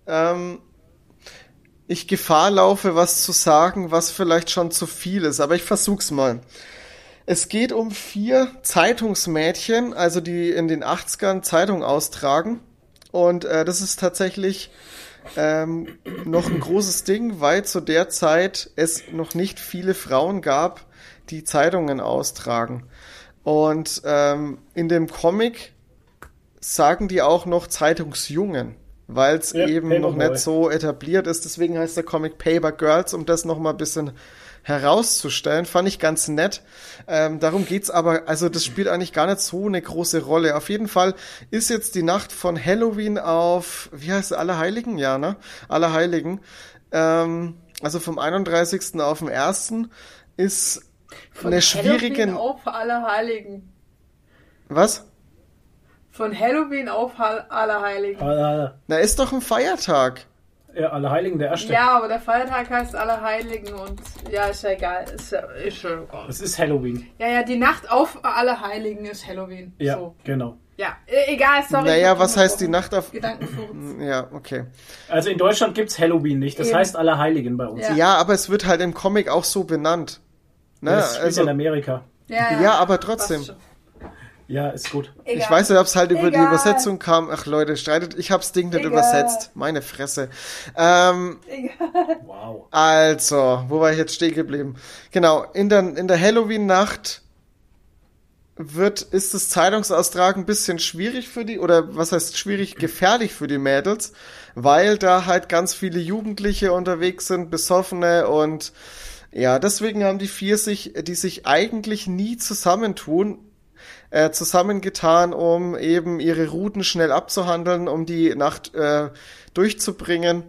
Speaker 3: ähm, ich Gefahr laufe, was zu sagen, was vielleicht schon zu viel ist, aber ich versuch's mal. Es geht um vier Zeitungsmädchen, also die in den 80ern Zeitung austragen. Und äh, das ist tatsächlich ähm, noch ein großes Ding, weil zu der Zeit es noch nicht viele Frauen gab, die Zeitungen austragen. Und ähm, in dem Comic sagen die auch noch Zeitungsjungen, weil es
Speaker 2: Ja,
Speaker 3: eben noch
Speaker 2: Paperboy.
Speaker 3: nicht so etabliert ist. Deswegen heißt der Comic Paper Girls, um das noch mal ein bisschen herauszustellen. Fand ich ganz nett. Ähm, darum geht's aber, also das spielt eigentlich gar nicht so eine große Rolle. Auf jeden Fall ist jetzt die Nacht von Halloween auf, wie heißt es, Allerheiligen? Ja, ne? Allerheiligen. Ähm, also vom 31. auf den 1. ist
Speaker 1: Von
Speaker 3: eine schwierige...
Speaker 1: Halloween auf Allerheiligen.
Speaker 3: Was?
Speaker 1: Von Halloween auf Allerheiligen.
Speaker 2: Alle,
Speaker 3: Na, ist doch ein Feiertag.
Speaker 2: Ja, alle Heiligen der erste.
Speaker 1: Ja, aber der Feiertag heißt Allerheiligen und ja, ist ja egal. Ist ja, ist schon egal.
Speaker 2: Es ist Halloween.
Speaker 1: Ja, ja, die Nacht auf Allerheiligen ist Halloween.
Speaker 2: Ja,
Speaker 1: So.
Speaker 2: genau.
Speaker 1: Ja, e- egal, sorry.
Speaker 3: Naja, was heißt die. Nacht auf...
Speaker 1: Gedankenfurz. (laughs)
Speaker 3: Ja, okay.
Speaker 2: Also in Deutschland gibt's Halloween nicht. Das
Speaker 1: Eben.
Speaker 2: heißt alle Heiligen bei uns.
Speaker 1: Ja.
Speaker 3: Ja, aber es wird halt im Comic auch so benannt. Ne?
Speaker 2: Das
Speaker 3: also,
Speaker 2: in Amerika.
Speaker 1: Ja,
Speaker 3: Ja, aber trotzdem.
Speaker 2: Ja, ist gut.
Speaker 3: ich
Speaker 1: Egal.
Speaker 3: weiß nicht, ob es halt über die
Speaker 1: Egal.
Speaker 3: Übersetzung kam. Ach Leute, streitet, ich hab's Ding nicht
Speaker 1: Egal.
Speaker 3: übersetzt. Meine Fresse. Ähm,
Speaker 1: Egal.
Speaker 2: Wow.
Speaker 3: also, wo war ich jetzt stehen geblieben? Genau, in der, in der Halloween-Nacht wird, ist das Zeitungsaustragen ein bisschen schwierig für die, oder was heißt schwierig, gefährlich für die Mädels, weil da halt ganz viele Jugendliche unterwegs sind, Besoffene und ja, deswegen haben die vier sich, die sich eigentlich nie zusammentun, äh, zusammengetan, um eben ihre Routen schnell abzuhandeln, um die Nacht äh, durchzubringen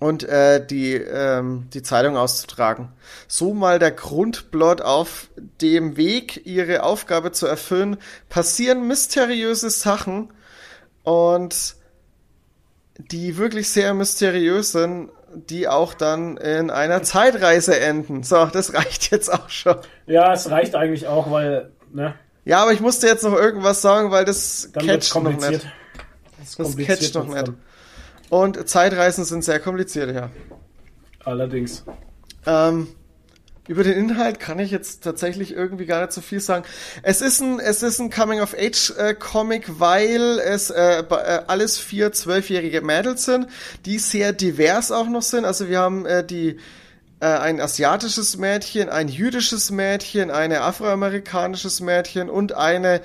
Speaker 3: und äh, die, ähm, die Zeitung auszutragen. So mal der Grundplot auf dem Weg, ihre Aufgabe zu erfüllen, passieren mysteriöse Sachen und die wirklich sehr mysteriös sind, die auch dann in einer Zeitreise enden. So, das reicht jetzt auch schon.
Speaker 2: Ja, es reicht eigentlich auch, weil, ne,
Speaker 3: Ja, aber ich musste jetzt noch irgendwas sagen, weil das
Speaker 2: dann
Speaker 3: catcht noch nicht.
Speaker 2: Das,
Speaker 3: Das catcht noch nicht. Und Zeitreisen sind sehr kompliziert, ja.
Speaker 2: Allerdings.
Speaker 3: Ähm, über den Inhalt kann ich jetzt tatsächlich irgendwie gar nicht so viel sagen. Es ist ein, es ist ein Coming-of-Age-Comic, weil es äh, äh, alles vier zwölfjährige Mädels sind, die sehr divers auch noch sind. Also wir haben äh, die äh, ein asiatisches Mädchen, ein jüdisches Mädchen, eine afroamerikanisches Mädchen und eine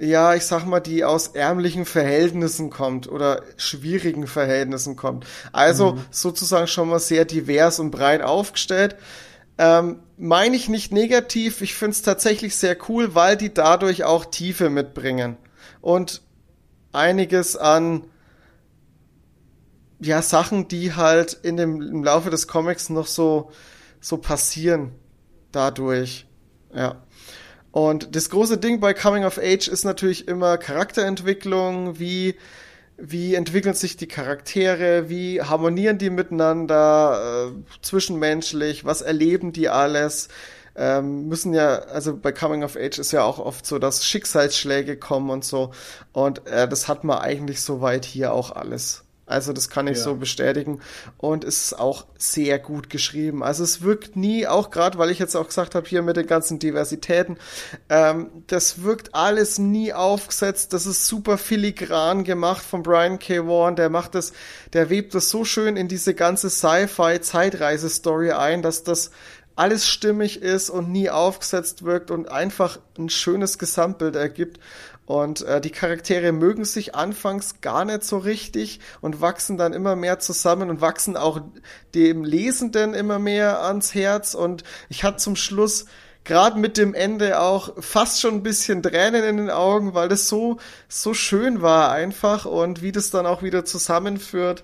Speaker 3: ja, ich sag mal, die aus ärmlichen Verhältnissen kommt oder schwierigen Verhältnissen kommt. Also mhm. sozusagen schon mal sehr divers und breit aufgestellt. Ähm, Meine ich nicht negativ, ich find's tatsächlich sehr cool, weil die dadurch auch Tiefe mitbringen. Und einiges an ja, Sachen, die halt in dem, im Laufe des Comics noch so, so passieren dadurch. Ja. Und das große Ding bei Coming of Age ist natürlich immer Charakterentwicklung, wie, wie entwickeln sich die Charaktere, wie harmonieren die miteinander, äh, zwischenmenschlich, was erleben die alles, ähm, müssen ja, also bei Coming of Age ist ja auch oft so, dass Schicksalsschläge kommen und so. Und äh, das hat man eigentlich soweit hier auch alles. Also das kann ich ja. so bestätigen. Und es ist auch sehr gut geschrieben. Also es wirkt nie, auch gerade, weil ich jetzt auch gesagt habe, hier mit den ganzen Diversitäten, ähm, das wirkt alles nie aufgesetzt. Das ist super filigran gemacht von Brian K. Vaughan. Der macht das, der webt das so schön in diese ganze Sci-Fi-Zeitreise-Story ein, dass das alles stimmig ist und nie aufgesetzt wirkt und einfach ein schönes Gesamtbild ergibt. Und äh, die Charaktere mögen sich anfangs gar nicht so richtig und wachsen dann immer mehr zusammen und wachsen auch dem Lesenden immer mehr ans Herz. Und ich hatte zum Schluss gerade mit dem Ende auch fast schon ein bisschen Tränen in den Augen, weil das so, so schön war einfach und wie das dann auch wieder zusammenführt.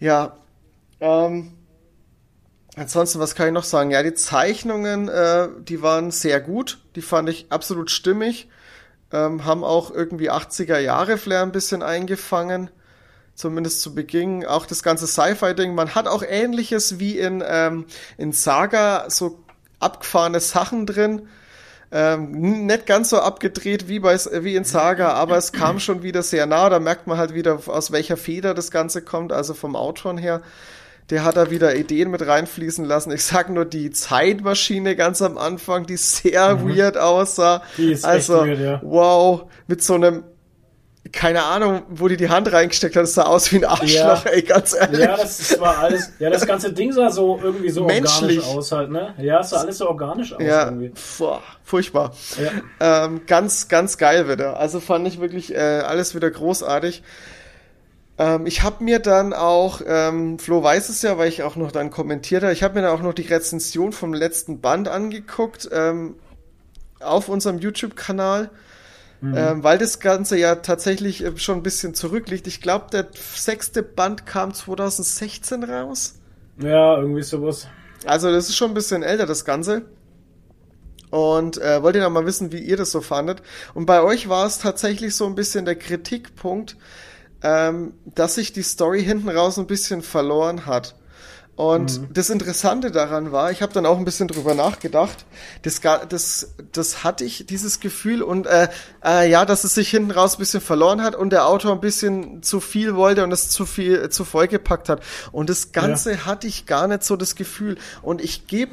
Speaker 3: Ja, ähm, ansonsten, was kann ich noch sagen? Ja, die Zeichnungen, äh, die waren sehr gut. Die fand ich absolut stimmig ähm, haben auch irgendwie 80er Jahre Flair ein bisschen eingefangen. Zumindest zu Beginn. Auch das ganze Sci-Fi-Ding. Man hat auch ähnliches wie in, ähm, in Saga, so abgefahrene Sachen drin. Ähm, nicht ganz so abgedreht wie bei wie in Saga, aber es kam schon wieder sehr nah. Da merkt man halt wieder, aus welcher Feder das Ganze kommt, also vom Autoren her der hat da wieder Ideen mit reinfließen lassen. Ich sag nur die Zeitmaschine ganz am Anfang, die sehr mhm. weird aussah. Die ist also, echt weird, ja. wow, mit so einem keine Ahnung, wo die die Hand reingesteckt hat, das sah aus wie ein Arschloch,
Speaker 2: ja.
Speaker 3: ey, ganz ehrlich.
Speaker 2: Ja, das war alles, ja, das ganze Ding sah so irgendwie so Menschlich. organisch aus halt, ne? Ja, es sah alles so organisch aus
Speaker 3: ja, irgendwie. Boah, furchtbar. Ja. Ähm, ganz, ganz geil wieder. Also fand ich wirklich äh, alles wieder großartig. Ähm, ich habe mir dann auch, ähm, Flo weiß es ja, weil ich auch noch dann kommentiert habe, ich habe mir dann auch noch die Rezension vom letzten Band angeguckt ähm, auf unserem YouTube-Kanal. Mhm. Ähm, weil das Ganze ja tatsächlich äh, schon ein bisschen zurückliegt. Ich glaube, der sechste Band kam 2016 raus.
Speaker 2: Ja, irgendwie sowas.
Speaker 3: Also das ist schon ein bisschen älter, das Ganze. Und äh, wollt ihr noch mal wissen, wie ihr das so fandet. Und bei euch war es tatsächlich so ein bisschen der Kritikpunkt, ähm, dass sich die Story hinten raus ein bisschen verloren hat. Und mhm. das Interessante daran war, ich habe dann auch ein bisschen drüber nachgedacht, das, das, das hatte ich, dieses Gefühl und äh, äh, ja, dass es sich hinten raus ein bisschen verloren hat und der Autor ein bisschen zu viel wollte und es zu viel zu voll gepackt hat. Und das Ganze ja. hatte ich gar nicht so das Gefühl. Und ich gebe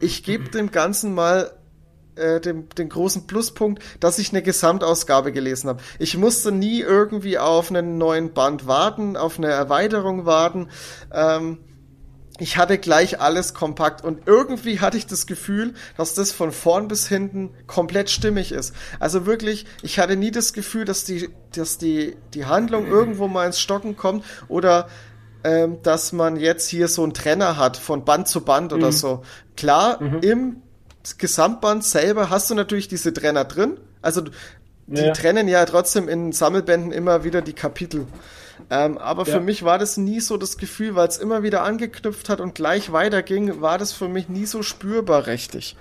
Speaker 3: ich geb dem Ganzen mal äh, den, den großen Pluspunkt, dass ich eine Gesamtausgabe gelesen habe. Ich musste nie irgendwie auf einen neuen Band warten, auf eine Erweiterung warten. Ähm, ich hatte gleich alles kompakt und irgendwie hatte ich das Gefühl, dass das von vorn bis hinten komplett stimmig ist. Also wirklich, ich hatte nie das Gefühl, dass die, dass die, die Handlung irgendwo mal ins Stocken kommt oder ähm, dass man jetzt hier so einen Trenner hat von Band zu Band oder mhm. so. Klar, mhm. im Gesamtband selber hast du natürlich diese Trenner drin. Also die ja. trennen ja trotzdem in Sammelbänden immer wieder die Kapitel. Ähm, aber ja. für mich war das nie so das Gefühl, weil es immer wieder angeknüpft hat und gleich weiterging, war das für mich nie so spürbar richtig.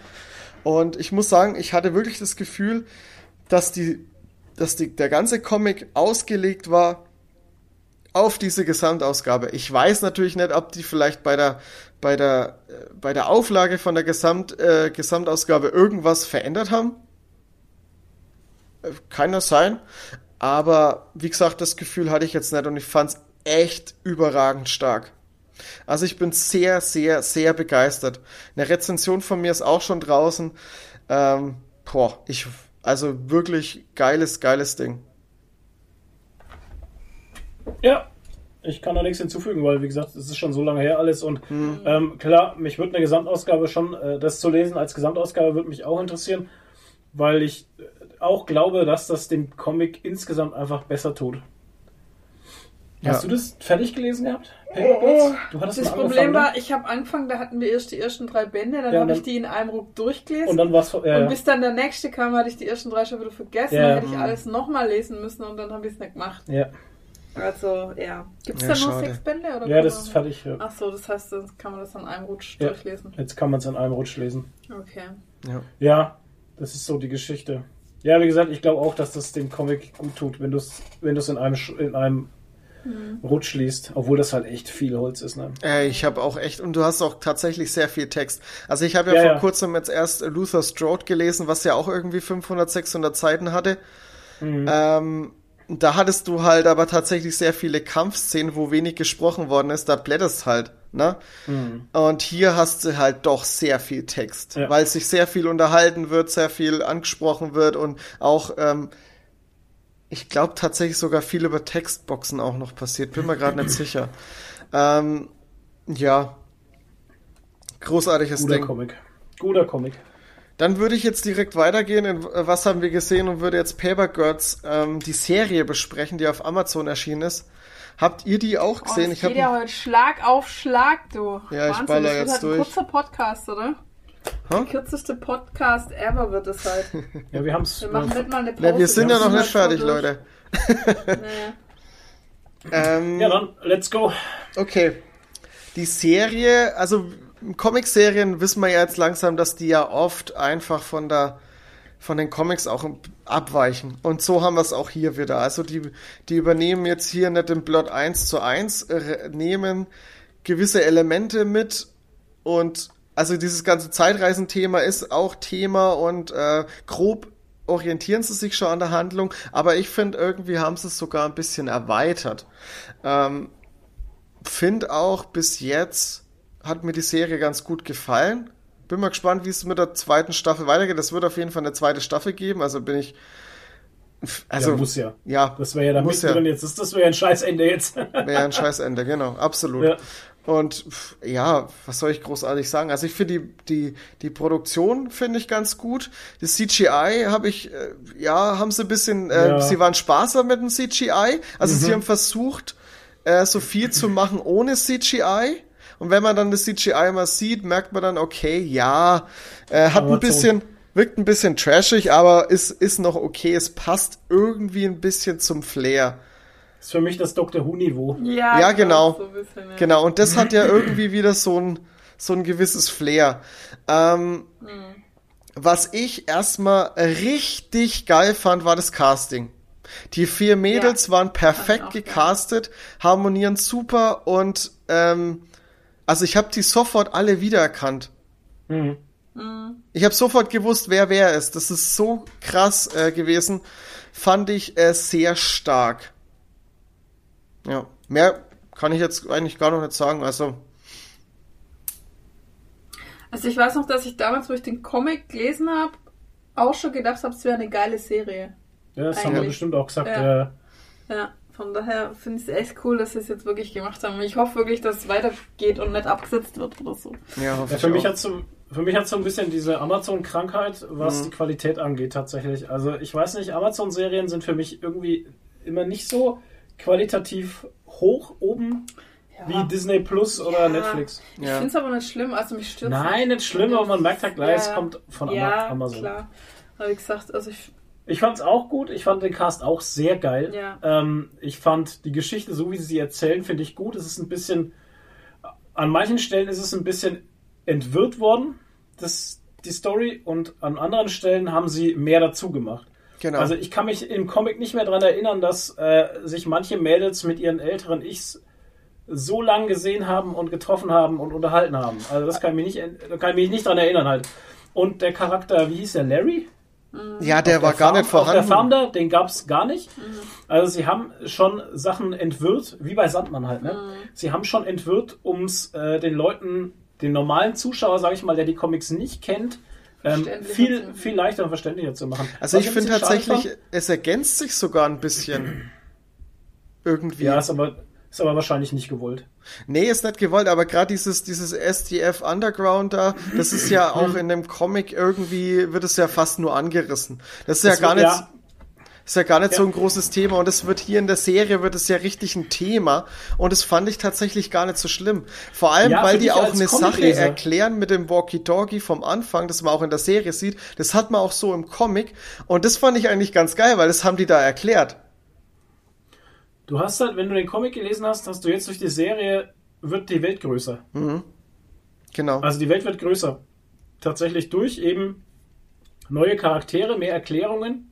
Speaker 3: Und ich muss sagen, ich hatte wirklich das Gefühl, dass die, dass die, der ganze Comic ausgelegt war auf diese Gesamtausgabe. Ich weiß natürlich nicht, ob die vielleicht bei der bei der, bei der Auflage von der Gesamt, äh, Gesamtausgabe irgendwas verändert haben. Äh, kann das sein. Aber wie gesagt, das Gefühl hatte ich jetzt nicht und ich fand es echt überragend stark. Also ich bin sehr, sehr, sehr begeistert. Eine Rezension von mir ist auch schon draußen. Ähm, boah, ich, also wirklich geiles, geiles Ding.
Speaker 2: Ja, ich kann da nichts hinzufügen, weil, wie gesagt, es ist schon so lange her alles. Und mhm. ähm, klar, mich würde eine Gesamtausgabe schon, äh, das zu lesen als Gesamtausgabe würde mich auch interessieren, weil ich, auch glaube, dass das dem Comic insgesamt einfach besser tut.
Speaker 3: Ja.
Speaker 2: Hast du das fertig gelesen gehabt? Paperbirds? Du hattest
Speaker 1: Das Problem
Speaker 2: angefangen,
Speaker 1: war,
Speaker 2: ne?
Speaker 1: ich habe angefangen, da hatten wir erst die ersten drei Bände, dann
Speaker 2: Ja,
Speaker 1: habe ich die in einem Ruck durchgelesen.
Speaker 2: Und dann war's. Ja,
Speaker 1: Und bis dann der nächste kam, hatte ich die ersten drei schon wieder vergessen.
Speaker 2: Ja.
Speaker 1: Dann hätte ich alles nochmal lesen müssen und dann habe ich es nicht gemacht.
Speaker 2: ja.
Speaker 1: Also, ja. Gibt es
Speaker 3: Ja,
Speaker 1: da nur
Speaker 3: schade.
Speaker 1: sechs Bände? Oder
Speaker 2: ja, das
Speaker 1: man-
Speaker 2: ist fertig. Ja.
Speaker 1: Ach so, das heißt, dann kann man das an einem Rutsch
Speaker 2: Ja.
Speaker 1: durchlesen.
Speaker 2: Jetzt kann man es in einem Rutsch lesen.
Speaker 1: Okay.
Speaker 3: Ja.
Speaker 2: Ja, das ist so die Geschichte. Ja, wie gesagt, ich glaube auch, dass das dem Comic gut tut, wenn du es wenn du's in einem, Sch- in einem Rutsch liest. Obwohl das halt echt viel Holz ist. Ne?
Speaker 3: Äh, ich habe auch echt, und du hast auch tatsächlich sehr viel Text. Also ich habe ja,
Speaker 2: Ja,
Speaker 3: vor
Speaker 2: ja.
Speaker 3: kurzem jetzt erst Luther Strode gelesen, was ja auch irgendwie 500, 600 Seiten hatte.
Speaker 2: Mhm.
Speaker 3: Ähm, da hattest du halt aber tatsächlich sehr viele Kampfszenen, wo wenig gesprochen worden ist. Da blätterst halt, ne? Und hier hast du halt doch sehr viel Text,
Speaker 2: Ja.
Speaker 3: weil sich sehr viel unterhalten wird, sehr viel angesprochen wird und auch, ähm, ich glaube tatsächlich sogar viel über Textboxen auch noch passiert. Bin mir gerade nicht sicher. Ähm, ja. Großartiges
Speaker 2: Guter
Speaker 3: Ding.
Speaker 2: Comic. Guter Comic.
Speaker 3: Dann würde ich jetzt direkt weitergehen in äh, Was haben wir gesehen und würde jetzt Paper Girls ähm, die Serie besprechen, die auf Amazon erschienen ist. Habt ihr die auch
Speaker 1: Oh,
Speaker 3: gesehen?
Speaker 1: das
Speaker 3: ich habe
Speaker 1: geht ja heute Schlag auf Schlag, du.
Speaker 3: Ja, ich
Speaker 1: Wahnsinn,
Speaker 3: baller jetzt
Speaker 1: halt
Speaker 3: durch.
Speaker 1: ein kurzer Podcast, oder?
Speaker 3: Hä?
Speaker 1: Der kürzeste Podcast ever wird es halt. (laughs)
Speaker 2: Ja, wir haben es.
Speaker 1: Wir machen nicht mal eine Pause.
Speaker 3: ja, wir sind ja
Speaker 1: wir
Speaker 3: noch
Speaker 1: sind
Speaker 3: nicht fertig,
Speaker 1: durch.
Speaker 3: Leute. (laughs)
Speaker 1: Nee.
Speaker 3: Ähm,
Speaker 2: Ja, dann, let's go.
Speaker 3: Okay. Die Serie, also Comic-Serien wissen wir ja jetzt langsam, dass die ja oft einfach von der von den Comics auch abweichen. Und so haben wir es auch hier wieder. Also die, die übernehmen jetzt hier nicht den Plot 1 zu 1, äh, nehmen gewisse Elemente mit und also dieses ganze Zeitreisenthema ist auch Thema und äh, grob orientieren sie sich schon an der Handlung, aber ich finde irgendwie haben sie es sogar ein bisschen erweitert. Ähm, finde auch bis jetzt hat mir die Serie ganz gut gefallen. Bin mal gespannt, wie es mit der zweiten Staffel weitergeht. Es wird auf jeden Fall eine zweite Staffel geben, also bin ich also
Speaker 2: ja, muss ja.
Speaker 3: ja,
Speaker 2: Das wäre ja da
Speaker 3: Muss ja.
Speaker 2: jetzt. Das, das wäre ja ein Scheißende jetzt.
Speaker 3: wäre ein Scheißende, genau, absolut.
Speaker 2: Ja.
Speaker 3: Und ja, was soll ich großartig sagen? Also ich finde die, die, die Produktion finde ich ganz gut. Das CGI habe ich, äh, ja, haben sie ein bisschen, äh,
Speaker 2: Ja.
Speaker 3: sie waren sparsam mit dem CGI. Also sie haben versucht, äh, so viel zu machen ohne CGI. Und wenn man dann das CGI mal sieht, merkt man dann, okay, ja, äh, hat
Speaker 2: Aber
Speaker 3: ein bisschen, wirkt ein bisschen trashig, aber ist, ist noch okay. Es passt irgendwie ein bisschen zum Flair.
Speaker 2: Das ist für mich das Dr. Who-Niveau.
Speaker 1: Ja,
Speaker 3: Ja, genau.
Speaker 1: So ein bisschen, ja.
Speaker 3: Genau, und das hat ja (laughs) irgendwie wieder so ein, so ein gewisses Flair. Ähm, Was ich erstmal richtig geil fand, war das Casting. Die vier Mädels
Speaker 1: Ja,
Speaker 3: waren perfekt gecastet, harmonieren super und ähm, also ich habe die sofort alle wiedererkannt.
Speaker 2: Mhm.
Speaker 3: Ich habe sofort gewusst, wer wer ist. Das ist so krass äh, gewesen. Fand ich äh, sehr stark. Ja, mehr kann ich jetzt eigentlich gar noch nicht sagen. Also,
Speaker 1: Also ich weiß noch, dass ich damals, wo ich den Comic gelesen habe, auch schon gedacht habe, es wäre eine geile Serie.
Speaker 2: Ja, das haben wir
Speaker 1: Eigentlich.
Speaker 2: bestimmt auch gesagt.
Speaker 1: Ja.
Speaker 2: Äh,
Speaker 1: Ja, von daher finde ich es echt cool, dass sie es jetzt wirklich gemacht haben. Ich hoffe wirklich, dass es weitergeht und nicht abgesetzt wird oder so.
Speaker 3: ja, hoffe
Speaker 2: Ja,
Speaker 3: ich
Speaker 2: für mich
Speaker 3: auch.
Speaker 2: hat so, für mich hat so ein bisschen diese Amazon-Krankheit, was die Qualität angeht, tatsächlich. Also ich weiß nicht, Amazon-Serien sind für mich irgendwie immer nicht so qualitativ hoch oben wie Disney Plus oder
Speaker 1: Ja.
Speaker 2: Netflix.
Speaker 1: Ich
Speaker 3: Ja.
Speaker 1: finde es aber nicht schlimm, also mich stört
Speaker 2: Nein, nicht schlimm, aber man merkt halt gleich, es
Speaker 1: Ja.
Speaker 2: kommt von
Speaker 1: ja,
Speaker 2: Amazon.
Speaker 1: klar. Aber wie gesagt, also ich,
Speaker 2: Ich fand es auch gut. Ich fand den Cast auch sehr geil.
Speaker 1: Ja.
Speaker 2: Ähm, ich fand die Geschichte, so wie sie sie erzählen, finde ich gut. Es ist ein bisschen, an manchen Stellen ist es ein bisschen entwirrt worden, das, die Story, und an anderen Stellen haben sie mehr dazu gemacht.
Speaker 3: Genau.
Speaker 2: Also ich kann mich im Comic nicht mehr daran erinnern, dass äh, sich manche Mädels mit ihren älteren Ichs so lang gesehen haben und getroffen haben und unterhalten haben. Also das kann ich mich nicht, da kann ich mich nicht dran erinnern halt. Und der Charakter, wie hieß der, Larry?
Speaker 3: Ja, der war
Speaker 2: der
Speaker 3: gar
Speaker 2: Farm,
Speaker 3: nicht vorhanden.
Speaker 2: Auf der Farm da, den gab es gar nicht. Also sie haben schon Sachen entwirrt, wie bei Sandmann halt. Ne? Sie haben schon entwirrt, um es äh, den Leuten, den normalen Zuschauer, sage ich mal, der die Comics nicht kennt, ähm, viel, viel leichter und verständlicher zu machen.
Speaker 3: Also
Speaker 2: Was
Speaker 3: ich finde tatsächlich, es ergänzt sich sogar ein bisschen. (clears throat) Irgendwie.
Speaker 2: Ja, ist aber Ist aber wahrscheinlich nicht gewollt.
Speaker 3: Nee, ist nicht gewollt, aber gerade dieses, dieses SDF Underground da, das ist ja (clears throat) auch in dem Comic irgendwie, wird es ja fast nur angerissen. Das ist
Speaker 2: Das
Speaker 3: ja gar
Speaker 2: wird-
Speaker 3: nicht,
Speaker 2: ja.
Speaker 3: ist ja gar nicht so
Speaker 2: Ja.
Speaker 3: ein großes Thema und es wird hier in der Serie wird es ja richtig ein Thema und das fand ich tatsächlich gar nicht so schlimm. Vor allem,
Speaker 2: Ja,
Speaker 3: weil die auch eine Sache erklären mit dem Walkie-Talkie vom Anfang, das man auch in der Serie sieht, das hat man auch so im Comic und das fand ich eigentlich ganz geil, weil das haben die da erklärt.
Speaker 2: Du hast halt, wenn du den Comic gelesen hast, hast du jetzt durch die Serie, wird die Welt größer.
Speaker 3: Genau.
Speaker 2: Also die Welt wird größer. Tatsächlich durch eben neue Charaktere, mehr Erklärungen.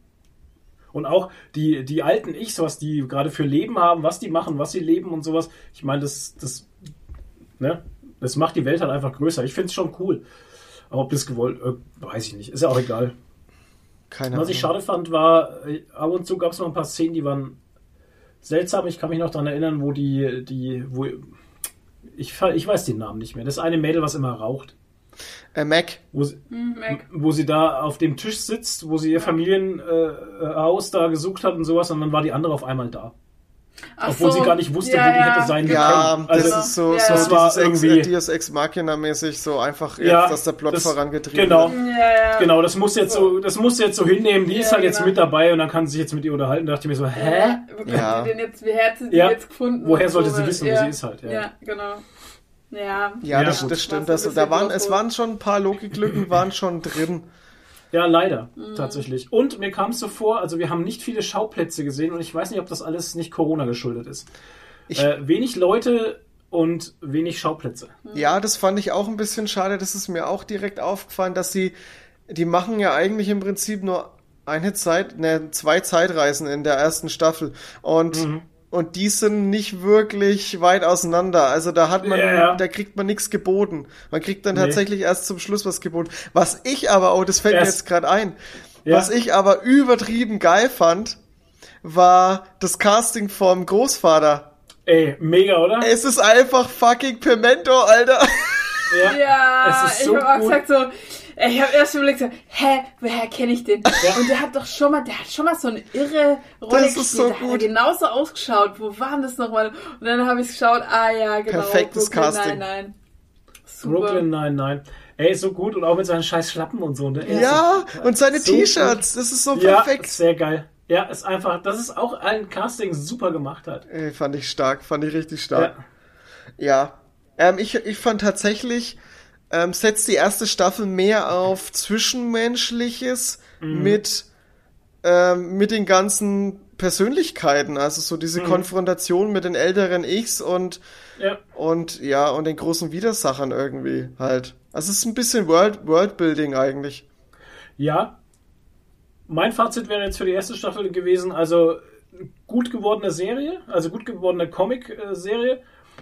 Speaker 2: Und auch die, die alten Ichs, was die gerade für Leben haben, was die machen, was sie leben und sowas. Ich meine, das, das, ne, das macht die Welt halt einfach größer. Ich finde es schon cool. Aber ob das gewollt, äh, weiß ich nicht. Ist ja auch egal.
Speaker 3: Keine
Speaker 2: Was ich
Speaker 3: Ahnung.
Speaker 2: schade fand, war, äh, ab und zu gab es noch ein paar Szenen, die waren seltsam. Ich kann mich noch daran erinnern, wo die, die, wo, ich, ich weiß den Namen nicht mehr. Das eine Mädel, was immer raucht.
Speaker 3: Äh, Mac.
Speaker 2: Wo sie,
Speaker 1: Hm, Mac.
Speaker 2: wo sie da auf dem Tisch sitzt, wo sie ihr Familienhaus äh, da gesucht hat und sowas, und dann war die andere auf einmal da.
Speaker 1: Ach
Speaker 2: Obwohl
Speaker 1: so.
Speaker 2: sie gar nicht wusste,
Speaker 1: Ja,
Speaker 2: wo die
Speaker 1: ja,
Speaker 2: hätte sein.
Speaker 3: Ja,
Speaker 2: können.
Speaker 3: das
Speaker 2: Also,
Speaker 3: ist so,
Speaker 1: Ja,
Speaker 3: so
Speaker 1: ja.
Speaker 2: Das war irgendwie-
Speaker 3: Deus Ex Machina mäßig so einfach, jetzt,
Speaker 2: Ja,
Speaker 3: dass der Plot
Speaker 2: das-
Speaker 3: vorangetrieben
Speaker 2: genau.
Speaker 3: wird.
Speaker 1: Ja, ja.
Speaker 2: Genau, das muss jetzt so, das muss jetzt so hinnehmen. Die ist halt jetzt
Speaker 1: genau.
Speaker 2: mit dabei und dann kann sie sich jetzt mit ihr unterhalten. Da dachte ich mir so, hä?
Speaker 1: Wo
Speaker 3: Ja.
Speaker 1: die denn jetzt, wie hat sie die jetzt gefunden?
Speaker 2: Woher sollte
Speaker 1: so,
Speaker 2: sie wissen, wo sie ist halt? Ja.
Speaker 1: Ja, genau. Ja.
Speaker 3: Ja,
Speaker 2: Ja,
Speaker 3: das, das stimmt.
Speaker 1: Was
Speaker 3: Also, da waren, es waren schon ein paar Logiklücken waren schon drin.
Speaker 2: Ja, leider,
Speaker 1: Mhm.
Speaker 2: tatsächlich. Und mir kam es so vor, also wir haben nicht viele Schauplätze gesehen und ich weiß nicht, ob das alles nicht Corona geschuldet ist. Äh, wenig Leute und wenig Schauplätze.
Speaker 3: Ja, das fand ich auch ein bisschen schade. Das ist mir auch direkt aufgefallen, dass sie, die machen ja eigentlich im Prinzip nur eine Zeit, ne, zwei Zeitreisen in der ersten Staffel. Und,
Speaker 2: Mhm.
Speaker 3: Und die sind nicht wirklich weit auseinander. Also da hat man,
Speaker 2: Ja, ja.
Speaker 3: da kriegt man nichts geboten. Man kriegt dann
Speaker 2: Nee.
Speaker 3: tatsächlich erst zum Schluss was geboten. Was ich aber, oh, das fällt mir
Speaker 2: Erst-
Speaker 3: jetzt gerade ein.
Speaker 2: Ja.
Speaker 3: Was ich aber übertrieben geil fand, war das Casting vom Großvater.
Speaker 2: Ey, mega, oder?
Speaker 3: Es ist einfach fucking Pimento, Alter.
Speaker 2: Ja,
Speaker 1: Ja,
Speaker 2: es ist
Speaker 1: ich
Speaker 2: so
Speaker 1: habe auch
Speaker 2: gut.
Speaker 1: gesagt so, ich habe erst überlegt so, hä, woher kenne ich den? Und der hat doch schon mal, der hat schon mal so eine irre Rolle
Speaker 3: Das ist
Speaker 1: gespielt.
Speaker 3: so
Speaker 1: der hat
Speaker 3: gut.
Speaker 1: ja genauso ausgeschaut. Wo war denn das nochmal? Und dann habe ich geschaut, ah ja, genau.
Speaker 3: Perfektes
Speaker 1: Brooklyn
Speaker 3: Casting.
Speaker 1: Nein, Super.
Speaker 2: Brooklyn, nein, nein. Ey, so gut und auch mit seinen scheiß Schlappen und so. Ne? Ist
Speaker 3: Ja, und seine
Speaker 2: so
Speaker 3: T-Shirts, das ist so
Speaker 2: Ja,
Speaker 3: perfekt.
Speaker 2: sehr geil. Ja, ist einfach, das ist auch ein Casting super gemacht hat.
Speaker 3: Ey, fand ich stark, fand ich richtig stark. Ja. Ähm, ich, ich fand tatsächlich, ähm, setzt die erste Staffel mehr auf Zwischenmenschliches
Speaker 2: Mhm.
Speaker 3: mit, ähm, mit den ganzen Persönlichkeiten, also so
Speaker 2: Mhm.
Speaker 3: diese Konfrontation mit den älteren Ichs und,
Speaker 2: Ja.
Speaker 3: und ja, und den großen Widersachern irgendwie halt. Also es ist ein bisschen World, Worldbuilding eigentlich.
Speaker 2: Ja. Mein Fazit wäre jetzt für die erste Staffel gewesen, also gut gewordene Serie, also gut gewordene Comic-Serie,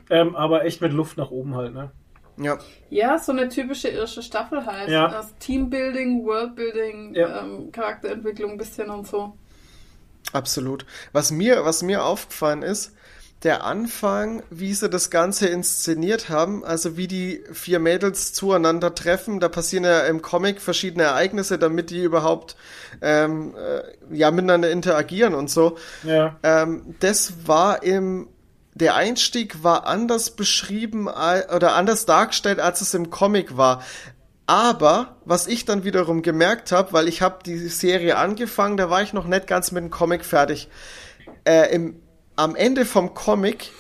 Speaker 2: ähm, aber echt mit Luft nach oben halt, ne?
Speaker 3: Ja.
Speaker 1: Ja, so eine typische irische Staffel halt.
Speaker 2: Ja.
Speaker 1: Das Teambuilding, Worldbuilding,
Speaker 2: Ja.
Speaker 1: ähm, Charakterentwicklung ein bisschen und so.
Speaker 3: Absolut. Was mir, was mir aufgefallen ist, der Anfang, wie sie das Ganze inszeniert haben, also wie die vier Mädels zueinander treffen, da passieren ja im Comic verschiedene Ereignisse, damit die überhaupt ähm, äh, ja miteinander interagieren und so.
Speaker 2: Ja.
Speaker 3: Ähm, das war im der Einstieg war anders beschrieben oder anders dargestellt, als es im Comic war. Aber was ich dann wiederum gemerkt habe, weil ich habe die Serie angefangen, da war ich noch nicht ganz mit dem Comic fertig. Äh, im, am Ende vom Comic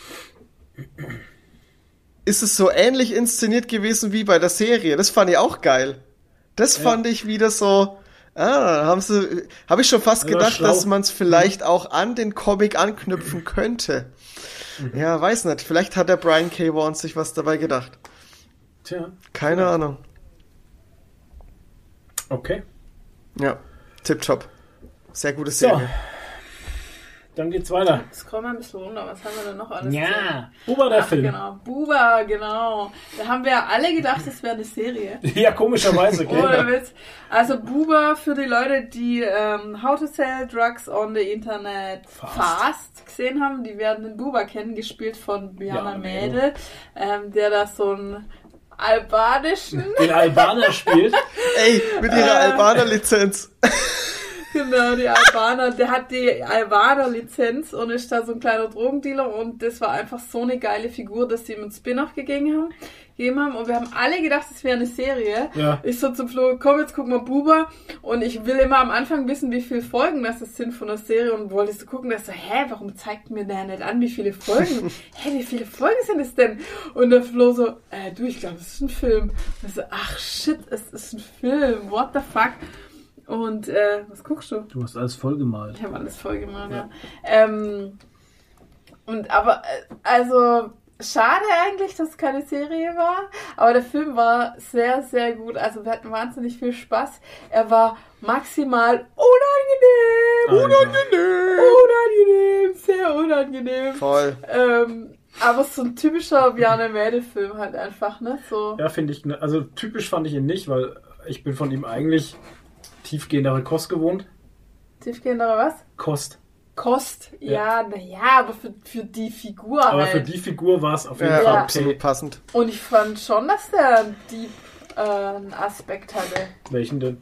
Speaker 3: ist es so ähnlich inszeniert gewesen wie bei der Serie. Das fand ich auch geil. Das fand ich wieder so. Ah, haben sie, habe ich schon fast
Speaker 2: Ja,
Speaker 3: gedacht, dass man es vielleicht auch an den Comic anknüpfen könnte. Ja, weiß nicht. Vielleicht hat der Brian K. Vaughan sich was dabei gedacht.
Speaker 2: Tja.
Speaker 3: Keine Ahnung.
Speaker 2: Okay.
Speaker 3: Ja, tipptopp. Sehr gute
Speaker 2: So. Dann geht's weiter.
Speaker 1: Scroll mal ein bisschen runter, was haben wir denn noch alles? gesehen?
Speaker 2: Ja. Buba der
Speaker 1: Ach,
Speaker 2: Film.
Speaker 1: genau. Buba, genau. Da haben wir ja alle gedacht, das wäre eine Serie. (laughs)
Speaker 2: Ja, komischerweise,
Speaker 1: Ohne
Speaker 2: gell?
Speaker 1: Witz. Also Buba für die Leute, die ähm, How to Sell Drugs on the Internet
Speaker 2: Fast.
Speaker 1: Fast, gesehen haben, die werden den Buba kennen, gespielt von Björn
Speaker 2: Ja,
Speaker 1: Mädel, ähm, der da so einen albanischen,
Speaker 2: Den Albaner spielt.
Speaker 3: Ey, mit ihrer Albaner-Lizenz. (laughs)
Speaker 1: Genau, die Albaner. Der hat die Albaner-Lizenz und ist da so ein kleiner Drogendealer und das war einfach so eine geile Figur, dass sie ihm einen Spin-off gegeben haben. Gegeben haben. Und wir haben alle gedacht, es wäre eine Serie.
Speaker 2: Ja.
Speaker 1: Ich so zum Flo, komm, jetzt gucken wir Buba. Und ich will immer am Anfang wissen, wie viele Folgen das sind von der Serie. Und wolltest du gucken, dass so, hä, warum zeigt mir der nicht an, wie viele Folgen? (laughs) hä, wie viele Folgen sind es denn? Und der Flo so, äh, du, ich glaube, es ist ein Film. Und ich so, ach shit, es ist ein Film. What the fuck? Und äh, was guckst du?
Speaker 2: Du hast alles vollgemalt.
Speaker 1: Ich habe alles voll gemacht, ja. Ähm, und aber, äh, also, schade eigentlich, dass es keine Serie war, aber der Film war sehr, sehr gut. Also, wir hatten wahnsinnig viel Spaß. Er war maximal unangenehm,
Speaker 2: Alter.
Speaker 1: unangenehm, sehr unangenehm.
Speaker 3: Voll.
Speaker 1: Ähm, aber so ein typischer Bjarne Mädel-Film halt einfach, ne? So.
Speaker 2: Ja, finde ich, ne- also typisch fand ich ihn nicht, weil ich bin von ihm eigentlich tiefgehendere Kost gewohnt.
Speaker 1: Tiefgehendere was?
Speaker 2: Kost.
Speaker 1: Kost, ja, naja, aber für, für die Figur
Speaker 2: Aber
Speaker 1: halt.
Speaker 2: für die Figur war es auf jeden
Speaker 3: Ja,
Speaker 2: Fall
Speaker 3: absolut
Speaker 2: okay.
Speaker 3: passend.
Speaker 1: Und ich fand schon, dass der einen Dieb äh, einen Aspekt hatte.
Speaker 2: Welchen denn?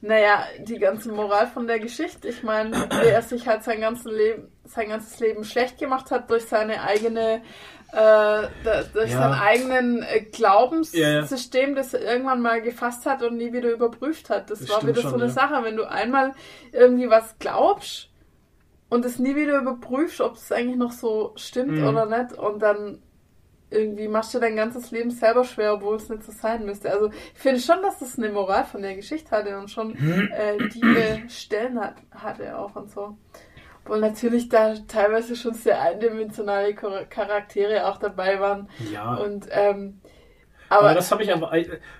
Speaker 1: Naja, die ganze Moral von der Geschichte. Ich meine, wie er sich halt sein, ganzes Leben, sein ganzes Leben schlecht gemacht hat durch seine eigene, äh, durch
Speaker 2: Ja.
Speaker 1: sein eigenen äh,
Speaker 2: Ja, ja.
Speaker 1: Glaubenssystem, das er irgendwann mal gefasst hat und nie wieder überprüft hat. Das,
Speaker 2: Das
Speaker 1: war wieder so
Speaker 2: schon,
Speaker 1: eine
Speaker 2: ja.
Speaker 1: Sache. Wenn du einmal irgendwie was glaubst und es nie wieder überprüfst, ob es eigentlich noch so stimmt
Speaker 2: Mhm.
Speaker 1: oder nicht, und dann irgendwie machst du dein ganzes Leben selber schwer, obwohl es nicht so sein müsste. Also ich finde schon, dass das eine Moral von der Geschichte hatte und schon (clears throat) äh, tiefe Stellen hat, hatte auch und so. Obwohl natürlich da teilweise schon sehr eindimensionale Char- Charaktere auch dabei waren.
Speaker 2: Ja.
Speaker 1: Und ähm,
Speaker 2: aber,
Speaker 1: aber,
Speaker 2: das habe ich aber.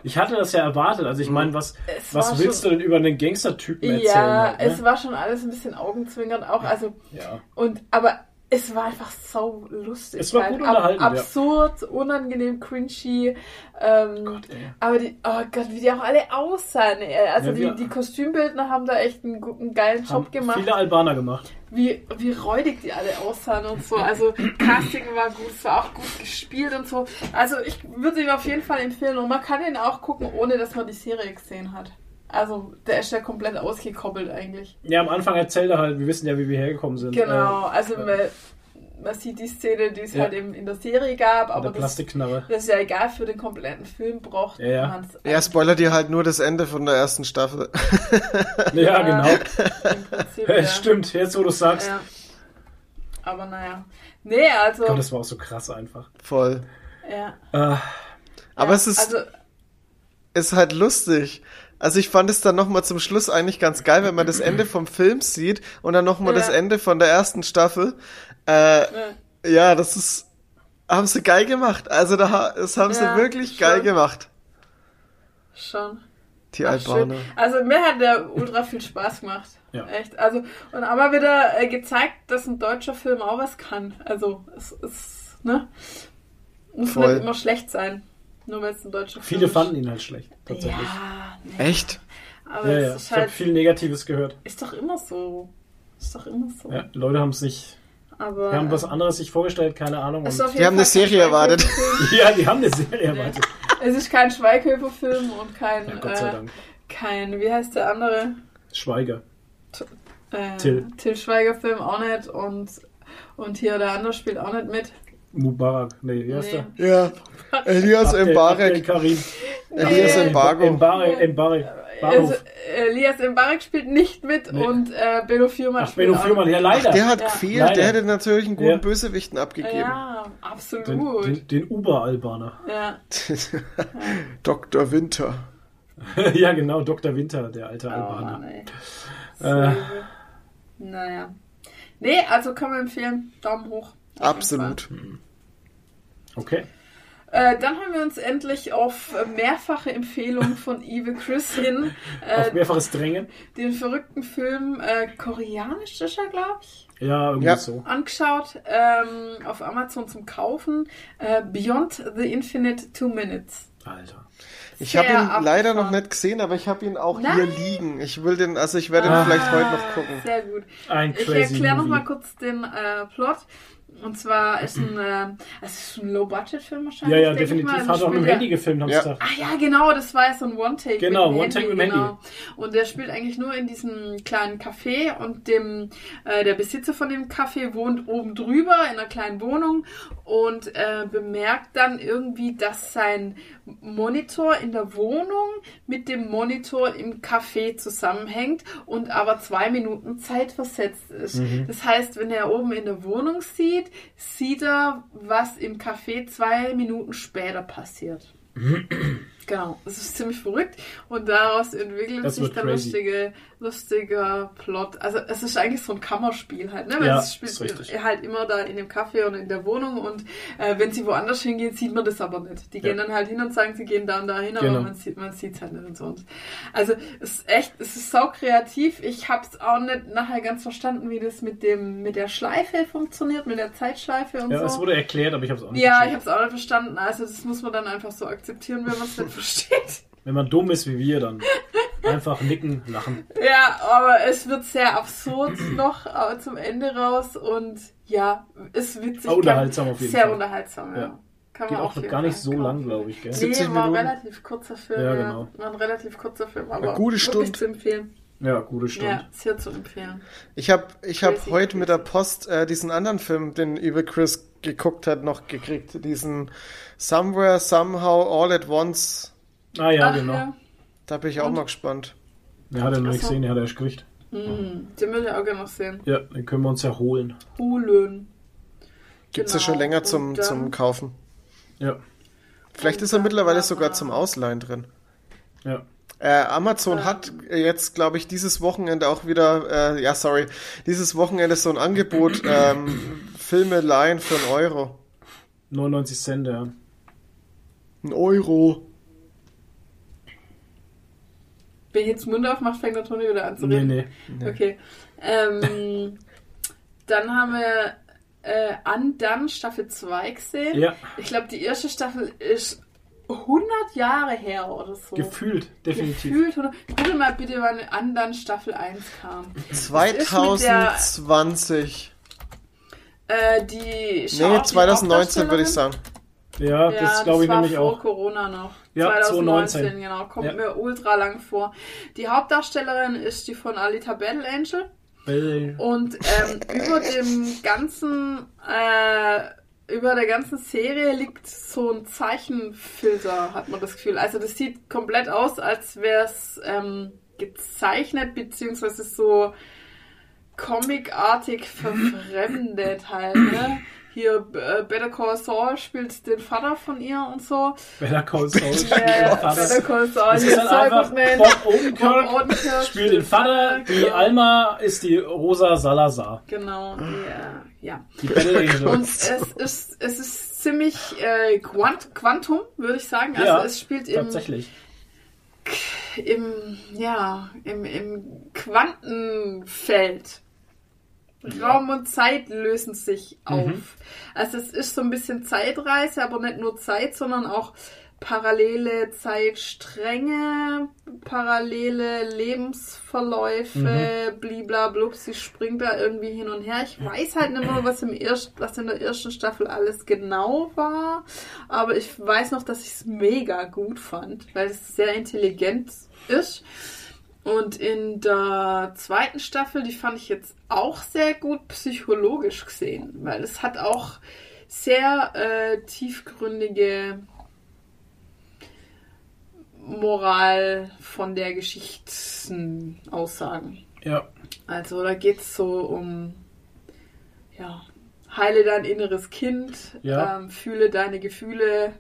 Speaker 2: Ich hatte das ja erwartet. Also ich meine, was, was willst du
Speaker 1: schon,
Speaker 2: denn über einen Gangstertypen erzählen?
Speaker 1: Ja,
Speaker 2: halt, ne?
Speaker 1: es war schon alles ein bisschen augenzwinkernd auch. Also
Speaker 2: ja.
Speaker 1: Und, aber es war einfach so lustig.
Speaker 2: Es war
Speaker 1: halt.
Speaker 2: gut unterhalten, ja.
Speaker 1: Absurd, unangenehm, cringy. Ähm,
Speaker 2: Gott, ey.
Speaker 1: aber die, oh Gott, wie die auch alle aussahen. ey. Also
Speaker 2: Ja,
Speaker 1: die, die Kostümbildner haben da echt einen guten, geilen Job gemacht.
Speaker 2: viele Albaner gemacht.
Speaker 1: Wie, wie räudig die alle aussahen und so. Also Casting war gut, es war auch gut gespielt und so. Also ich würde ihn auf jeden Fall empfehlen und man kann ihn auch gucken, ohne dass man die Serie gesehen hat. Also der ist ja komplett ausgekoppelt eigentlich.
Speaker 2: Ja, am Anfang erzählt er halt, wir wissen ja, wie wir hergekommen sind.
Speaker 1: Genau,
Speaker 2: Äh,
Speaker 1: also
Speaker 2: äh,
Speaker 1: man, man sieht die Szene, die es
Speaker 2: Ja.
Speaker 1: halt eben in der Serie gab, aber
Speaker 2: der
Speaker 1: das,
Speaker 2: Plastikknarre.
Speaker 1: das ist ja egal, für den kompletten Film braucht
Speaker 2: Ja, ja.
Speaker 1: man es
Speaker 3: Ja, spoiler dir halt nur das Ende von der ersten Staffel. (laughs)
Speaker 2: Ja, genau.
Speaker 1: Prinzip. ja.
Speaker 2: Stimmt, jetzt wo du sagst.
Speaker 1: Ja. Aber naja. Nee, also.
Speaker 2: Gott, das war auch so krass einfach.
Speaker 3: Voll.
Speaker 1: ja.
Speaker 2: Äh,
Speaker 3: Aber
Speaker 1: ja,
Speaker 3: es ist,
Speaker 1: Also,
Speaker 3: ist halt lustig. Also ich fand es dann nochmal zum Schluss eigentlich ganz geil, wenn man das Ende vom Film sieht und dann nochmal
Speaker 1: Ja.
Speaker 3: das Ende von der ersten Staffel. Äh,
Speaker 1: ne,
Speaker 3: ja, das ist, haben sie geil gemacht. Also da, das haben
Speaker 1: Ja,
Speaker 3: sie wirklich geil
Speaker 1: schon.
Speaker 3: gemacht.
Speaker 1: schon.
Speaker 3: Die
Speaker 1: Ach,
Speaker 3: Albaner.
Speaker 1: schön. Also mir hat der ultra viel Spaß gemacht.
Speaker 2: Ja.
Speaker 1: Echt. Also, und aber wieder äh, gezeigt, dass ein deutscher Film auch was kann. Also, es ist, ne? Muss
Speaker 3: Voll.
Speaker 1: nicht immer schlecht sein. Nur weil es ein deutscher
Speaker 2: viele
Speaker 1: Film ist.
Speaker 2: fanden ihn halt schlecht, tatsächlich.
Speaker 1: Ja, nee.
Speaker 3: Echt?
Speaker 1: Aber
Speaker 2: Ja,
Speaker 1: es
Speaker 2: ja.
Speaker 1: ist
Speaker 2: Ich habe
Speaker 1: halt,
Speaker 2: viel Negatives gehört.
Speaker 1: ist doch immer so. Ist doch immer so.
Speaker 2: Ja, Leute haben sich,
Speaker 1: Aber.
Speaker 2: die haben was
Speaker 1: äh,
Speaker 2: anderes sich vorgestellt, keine Ahnung.
Speaker 1: es auf
Speaker 3: Die haben eine Serie erwartet. (laughs)
Speaker 2: Ja, die haben eine Serie
Speaker 1: Nee.
Speaker 2: erwartet.
Speaker 1: Es ist kein Schweighöfer-Film und kein.
Speaker 2: Ja, Gott sei
Speaker 1: äh,
Speaker 2: Dank.
Speaker 1: kein, wie heißt der andere?
Speaker 2: Schweiger.
Speaker 1: Äh,
Speaker 2: Till.
Speaker 1: Till Schweiger-Film auch nicht und, und hier der andere spielt auch nicht mit.
Speaker 2: Mubarak. Nee, wie heißt
Speaker 1: Nee.
Speaker 2: der?
Speaker 3: Ja. Elias Mbarek.
Speaker 2: Karim.
Speaker 3: Elias
Speaker 1: Nee.
Speaker 3: Embargo.
Speaker 2: Embarek. Embarek.
Speaker 1: Also. Elias Mbarek spielt nicht mit
Speaker 2: Nee.
Speaker 1: und äh, Benno Fürmann
Speaker 2: Ach,
Speaker 1: spielt
Speaker 2: Benno Fürmann, ja leider.
Speaker 3: Der hat
Speaker 1: Ja.
Speaker 3: gefehlt.
Speaker 2: Leider.
Speaker 3: Der hätte natürlich einen guten
Speaker 2: Ja.
Speaker 3: Bösewichten abgegeben.
Speaker 1: Ja,
Speaker 2: den,
Speaker 1: absolut.
Speaker 2: den, den Uber-Albaner.
Speaker 1: ja. (laughs)
Speaker 3: Dr. Winter. (laughs)
Speaker 2: ja, genau, Dr. Winter, der alte
Speaker 1: Oh
Speaker 2: Albaner.
Speaker 1: Ey.
Speaker 2: Äh.
Speaker 1: Naja. Nee, also kann man empfehlen. Daumen hoch.
Speaker 3: Absolut.
Speaker 2: Okay.
Speaker 1: Äh, dann haben wir uns endlich auf mehrfache Empfehlung von (laughs) Evil Chris hin
Speaker 2: Auf
Speaker 1: äh,
Speaker 2: mehrfaches Drängen.
Speaker 1: den verrückten Film äh, koreanisch ist er, glaube ich,
Speaker 2: Ja, irgendwie
Speaker 3: Ja.
Speaker 2: so.
Speaker 1: angeschaut ähm, auf Amazon zum Kaufen. Äh, Beyond the Infinite Two Minutes.
Speaker 2: Alter.
Speaker 3: Ich habe ihn leider
Speaker 1: abgefahren.
Speaker 3: noch nicht gesehen, aber ich habe ihn auch
Speaker 1: Nein.
Speaker 3: hier liegen. Ich will den, also ich werde ihn
Speaker 2: Ah.
Speaker 3: vielleicht heute noch gucken.
Speaker 1: Sehr gut.
Speaker 2: Ein
Speaker 1: Ich erkläre nochmal kurz den äh, Plot. Und zwar ist ein, äh, es ist ein Low-Budget-Film
Speaker 2: Ja,
Speaker 1: wahrscheinlich.
Speaker 2: ja,
Speaker 1: denke ich
Speaker 2: definitiv.
Speaker 1: mal.
Speaker 2: Hat auch mit dem Handy gefilmt, haben
Speaker 3: Ja.
Speaker 2: gesagt.
Speaker 1: Ach ja, genau, das war ja so ein One-Take.
Speaker 2: Genau, One-Take mit dem Handy.
Speaker 1: Und der spielt eigentlich nur in diesem kleinen Café und dem, äh, der Besitzer von dem Café wohnt oben drüber in einer kleinen Wohnung und äh, bemerkt dann irgendwie, dass sein Monitor in der Wohnung mit dem Monitor im Café zusammenhängt und aber zwei Minuten Zeit versetzt ist.
Speaker 2: Mhm.
Speaker 1: Das heißt, wenn er oben in der Wohnung sieht, sieht er, was im Café zwei Minuten später passiert. (clears throat) Genau, das ist ziemlich verrückt und daraus entwickelt
Speaker 2: Das
Speaker 1: sich der
Speaker 2: crazy.
Speaker 1: lustige, lustiger Plot. Also es ist eigentlich so ein Kammerspiel halt, ne? Weil
Speaker 2: Ja,
Speaker 1: es spielt
Speaker 2: ist richtig.
Speaker 1: halt immer da in dem Café und in der Wohnung und äh, wenn sie woanders hingehen, sieht man das aber nicht. Die gehen
Speaker 2: Ja.
Speaker 1: dann halt hin und sagen, sie gehen da und da hin,
Speaker 2: Genau.
Speaker 1: aber man sieht man sieht's halt nicht und so. Und also es ist echt, es ist sau kreativ. Ich hab's auch nicht nachher ganz verstanden, wie das mit dem mit der Schleife funktioniert, mit der Zeitschleife und
Speaker 2: Ja,
Speaker 1: so.
Speaker 2: es wurde erklärt, aber ich habe es auch nicht
Speaker 1: Ja, ich
Speaker 2: verstanden.
Speaker 1: habe es auch nicht verstanden. Also das muss man dann einfach so akzeptieren, wenn man es nicht (laughs) versteht.
Speaker 2: Wenn man dumm ist wie wir, dann einfach nicken, lachen.
Speaker 1: Ja, aber es wird sehr absurd (clears throat) noch äh, zum Ende raus und ja, ist witzig.
Speaker 2: Aber unterhaltsam auf jeden
Speaker 1: sehr
Speaker 2: Fall.
Speaker 1: unterhaltsam, ja.
Speaker 2: Ja.
Speaker 1: Kann
Speaker 2: Geht
Speaker 1: man
Speaker 2: auch
Speaker 1: jeden
Speaker 2: gar nicht so lang, glaube ich, gell?
Speaker 1: Nee,
Speaker 3: 70
Speaker 1: war ein relativ kurzer Film.
Speaker 2: Ja,
Speaker 1: Ja,
Speaker 2: genau.
Speaker 1: War ein relativ kurzer Film, aber
Speaker 3: Eine gute Stunde.
Speaker 1: zu empfehlen.
Speaker 2: Ja, gute Stunde.
Speaker 1: Ja, sehr zu empfehlen.
Speaker 3: Ich habe ich hab
Speaker 1: Crazy,
Speaker 3: heute mit der Post äh, diesen anderen Film, den über Chris geguckt hat, noch gekriegt. Diesen Somewhere, Somehow, All at Once.
Speaker 2: Ah ja,
Speaker 1: Ach,
Speaker 2: genau.
Speaker 1: ja.
Speaker 3: Da bin ich auch
Speaker 1: Und?
Speaker 3: mal gespannt.
Speaker 2: Der hat er noch nicht gesehen, der hat er erst gekriegt.
Speaker 1: Mhm. Den will ich auch gerne noch sehen.
Speaker 2: Ja, den können wir uns ja holen.
Speaker 1: Hulen.
Speaker 3: Gibt's ja
Speaker 1: Genau.
Speaker 3: schon länger zum,
Speaker 1: dann-
Speaker 3: zum Kaufen.
Speaker 2: Ja,
Speaker 3: Vielleicht ist er mittlerweile sogar zum Ausleihen drin.
Speaker 2: ja.
Speaker 3: Äh, Amazon
Speaker 1: Ähm.
Speaker 3: hat jetzt, glaube ich, dieses Wochenende auch wieder, äh, ja, sorry, dieses Wochenende so ein Angebot, (clears throat) ähm, Filme leihen für einen Euro.
Speaker 2: 99 Cent, ja.
Speaker 3: Ein Euro.
Speaker 1: Wenn ich jetzt den Mund aufmacht, fängt der Toni wieder an zu
Speaker 2: Nee,
Speaker 1: reden.
Speaker 2: nee.
Speaker 3: Nee.
Speaker 1: Okay. Ähm, dann haben wir äh, Undone Staffel 2 gesehen.
Speaker 2: Ja,
Speaker 1: Ich glaube, die erste Staffel ist 100 Jahre her oder so.
Speaker 2: gefühlt, definitiv.
Speaker 1: Gefühlt 100. Google mal bitte, wann Undone Staffel 1 kam. ist mit der-
Speaker 3: 2020.
Speaker 1: Äh, die Schau-
Speaker 3: Nee,
Speaker 1: die
Speaker 3: 2019 würde ich sagen.
Speaker 2: Ja,
Speaker 1: Ja,
Speaker 2: das glaube ich
Speaker 1: war
Speaker 2: nämlich
Speaker 1: vor
Speaker 2: auch.
Speaker 1: Corona noch.
Speaker 2: Ja,
Speaker 1: 2019,
Speaker 2: 2019.
Speaker 1: genau. Kommt
Speaker 2: Ja.
Speaker 1: mir ultra lang vor. Die Hauptdarstellerin ist die von Alita Battle Angel.
Speaker 2: Äh,
Speaker 1: Und ähm, über dem ganzen, äh, über der ganzen Serie liegt so ein Zeichenfilter, hat man das Gefühl. Also das sieht komplett aus, als wäre es ähm, gezeichnet, beziehungsweise so comicartig verfremdet halt, ne? (laughs) Hier äh, Better Call Saul spielt den Vater von ihr und so.
Speaker 2: Better Call Saul.
Speaker 1: Ja,
Speaker 2: Vater.
Speaker 1: Better Call Saul,
Speaker 2: ist
Speaker 1: Saul
Speaker 2: einfach. Bob
Speaker 1: Bob
Speaker 2: Odenkirk
Speaker 1: Odenkirk
Speaker 2: spielt den Vater, die
Speaker 1: genau.
Speaker 2: Alma ist die Rosa Salazar.
Speaker 1: Genau, die, äh, ja.
Speaker 2: Die Battle Angel.
Speaker 1: Und es ist, es ist ziemlich äh, Quant Quantum, würde ich sagen. Also
Speaker 2: ja,
Speaker 1: es spielt im,
Speaker 2: tatsächlich.
Speaker 1: im, ja, im, im Quantenfeld. Raum und Zeit lösen sich auf.
Speaker 2: Mhm.
Speaker 1: Also es ist so ein bisschen Zeitreise, aber nicht nur Zeit, sondern auch parallele Zeitstränge, parallele Lebensverläufe,
Speaker 2: Mhm.
Speaker 1: bliblablub, sie springt da irgendwie hin und her. Ich weiß halt nicht mehr, was, im erst, was in der ersten Staffel alles genau war, aber ich weiß noch, dass ich es mega gut fand, weil es sehr intelligent ist. Und in der zweiten Staffel, die fand ich jetzt auch sehr gut psychologisch gesehen, weil es hat auch sehr äh, tiefgründige Moral von der Geschichtsaussagen.
Speaker 2: Ja.
Speaker 1: Also da geht es so um, ja, heile dein inneres Kind,
Speaker 2: Ja.
Speaker 1: ähm, fühle deine Gefühle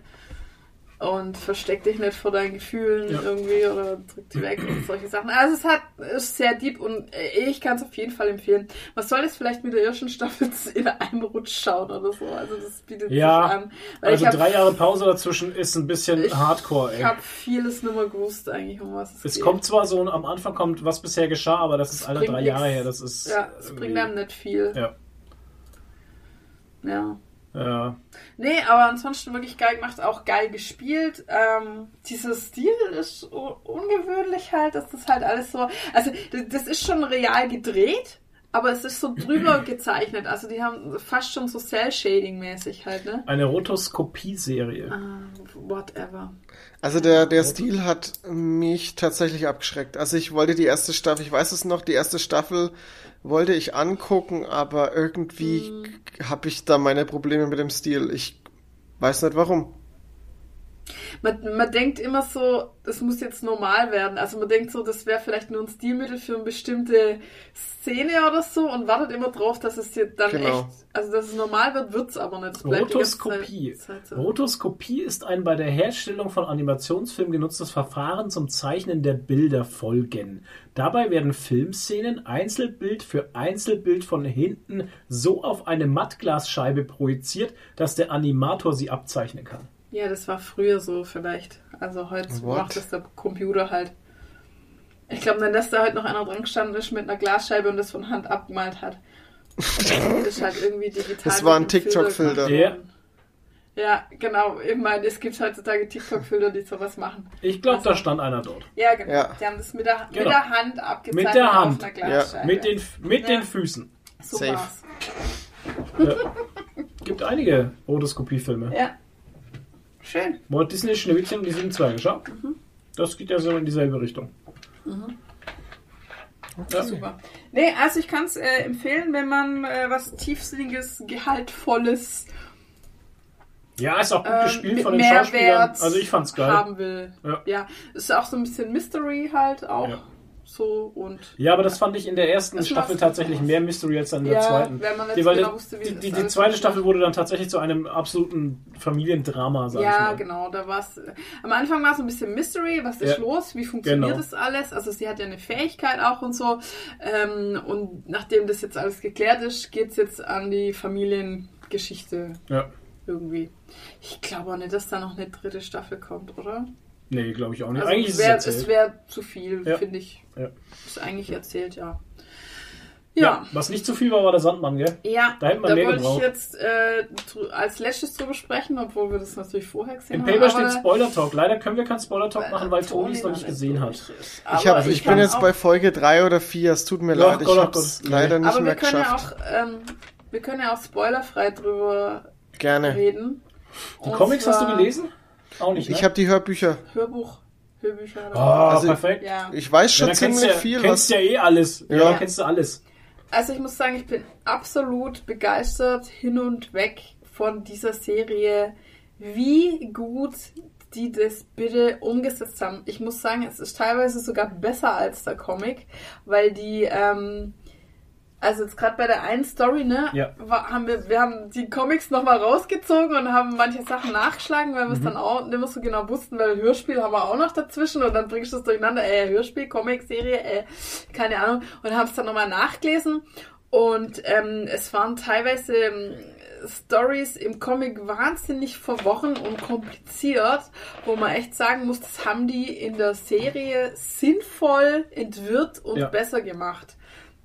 Speaker 1: und versteck dich nicht vor deinen Gefühlen
Speaker 2: Ja.
Speaker 1: irgendwie oder drück die weg und solche Sachen. Also es hat ist sehr deep und äh, ich kann es auf jeden Fall empfehlen. Man soll es vielleicht mit der ersten Staffel (laughs) in einem Rutsch schauen oder so. Also das bietet
Speaker 2: Ja,
Speaker 1: sich an. Weil
Speaker 2: Also
Speaker 1: ich hab-
Speaker 2: drei Jahre Pause dazwischen ist ein bisschen
Speaker 1: Ich-
Speaker 2: Hardcore,
Speaker 1: Ich
Speaker 2: ey.
Speaker 1: habe vieles nicht mehr gewusst eigentlich, um was es,
Speaker 2: Es
Speaker 1: geht.
Speaker 2: kommt zwar so, am Anfang kommt, was bisher geschah, aber das ist alle drei
Speaker 1: nix.
Speaker 2: Jahre her. Das ist.
Speaker 1: Ja, es bringt einem nicht viel.
Speaker 2: Ja.
Speaker 1: Ja.
Speaker 2: Ja.
Speaker 1: Nee, aber ansonsten wirklich geil gemacht, auch geil gespielt. Ähm, dieser Stil ist ungewöhnlich halt, dass das halt alles so. Also, das ist schon real gedreht, aber es ist so drüber (clears throat) gezeichnet. Also die haben fast schon so Cell-Shading-mäßig halt, ne?
Speaker 2: Eine Rotoskopie-Serie.
Speaker 1: Ah, whatever.
Speaker 3: Also der, der Stil hat mich tatsächlich abgeschreckt. Also ich wollte die erste Staffel, ich weiß es noch, die erste Staffel wollte ich angucken, aber irgendwie
Speaker 1: Hm.
Speaker 3: habe ich da meine Probleme mit dem Stil. Ich weiß nicht warum.
Speaker 1: Man, man denkt immer so, das muss jetzt normal werden. Also man denkt so, das wäre vielleicht nur ein Stilmittel für eine bestimmte Szene oder so und wartet immer drauf, dass es dir dann
Speaker 3: Genau.
Speaker 1: echt, also dass es normal wird, wird's aber nicht. Es die ganze
Speaker 2: Rotoskopie.
Speaker 1: So.
Speaker 2: Rotoskopie ist ein bei der Herstellung von Animationsfilmen genutztes Verfahren zum Zeichnen der Bilderfolgen. Dabei werden Filmszenen Einzelbild für Einzelbild von hinten so auf eine Mattglasscheibe projiziert, dass der Animator sie abzeichnen kann.
Speaker 1: Ja, das war früher so vielleicht. Also heute
Speaker 3: What?
Speaker 1: macht das der Computer halt. Ich glaube dann, dass da heute noch einer dran gestanden ist mit einer Glasscheibe und das von Hand abgemalt hat. Das ist halt irgendwie digital.
Speaker 3: Das war ein TikTok-Filter.
Speaker 1: worden. Ja, genau. Ich meine, es gibt heutzutage TikTok-Filter, die sowas machen.
Speaker 2: Ich glaube,
Speaker 1: Also-
Speaker 2: da stand einer dort.
Speaker 1: Ja, genau.
Speaker 3: Ja.
Speaker 1: Die haben das mit der,
Speaker 2: Genau.
Speaker 1: mit der Hand abgezeichnet
Speaker 2: Mit der Hand.
Speaker 1: auf einer Glasscheibe.
Speaker 2: Mit den, mit
Speaker 1: Ja.
Speaker 2: den Füßen.
Speaker 1: so
Speaker 3: Safe.
Speaker 1: war's.
Speaker 2: Gibt einige Rotoskopie-Filme.
Speaker 1: Ja. Schön.
Speaker 2: Walt Disney Schneewittchen die sieben Zwerge, schau.
Speaker 1: Mhm.
Speaker 2: Das geht ja so in dieselbe Richtung. Ja.
Speaker 1: Super. Nee, also ich kann es äh, empfehlen, wenn man äh, was tiefsinniges, gehaltvolles
Speaker 2: Ja, ist auch gut
Speaker 1: ähm,
Speaker 2: gespielt von den Schauspielern.
Speaker 1: Mehrwert
Speaker 2: Also ich fand's geil.
Speaker 1: haben will.
Speaker 2: Ja.
Speaker 1: ja, ist auch so ein bisschen Mystery halt auch
Speaker 2: Ja.
Speaker 1: So und
Speaker 2: Ja, aber das fand ich in der ersten Staffel tatsächlich mehr Mystery als in der
Speaker 1: Ja,
Speaker 2: zweiten.
Speaker 1: wenn man
Speaker 2: die,
Speaker 1: genau wusste, wie
Speaker 2: die, die, zweite. Staffel wurde dann tatsächlich zu einem absoluten Familiendrama, sag ich
Speaker 1: ja, genau, da war es. Am Anfang war es ein bisschen Mystery, was ist
Speaker 2: Ja.
Speaker 1: los, wie funktioniert
Speaker 2: Genau.
Speaker 1: das alles? Also sie hat ja eine Fähigkeit auch und so. Ähm, und nachdem das jetzt alles geklärt ist, geht es jetzt an die Familiengeschichte
Speaker 2: Ja.
Speaker 1: irgendwie. Ich glaube auch nicht, dass da noch eine dritte Staffel kommt, oder?
Speaker 2: Nee, glaube ich auch nicht.
Speaker 1: Also
Speaker 2: Eigentlich ist
Speaker 1: wär,
Speaker 2: es
Speaker 1: es wäre zu viel,
Speaker 2: Ja.
Speaker 1: finde ich.
Speaker 2: Ja.
Speaker 1: Ist eigentlich erzählt, ja.
Speaker 2: ja.
Speaker 1: Ja.
Speaker 2: Was nicht zu viel war, war der Sandmann, gell?
Speaker 1: Ja,
Speaker 2: Da hätte man
Speaker 1: da
Speaker 2: mehr
Speaker 1: wollte ich
Speaker 2: gebraucht.
Speaker 1: jetzt äh, als letztes drüber sprechen, obwohl wir das natürlich vorher gesehen
Speaker 2: Im
Speaker 1: haben.
Speaker 2: Paper
Speaker 1: aber-
Speaker 2: steht Spoiler Talk. Leider können wir keinen Spoiler Talk machen, weil Toni es noch nicht gesehen hat.
Speaker 1: ist.
Speaker 3: Ich, hab, ich bin
Speaker 1: kann
Speaker 3: jetzt bei Folge 3 oder 4, es tut mir leid, ich
Speaker 2: Gott, oh
Speaker 3: hab's
Speaker 2: Gott.
Speaker 3: leider nicht
Speaker 1: Aber wir
Speaker 3: mehr
Speaker 1: können ja
Speaker 3: geschafft.
Speaker 1: auch, ähm, wir können ja auch spoilerfrei drüber
Speaker 3: Gerne.
Speaker 1: reden.
Speaker 2: Die
Speaker 1: Und
Speaker 2: Comics hast du gelesen? Auch nicht, ne?
Speaker 3: Ich habe die Hörbücher.
Speaker 1: Hörbuch, Hörbücher.
Speaker 2: Oh,
Speaker 1: Oder
Speaker 3: Also-
Speaker 2: perfekt.
Speaker 1: ja.
Speaker 3: Ich weiß
Speaker 2: Ja,
Speaker 3: schon
Speaker 2: kennst
Speaker 3: ziemlich
Speaker 2: du ja,
Speaker 3: viel,
Speaker 2: kennst
Speaker 3: was.
Speaker 2: ja eh alles. Ja,
Speaker 3: Ja.
Speaker 2: kennst du alles.
Speaker 1: Also ich muss sagen, ich bin absolut begeistert hin und weg von dieser Serie, wie gut die das bitte umgesetzt haben. Ich muss sagen, es ist teilweise sogar besser als der Comic, weil die, ähm, also jetzt gerade bei der einen Story, ne,
Speaker 2: Ja.
Speaker 1: war, haben wir, wir haben die Comics nochmal rausgezogen und haben manche Sachen nachgeschlagen, weil wir es
Speaker 2: Mhm.
Speaker 1: dann auch nicht mehr so genau wussten, weil Hörspiel haben wir auch noch dazwischen und dann bringst du es durcheinander, äh, Hörspiel, Comic, Serie, äh, keine Ahnung, und haben es dann nochmal nachgelesen und ähm, es waren teilweise ähm, Stories im Comic wahnsinnig verworren und kompliziert, wo man echt sagen muss, das haben die in der Serie sinnvoll entwirrt und
Speaker 2: Ja.
Speaker 1: besser gemacht,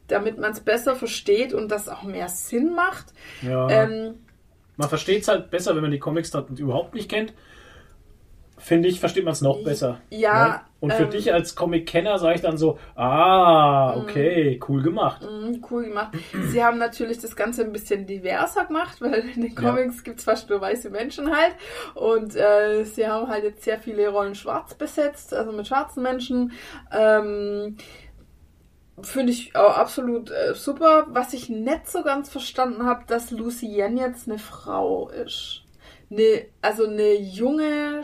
Speaker 1: damit man es besser versteht und das auch mehr Sinn macht.
Speaker 2: Ja.
Speaker 1: Ähm,
Speaker 2: Man versteht es halt besser, wenn man die Comics dann überhaupt nicht kennt. Finde ich, versteht man es noch besser.
Speaker 1: ja,
Speaker 2: Ne? Und für
Speaker 1: ähm,
Speaker 2: dich als Comic-Kenner sage ich dann so, ah, okay, cool gemacht.
Speaker 1: Mhm, Cool gemacht. Sie haben natürlich das Ganze ein bisschen diverser gemacht, weil in den
Speaker 2: Ja.
Speaker 1: Comics gibt's fast nur weiße Menschen halt. Und äh, sie haben halt jetzt sehr viele Rollen schwarz besetzt, also mit schwarzen Menschen. Ähm, Finde ich auch absolut äh, super. Was ich nicht so ganz verstanden habe, dass Lucienne jetzt eine Frau ist. Ne, also eine junge,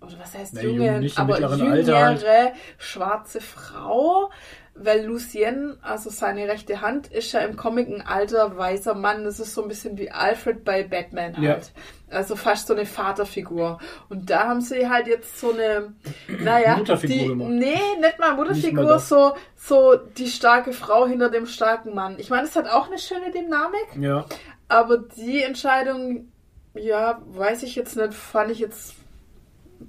Speaker 1: oder was heißt
Speaker 2: Na,
Speaker 1: junge,
Speaker 2: jung,
Speaker 1: aber jüngere
Speaker 2: Alter
Speaker 1: schwarze Frau, weil Lucien, also seine rechte Hand, ist ja im Comic ein alter weißer Mann. Das ist so ein bisschen wie Alfred bei Batman
Speaker 2: Ja.
Speaker 1: halt. Also fast so eine Vaterfigur. Und da haben sie halt jetzt so eine, naja,
Speaker 2: Mutterfigur
Speaker 1: die,
Speaker 2: gemacht.
Speaker 1: nee, nicht mal
Speaker 2: Nicht
Speaker 1: Mutterfigur,
Speaker 2: mal das.
Speaker 1: so, so die starke Frau hinter dem starken Mann. Ich meine, es hat auch eine schöne Dynamik.
Speaker 2: Ja.
Speaker 1: Aber die Entscheidung, ja, weiß ich jetzt nicht, fand ich jetzt,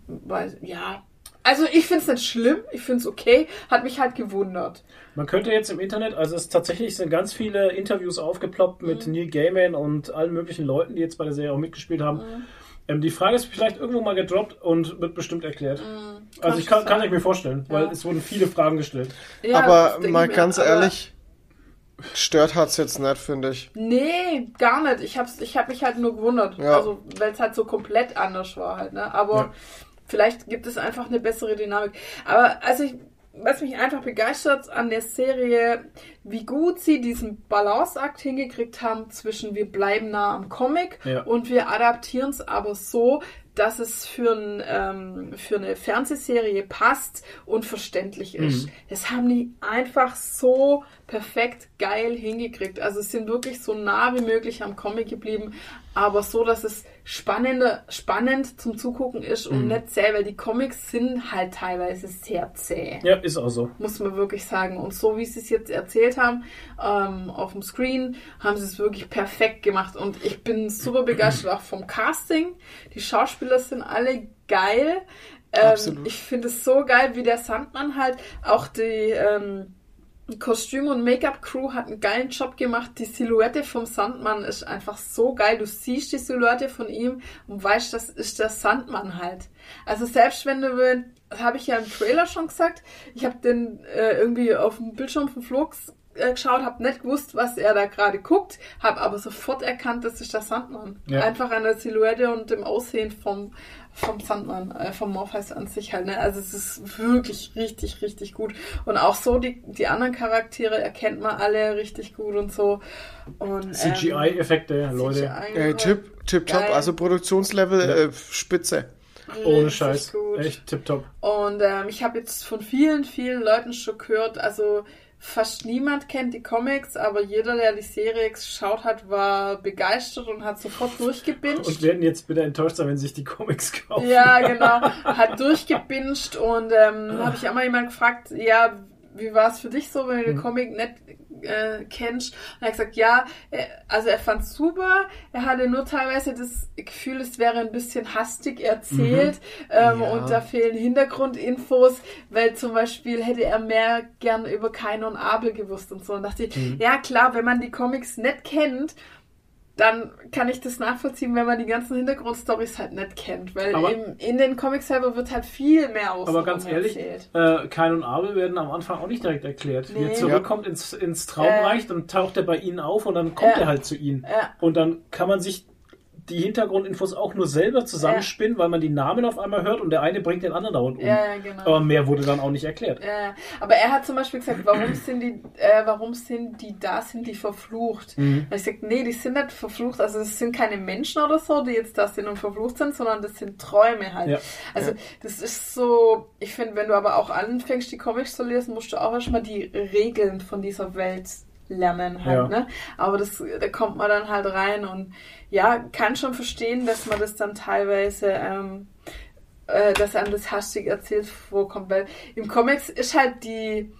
Speaker 1: weiß, ja. Also ich finde es nicht schlimm, ich finde es okay, hat mich halt gewundert.
Speaker 2: Man könnte jetzt im Internet, also es tatsächlich sind ganz viele Interviews aufgeploppt mit
Speaker 1: Mhm.
Speaker 2: Neil Gaiman und allen möglichen Leuten, die jetzt bei der Serie auch mitgespielt haben.
Speaker 1: Mhm.
Speaker 2: Ähm, die Frage ist vielleicht irgendwo mal gedroppt und wird bestimmt erklärt. Also
Speaker 1: Kannst
Speaker 2: ich kann, kann ich mir vorstellen, weil
Speaker 1: Ja.
Speaker 2: es wurden viele Fragen gestellt.
Speaker 1: Ja,
Speaker 3: aber mal ganz
Speaker 1: aber-
Speaker 3: ehrlich, Stört hat's jetzt nicht, finde ich.
Speaker 1: Nee, gar nicht. Ich hab's, ich hab mich halt nur gewundert.
Speaker 3: Ja.
Speaker 1: Also, weil es halt so komplett anders war halt, ne? Aber
Speaker 2: Ja.
Speaker 1: Vielleicht gibt es einfach eine bessere Dynamik. Aber also ich, was mich einfach begeistert an der Serie, wie gut sie diesen Balanceakt hingekriegt haben zwischen wir bleiben nah am Comic
Speaker 2: Ja.
Speaker 1: und wir adaptieren es aber so, dass es für, ein, ähm, für eine Fernsehserie passt und verständlich ist. Das haben die einfach so perfekt geil hingekriegt. Also es sind wirklich so nah wie möglich am Comic geblieben, aber so, dass es spannender, spannend zum Zugucken ist und nicht zäh, weil die Comics sind halt teilweise sehr zäh
Speaker 2: Ja, ist auch so.
Speaker 1: muss man wirklich sagen. Und so wie sie es jetzt erzählt haben, ähm, auf dem Screen, haben sie es wirklich perfekt gemacht. Und ich bin super begeistert (clears throat) auch vom Casting. Die Schauspieler sind alle geil. Ähm,
Speaker 3: Absolut.
Speaker 1: ich finde es so geil, wie der Sandmann halt auch die ähm, Kostüm- und Make-up-Crew hat einen geilen Job gemacht. Die Silhouette vom Sandmann ist einfach so geil. Du siehst die Silhouette von ihm und weißt, das ist der Sandmann halt. Also selbst wenn du, habe ich ja im Trailer schon gesagt, ich habe den äh, irgendwie auf dem Bildschirm vom Flug äh, geschaut, habe nicht gewusst, was er da gerade guckt, habe aber sofort erkannt, das ist der Sandmann.
Speaker 2: Ja.
Speaker 1: Einfach an der Silhouette und dem Aussehen vom, vom Sandmann, äh, vom Morpheus an sich halt. Ne? Also es ist wirklich richtig, richtig gut. Und auch so, die, die anderen Charaktere erkennt man alle richtig gut und so. Und, ähm,
Speaker 2: CGI-Effekte, Leute.
Speaker 1: CGI
Speaker 3: Äh, tipp, tipp, top. Also Produktionslevel
Speaker 2: Ja.
Speaker 3: äh, spitze.
Speaker 2: Ohne Scheiß.
Speaker 1: gut.
Speaker 2: Echt tipptopp.
Speaker 1: Und ähm, ich habe jetzt von vielen, vielen Leuten schon gehört, also fast niemand kennt die Comics, aber jeder, der die Serie geschaut hat, war begeistert und hat sofort
Speaker 2: Und
Speaker 1: durchgebinged.
Speaker 2: werden jetzt bitte enttäuscht sein, wenn sie sich die Comics kaufen.
Speaker 1: Ja, (laughs) genau. Hat durchgebinged und ähm, habe ich einmal jemand gefragt, ja, wie war es für dich so, wenn du den Comic nicht äh, kennst? Und er hat gesagt, ja, er, also er fand super. Er hatte nur teilweise das Gefühl, es wäre ein bisschen hastig erzählt ähm,
Speaker 3: Ja.
Speaker 1: und da fehlen Hintergrundinfos, weil zum Beispiel hätte er mehr gern über Kain und Abel gewusst und so. Und dachte ich, ja klar, wenn man die Comics nicht kennt, dann kann ich das nachvollziehen, wenn man die ganzen Hintergrundstories halt nicht kennt, weil im, in den Comics selber wird halt viel mehr aus.
Speaker 2: Aber ganz ehrlich, äh, Kain und Abel werden am Anfang auch nicht direkt erklärt. Wie
Speaker 1: Nee.
Speaker 2: er zurückkommt ins, ins Traumreich, dann taucht er bei ihnen auf und dann kommt
Speaker 1: Ja.
Speaker 2: er halt zu ihnen.
Speaker 1: Ja.
Speaker 2: Und dann kann man sich die Hintergrundinfos auch nur selber zusammenspinnen, weil man die Namen auf einmal hört und der eine bringt den anderen dauernd um.
Speaker 1: Ja, ja, genau.
Speaker 2: Aber mehr wurde dann auch nicht erklärt.
Speaker 1: Ja, aber er hat zum Beispiel gesagt, warum (clears throat) sind die, äh, warum sind die da, sind die verflucht?
Speaker 2: Mhm.
Speaker 1: Und ich sag, nee, die sind nicht verflucht, also es sind keine Menschen oder so, die jetzt da sind und verflucht sind, sondern das sind Träume halt.
Speaker 2: Ja.
Speaker 1: Also das ist so, ich finde, wenn du aber auch anfängst, die Comics zu lesen, musst du auch erstmal die Regeln von dieser Welt lernen halt,
Speaker 2: Ja.
Speaker 1: ne? Aber das, da kommt man dann halt rein und ja, kann schon verstehen, dass man das dann teilweise ähm, äh, dass einem das hastig erzählt vorkommt, weil im Comics ist halt die,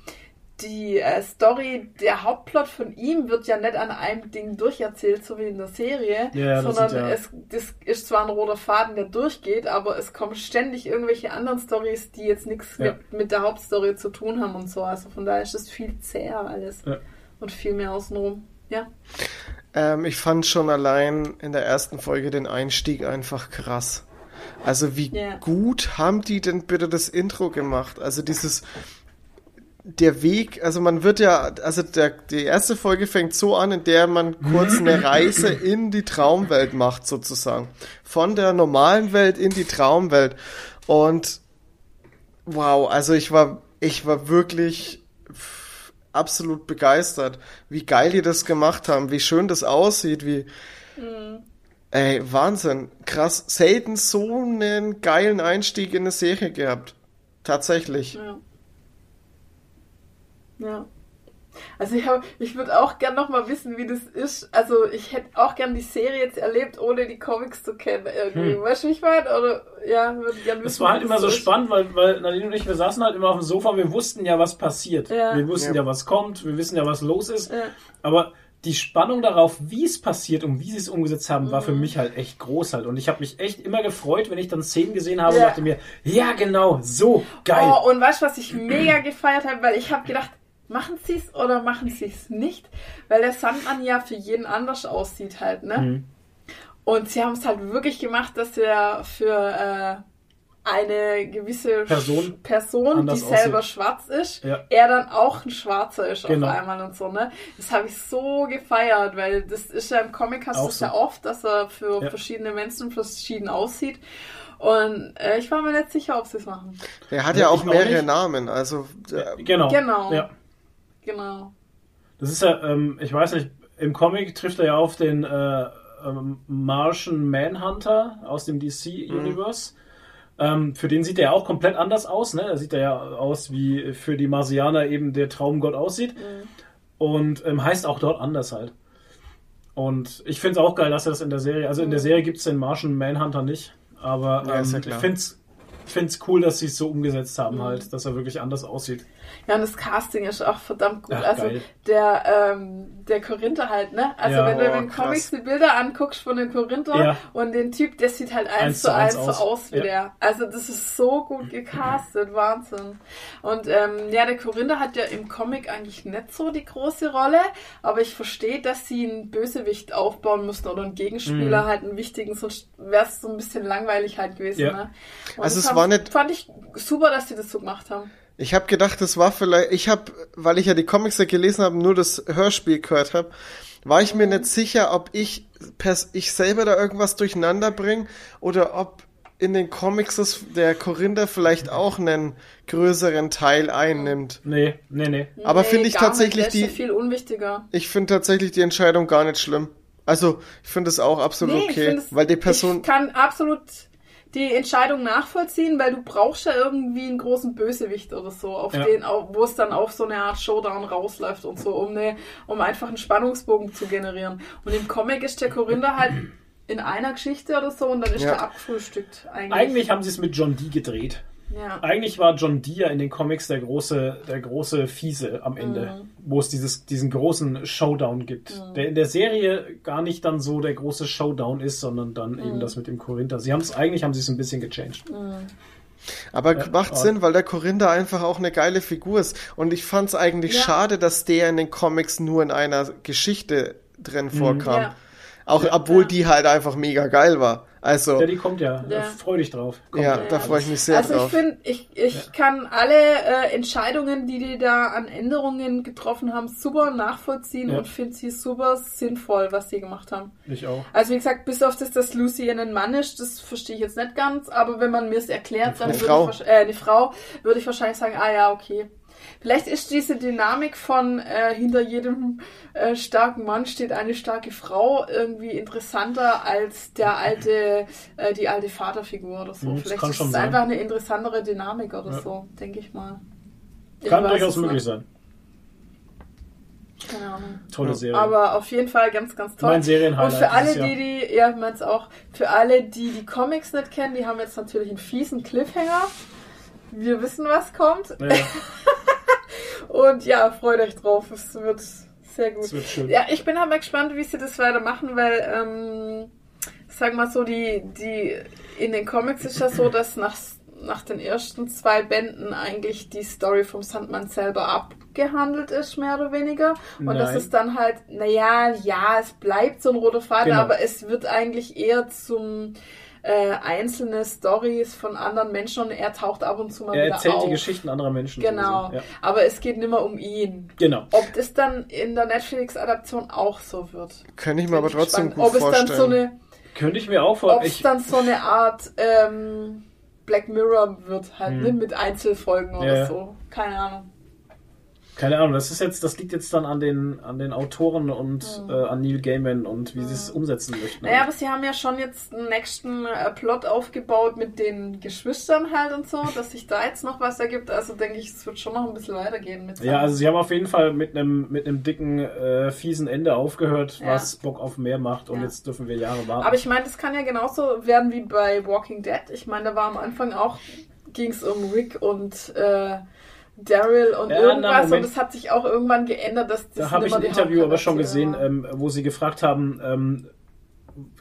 Speaker 1: die äh, Story, der Hauptplot von ihm wird ja nicht an einem Ding durcherzählt, so wie in der Serie,
Speaker 2: Ja,
Speaker 1: sondern
Speaker 2: ja-
Speaker 1: es das ist zwar ein roter Faden, der durchgeht, aber es kommen ständig irgendwelche anderen Stories, die jetzt nichts
Speaker 2: Ja.
Speaker 1: mit, mit der Hauptstory zu tun haben und so. Also von daher ist es viel zäher alles. Und viel mehr außenrum. Ja.
Speaker 3: Ähm, ich fand schon allein in der ersten Folge den Einstieg einfach krass. Also wie
Speaker 1: Ja.
Speaker 3: gut haben die denn bitte das Intro gemacht? Also dieses der Weg, also man wird ja, also der, die erste Folge fängt so an, in der man kurz eine (laughs) Reise in die Traumwelt macht, sozusagen. Von der normalen Welt in die Traumwelt. Und wow, also ich war, ich war wirklich absolut begeistert, wie geil die das gemacht haben, wie schön das aussieht, wie, ey, Wahnsinn, krass, selten so einen geilen Einstieg in eine Serie gehabt. Tatsächlich.
Speaker 1: Ja. Ja. Also ich ich würde auch gern noch mal wissen, wie das ist. Also ich hätte auch gern die Serie jetzt erlebt, ohne die Comics zu kennen irgendwie.
Speaker 2: Hm.
Speaker 1: Weißt du, wie ich meine? Oder ja, würde gern wissen.
Speaker 2: Es war halt immer so
Speaker 1: ist.
Speaker 2: spannend, weil, weil Nadine und ich, wir saßen halt immer auf dem Sofa, wir wussten ja, was passiert.
Speaker 1: Ja.
Speaker 2: Wir wussten
Speaker 3: Ja.
Speaker 2: ja. was kommt, wir wissen ja, was los ist.
Speaker 1: Ja.
Speaker 2: Aber die Spannung darauf, wie es passiert und wie sie es umgesetzt haben, war für
Speaker 1: Mhm.
Speaker 2: mich halt echt groß halt. Und ich habe mich echt immer gefreut, wenn ich dann Szenen gesehen habe
Speaker 1: Ja.
Speaker 2: und dachte mir, ja genau, so geil.
Speaker 1: Oh, und weißt du, was ich mega gefeiert habe? Weil ich habe gedacht, machen sie es oder machen sie es nicht? Weil der Sandmann ja für jeden anders aussieht halt, ne?
Speaker 2: Mhm.
Speaker 1: Und sie haben es halt wirklich gemacht, dass er für äh, eine gewisse
Speaker 2: Person
Speaker 1: Person die selber
Speaker 2: aussieht.
Speaker 1: schwarz ist,
Speaker 2: Ja.
Speaker 1: er dann auch ein Schwarzer ist
Speaker 2: Genau.
Speaker 1: auf einmal und so, ne? Das habe ich so gefeiert, weil das ist ja im Comic hast du
Speaker 2: Auch
Speaker 1: es
Speaker 2: so.
Speaker 1: ja oft, dass er für
Speaker 2: Ja.
Speaker 1: verschiedene Menschen verschieden aussieht. Und äh, ich war mir nicht sicher, ob sie es machen.
Speaker 3: Der hat
Speaker 2: Ja,
Speaker 3: ja auch
Speaker 2: auch
Speaker 3: mehrere
Speaker 2: nicht.
Speaker 3: Namen, also äh,
Speaker 2: Genau.
Speaker 1: Genau.
Speaker 2: Ja.
Speaker 1: Genau.
Speaker 2: Das ist ja, ähm, ich weiß nicht, im Comic trifft er ja auf den äh, ähm, Martian Manhunter aus dem DC-Universe. Ähm, für den sieht er ja auch komplett anders aus. Ne? Er sieht ja aus, wie für die Marsianer eben der Traumgott aussieht. Und ähm, heißt auch dort anders halt. Und ich finde es auch geil, dass er das in der Serie, also in der Serie gibt es den Martian Manhunter nicht, aber
Speaker 3: Ja, ist ja
Speaker 2: ähm,
Speaker 3: klar.
Speaker 2: ich finde es find's cool, dass sie es so umgesetzt haben halt, dass er wirklich anders aussieht.
Speaker 1: Ja, und das Casting ist auch verdammt gut.
Speaker 2: Ach,
Speaker 1: also
Speaker 2: geil.
Speaker 1: der, ähm, der Korinther halt, ne? Also
Speaker 2: Ja.
Speaker 1: wenn du
Speaker 3: Oh,
Speaker 1: in den
Speaker 3: krass.
Speaker 1: Comics die Bilder anguckst von dem Korinther
Speaker 2: Ja.
Speaker 1: und den Typ, der sieht halt eins,
Speaker 2: Eins
Speaker 1: zu
Speaker 2: eins
Speaker 1: eins so
Speaker 2: aus.
Speaker 1: aus wie
Speaker 2: Ja.
Speaker 1: der. Also das ist so gut (clears throat) gecastet, Wahnsinn. Und ähm, ja, der Korinther hat ja im Comic eigentlich nicht so die große Rolle, aber ich verstehe, dass sie einen Bösewicht aufbauen mussten oder einen Gegenspieler
Speaker 2: Mhm.
Speaker 1: halt einen wichtigen, sonst wäre es so ein bisschen langweilig halt gewesen.
Speaker 2: Ja.
Speaker 1: Ne?
Speaker 3: Also
Speaker 1: das
Speaker 3: es
Speaker 1: haben-
Speaker 3: war nicht-
Speaker 1: Fand ich super, dass sie das so gemacht haben.
Speaker 3: Ich habe gedacht, das war vielleicht, ich habe, weil ich ja die Comics ja gelesen habe, nur das Hörspiel gehört habe, war ich mir nicht sicher, ob ich pers ich selber da irgendwas durcheinander bringe oder ob in den Comics das, der Korinther vielleicht auch einen größeren Teil einnimmt.
Speaker 2: Nee, nee, nee.
Speaker 3: Aber finde ich tatsächlich die-
Speaker 1: viel unwichtiger.
Speaker 3: Ich finde tatsächlich die Entscheidung gar nicht schlimm. Also, ich finde es auch absolut
Speaker 1: Nee, ich
Speaker 3: okay,
Speaker 1: es-
Speaker 3: weil die Person
Speaker 1: Ich kann absolut die Entscheidung nachvollziehen, weil du brauchst ja irgendwie einen großen Bösewicht oder so, auf
Speaker 2: Ja.
Speaker 1: den, wo es dann auf so eine Art Showdown rausläuft und so, um, eine, um einfach einen Spannungsbogen zu generieren. Und im Comic ist der Korinther halt in einer Geschichte oder so und dann ist
Speaker 3: Ja.
Speaker 1: er abgefrühstückt. Eigentlich.
Speaker 2: Eigentlich haben sie es mit John Dee gedreht.
Speaker 1: Ja.
Speaker 2: Eigentlich war John Dee ja in den Comics der große, der große Fiese am Ende, wo es dieses, diesen großen Showdown gibt. Der in der Serie gar nicht dann so der große Showdown ist, sondern dann eben das mit dem Korinther. Sie haben es eigentlich haben sie es ein bisschen gechanged.
Speaker 3: Aber
Speaker 2: Ja,
Speaker 3: macht Sinn, weil der Korinther einfach auch eine geile Figur ist. Und ich fand es eigentlich
Speaker 1: Ja.
Speaker 3: schade, dass der in den Comics nur in einer Geschichte drin vorkam.
Speaker 1: Ja.
Speaker 3: Auch obwohl
Speaker 1: Ja.
Speaker 3: die halt einfach mega geil war. Also,
Speaker 2: Ja, die kommt ja.
Speaker 1: Ja.
Speaker 2: Freu dich drauf. Kommt
Speaker 3: ja,
Speaker 1: Ja.
Speaker 3: da freue ich mich sehr
Speaker 1: also
Speaker 3: drauf.
Speaker 1: ich finde, ich, ich kann alle äh, Entscheidungen, die die da an Änderungen getroffen haben, super nachvollziehen
Speaker 2: Ja.
Speaker 1: und finde sie super sinnvoll, was sie gemacht haben.
Speaker 2: Ich auch.
Speaker 1: Also wie gesagt, bis auf das, dass Lucy ein Mann ist, das verstehe ich jetzt nicht ganz, aber wenn man mir es erklärt, dann würde ich, äh, eine Frau, würde ich wahrscheinlich sagen, ah ja, okay. Vielleicht ist diese Dynamik von äh, hinter jedem äh, starken Mann steht eine starke Frau irgendwie interessanter als der alte, (laughs) äh, die alte Vaterfigur oder so.
Speaker 2: Mhm,
Speaker 1: Vielleicht ist es einfach eine interessantere Dynamik oder
Speaker 2: Ja.
Speaker 1: so, denke ich mal. Ich
Speaker 2: Kann durchaus möglich sein.
Speaker 1: Keine Ahnung.
Speaker 2: Tolle. Serie.
Speaker 1: Aber auf jeden Fall ganz, ganz toll.
Speaker 2: Mein Serienhighlight
Speaker 1: Und für alle, die die, ja, mein's auch, für alle, die die Comics nicht kennen, die haben jetzt natürlich einen fiesen Cliffhanger. Wir wissen, was kommt.
Speaker 2: ja, (laughs)
Speaker 1: Und ja, freut euch drauf. Es wird sehr gut.
Speaker 2: das wird schön.
Speaker 1: Ja, ich bin aber gespannt, wie sie das weitermachen, weil, ähm, sag mal so, die, die, in den Comics ist ja so, dass nach, nach den ersten zwei Bänden eigentlich die Story vom Sandmann selber abgehandelt ist, mehr oder weniger. Und das
Speaker 2: Nein.
Speaker 1: ist dann halt, naja, ja, es bleibt so ein roter Faden,
Speaker 2: Genau.
Speaker 1: aber es wird eigentlich eher zum äh, einzelne Stories von anderen Menschen und er taucht ab und zu mal
Speaker 2: Er
Speaker 1: wieder
Speaker 2: erzählt
Speaker 1: auf.
Speaker 2: die Geschichten anderer Menschen.
Speaker 1: Genau.
Speaker 2: Ja.
Speaker 1: Aber es geht nicht mehr um ihn.
Speaker 2: Genau.
Speaker 1: Ob das dann in der Netflix-Adaption auch so wird.
Speaker 3: Könnte ich mir aber trotzdem gut
Speaker 1: ob es dann so
Speaker 3: vorstellen.
Speaker 1: eine,
Speaker 2: Könnte ich mir auch
Speaker 1: ob
Speaker 2: vorstellen.
Speaker 1: es dann so eine Art ähm, Black Mirror wird, halt,
Speaker 2: Hm.
Speaker 1: ne, mit Einzelfolgen
Speaker 2: Ja,
Speaker 1: oder so. Keine Ahnung.
Speaker 2: Keine Ahnung, das ist jetzt, das liegt jetzt dann an den, an den Autoren und äh, an Neil Gaiman und wie sie es umsetzen möchten.
Speaker 1: Naja, aber sie haben ja schon jetzt einen nächsten äh, Plot aufgebaut mit den Geschwistern halt und so, dass sich da jetzt noch was ergibt. Also denke ich, es wird schon noch ein bisschen weitergehen mit
Speaker 2: ja, also sie haben auf jeden Fall mit einem mit einem dicken, äh, fiesen Ende aufgehört,
Speaker 1: Ja.
Speaker 2: was Bock auf mehr macht und
Speaker 1: Ja.
Speaker 2: jetzt dürfen wir Jahre warten.
Speaker 1: Aber ich meine, das kann ja genauso werden wie bei Walking Dead. Ich meine, da war am Anfang auch, ging es um Rick und äh, Daryl und
Speaker 2: Ja, na,
Speaker 1: irgendwas und
Speaker 2: Moment.
Speaker 1: das hat sich auch irgendwann geändert, dass das
Speaker 2: da habe ich ein Interview aber schon gesehen, ähm, wo sie gefragt haben, ähm,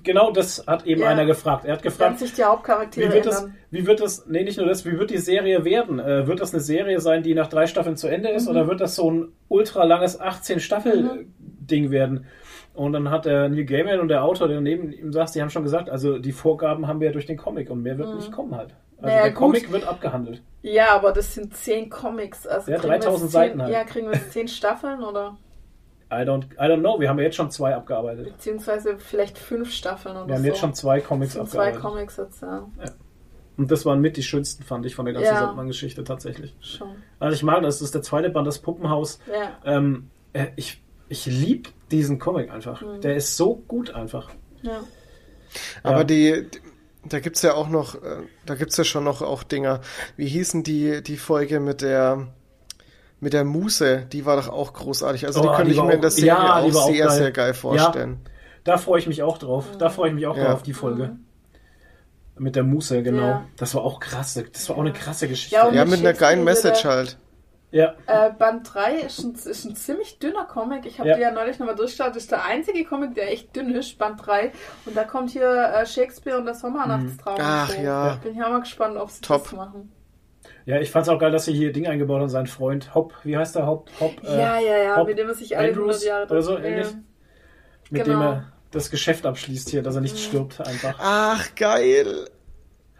Speaker 2: genau das hat eben
Speaker 1: Ja.
Speaker 2: einer gefragt. Er hat gefragt,
Speaker 1: sich die Hauptcharaktere
Speaker 2: Wie wird das, wie wird das, nee, nicht nur das, wie wird die Serie werden? Äh, wird das eine Serie sein, die nach drei Staffeln zu Ende ist,
Speaker 1: Mhm.
Speaker 2: oder wird das so ein ultra langes 18-Staffel-Ding werden? Und dann hat der Neil Gaiman und der Autor, der neben ihm saß, die haben schon gesagt, also die Vorgaben haben wir ja durch den Comic und mehr wird nicht kommen halt. Also
Speaker 1: Naja,
Speaker 2: der
Speaker 1: gut.
Speaker 2: Comic wird abgehandelt.
Speaker 1: Ja, aber das sind zehn Comics. Also
Speaker 2: Ja,
Speaker 1: kriegen wir
Speaker 2: 3000
Speaker 1: jetzt
Speaker 2: Seiten
Speaker 1: zehn,
Speaker 2: halt.
Speaker 1: Ja, kriegen wir jetzt zehn Staffeln oder
Speaker 2: I don't, I don't know, wir haben ja jetzt schon zwei abgearbeitet.
Speaker 1: beziehungsweise vielleicht fünf Staffeln oder
Speaker 2: Wir haben
Speaker 1: so.
Speaker 2: jetzt schon zwei Comics
Speaker 1: Das sind zwei
Speaker 2: abgearbeitet.
Speaker 1: Comics jetzt, ja.
Speaker 2: Und das waren mit die schönsten, fand ich, von der ganzen
Speaker 1: Ja.
Speaker 2: Sandmann-Geschichte tatsächlich.
Speaker 1: Schon.
Speaker 2: Also ich mag das, das ist der zweite Band, das Puppenhaus.
Speaker 1: Ja.
Speaker 2: Ähm, äh, ich ich liebe diesen Comic einfach.
Speaker 1: Mhm.
Speaker 2: Der ist so gut einfach.
Speaker 1: ja.
Speaker 3: Aber
Speaker 2: Ja.
Speaker 3: die- da gibt's ja auch noch, äh, da gibt's ja schon noch auch Dinger. Wie hießen die, die Folge mit der, mit der Muse? Die war doch auch großartig. Also die
Speaker 2: Oh,
Speaker 3: könnte
Speaker 2: die
Speaker 3: ich
Speaker 2: war
Speaker 3: mir in der Serie
Speaker 2: ja, die
Speaker 3: auch
Speaker 2: war auch
Speaker 3: sehr,
Speaker 2: geil.
Speaker 3: sehr geil vorstellen.
Speaker 2: Da freue ich mich auch drauf. Da freue ich mich auch
Speaker 3: Ja.
Speaker 2: drauf auf die Folge. Mit der Muße, genau.
Speaker 1: Ja.
Speaker 2: Das war auch krass. Das war auch eine krasse Geschichte.
Speaker 1: Ja, und
Speaker 3: Ja,
Speaker 1: mit
Speaker 3: einer geilen Message halt.
Speaker 2: Ja.
Speaker 1: Äh, Band 3 ist ein, ist ein ziemlich dünner Comic. Ich habe
Speaker 2: Ja.
Speaker 1: die ja neulich nochmal durchgeschaut. Das ist der einzige Comic, der echt dünn ist, Band 3. Und da kommt hier äh, Shakespeare und der Sommernachtstraum.
Speaker 3: Ach,
Speaker 1: und so.
Speaker 3: ja.
Speaker 1: Bin ich auch mal gespannt, ob sie
Speaker 3: Top.
Speaker 1: das machen.
Speaker 2: ja, ich fand's auch geil, dass sie hier Ding eingebaut haben, sein Freund Hop, wie heißt der Hop? Hop äh,
Speaker 1: ja, ja, ja,
Speaker 2: Hop
Speaker 1: mit dem er sich alle
Speaker 2: Andrews
Speaker 1: 100 Jahre
Speaker 2: oder so
Speaker 1: ja.
Speaker 2: ähnlich. mit
Speaker 1: genau.
Speaker 2: dem er das Geschäft abschließt hier, dass er
Speaker 1: Mhm.
Speaker 2: nicht stirbt einfach.
Speaker 3: Ach, geil.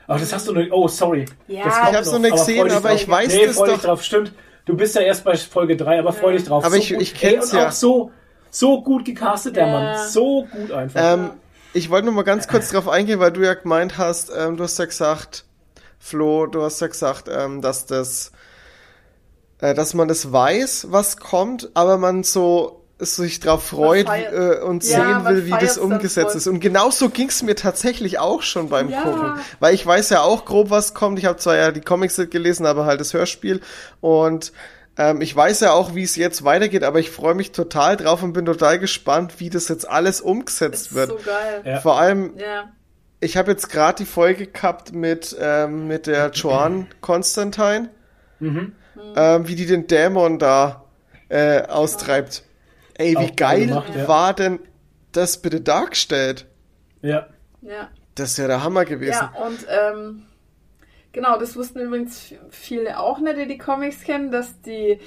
Speaker 2: Aber das hast du noch, oh sorry.
Speaker 1: Ja,
Speaker 2: das
Speaker 1: ich
Speaker 2: kommt
Speaker 3: hab's noch nicht
Speaker 2: aber
Speaker 3: gesehen, aber ich weiß
Speaker 2: nee,
Speaker 3: das doch.
Speaker 2: drauf, stimmt. Du bist ja erst bei Folge 3, aber freu dich drauf.
Speaker 3: Aber ich-
Speaker 2: gut.
Speaker 3: ich kenn's
Speaker 2: Ey, und
Speaker 3: ja.
Speaker 2: auch so, so gut gecastet, der
Speaker 1: Ja.
Speaker 2: Mann. So gut einfach.
Speaker 3: Ähm, ich wollte nur mal ganz kurz drauf eingehen, weil du ja gemeint hast, ähm, du hast ja gesagt, Flo, du hast ja gesagt, ähm, dass das, äh, dass man das weiß, was kommt, aber man so sich drauf freut äh, und
Speaker 1: Ja,
Speaker 3: sehen will, wie das umgesetzt ist. Und genauso ging's mir tatsächlich auch schon beim
Speaker 1: Ja.
Speaker 3: Gucken. Weil ich weiß ja auch grob, was kommt. Ich habe zwar ja die Comics nicht gelesen, aber halt das Hörspiel. Und ähm, ich weiß ja auch, wie es jetzt weitergeht, aber ich freue mich total drauf und bin total gespannt, wie das jetzt alles umgesetzt
Speaker 1: ist
Speaker 3: wird.
Speaker 1: so geil.
Speaker 2: Ja.
Speaker 3: Vor allem,
Speaker 1: Ja.
Speaker 3: ich habe jetzt gerade die Folge gehabt mit, ähm, mit der Joan Constantine,
Speaker 2: Mhm.
Speaker 3: ähm, wie die den Dämon da äh, austreibt. Ey, wie geil
Speaker 2: gemacht, ja.
Speaker 3: war denn das bitte dargestellt?
Speaker 2: Ja.
Speaker 1: Ja.
Speaker 3: Das ist ja der Hammer gewesen.
Speaker 1: Ja, und ähm, genau, das wussten übrigens viele auch nicht, die die Comics kennen, dass die,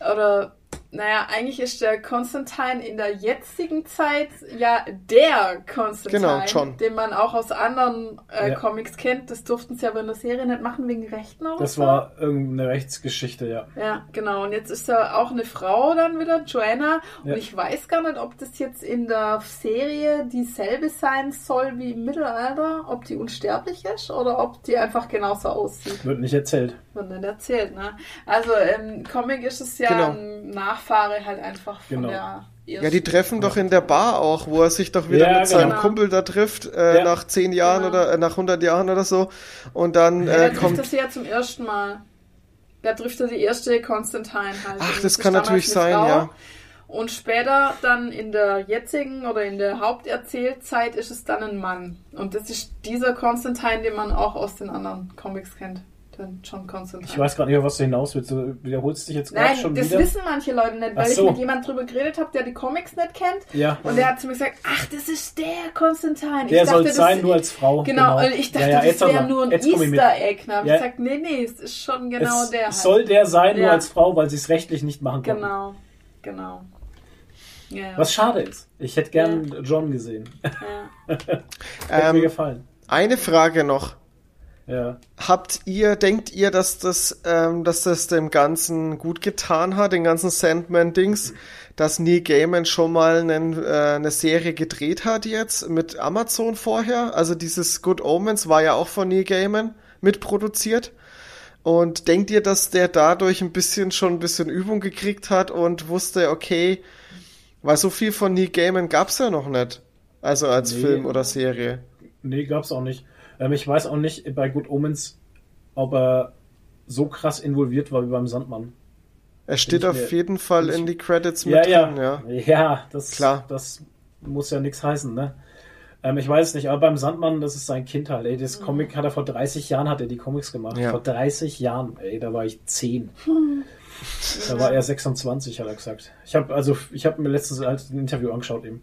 Speaker 1: oder naja, eigentlich ist der Constantine in der jetzigen Zeit ja der Constantine,
Speaker 3: Genau, John.
Speaker 1: den man auch aus anderen äh,
Speaker 2: Ja.
Speaker 1: Comics kennt. Das durften sie aber in der Serie nicht machen wegen Rechten oder
Speaker 2: Das
Speaker 1: so.
Speaker 2: war irgendeine Rechtsgeschichte, ja.
Speaker 1: Ja, genau. Und jetzt ist da auch eine Frau dann wieder, Joanna. Und
Speaker 2: Ja.
Speaker 1: ich weiß gar nicht, ob das jetzt in der Serie dieselbe sein soll wie im Mittelalter, ob die unsterblich ist oder ob die einfach genauso aussieht.
Speaker 2: Wird nicht erzählt.
Speaker 1: Wird nicht erzählt, ne? Also im Comic ist es ja
Speaker 3: Genau.
Speaker 1: ein Nachfahre halt einfach von
Speaker 2: Genau.
Speaker 1: der
Speaker 3: Ja, die treffen doch in der Bar auch, wo er sich doch wieder
Speaker 2: Ja,
Speaker 3: mit seinem
Speaker 1: genau.
Speaker 3: Kumpel da trifft, äh,
Speaker 2: Ja.
Speaker 3: nach zehn Jahren
Speaker 1: Genau.
Speaker 3: oder äh, nach 100 Jahren oder so. Und dann
Speaker 1: Ja,
Speaker 3: äh,
Speaker 1: da trifft
Speaker 3: kommt
Speaker 1: er sie ja zum ersten Mal. Da trifft er die erste Constantine halt.
Speaker 3: Ach, das kann natürlich sein,
Speaker 1: Frau.
Speaker 3: ja.
Speaker 1: Und später dann in der jetzigen oder in der Haupterzählzeit ist es dann ein Mann. Und das ist dieser Constantine, den man auch aus den anderen Comics kennt. Den John Constantine.
Speaker 2: Ich weiß gerade nicht, auf was du hinaus willst. Du wiederholst dich jetzt gerade
Speaker 1: Nein,
Speaker 2: schon
Speaker 1: das
Speaker 2: wieder.
Speaker 1: wissen manche Leute nicht, weil
Speaker 2: Ach
Speaker 1: ich
Speaker 2: so.
Speaker 1: mit jemandem drüber geredet habe, der die Comics nicht kennt.
Speaker 2: Ja.
Speaker 1: Und der hat zu mir gesagt, ach, das ist der Constantine.
Speaker 2: Der
Speaker 1: ich
Speaker 2: soll
Speaker 1: das-
Speaker 2: sein, nur als Frau.
Speaker 1: Genau, und ich dachte,
Speaker 2: Ja, ja,
Speaker 1: das wäre nur ein. Easter Egg. Dann habe
Speaker 2: Ja.
Speaker 1: ich gesagt, nee, nee, es ist schon genau
Speaker 2: es
Speaker 1: der. Halt.
Speaker 2: soll der sein, nur
Speaker 1: Ja.
Speaker 2: als Frau, weil sie es rechtlich nicht machen konnten.
Speaker 1: Genau, genau. Ja.
Speaker 2: Was schade ist. Ich hätte gern John gesehen.
Speaker 1: Ja. (laughs)
Speaker 2: Hätte
Speaker 3: Ähm,
Speaker 2: mir gefallen.
Speaker 3: eine Frage noch.
Speaker 2: Ja.
Speaker 3: Habt ihr, denkt ihr, dass das, ähm, dass das dem Ganzen gut getan hat, den ganzen Sandman-Dings, dass Neil Gaiman schon mal einen, äh, eine Serie gedreht hat jetzt mit Amazon vorher? Also dieses Good Omens war ja auch von Neil Gaiman mitproduziert. Und denkt ihr, dass der dadurch ein bisschen schon ein bisschen Übung gekriegt hat und wusste, okay, weil so viel von Neil Gaiman gab's ja noch nicht. Also als
Speaker 2: Nee.
Speaker 3: Film oder Serie.
Speaker 2: Nee, gab's auch nicht. Ähm, ich weiß auch nicht bei Good Omens, ob er so krass involviert war wie beim Sandmann.
Speaker 3: Er steht auf
Speaker 2: mir-
Speaker 3: jeden Fall
Speaker 2: ich-
Speaker 3: in die Credits
Speaker 2: Ja,
Speaker 3: mit
Speaker 2: ja.
Speaker 3: drin, ja.
Speaker 2: Ja, das,
Speaker 3: Klar.
Speaker 2: das muss ja nichts heißen, ne? Ähm, ich weiß es nicht, aber beim Sandmann, das ist sein Kind halt, ey. Das Comic hat er vor 30 Jahren, hat er die Comics gemacht.
Speaker 3: Ja.
Speaker 2: Vor 30 Jahren, ey, da war ich 10. Da war er 26, hat er gesagt. Ich habe also, ich habe mir letztens halt ein Interview angeschaut eben.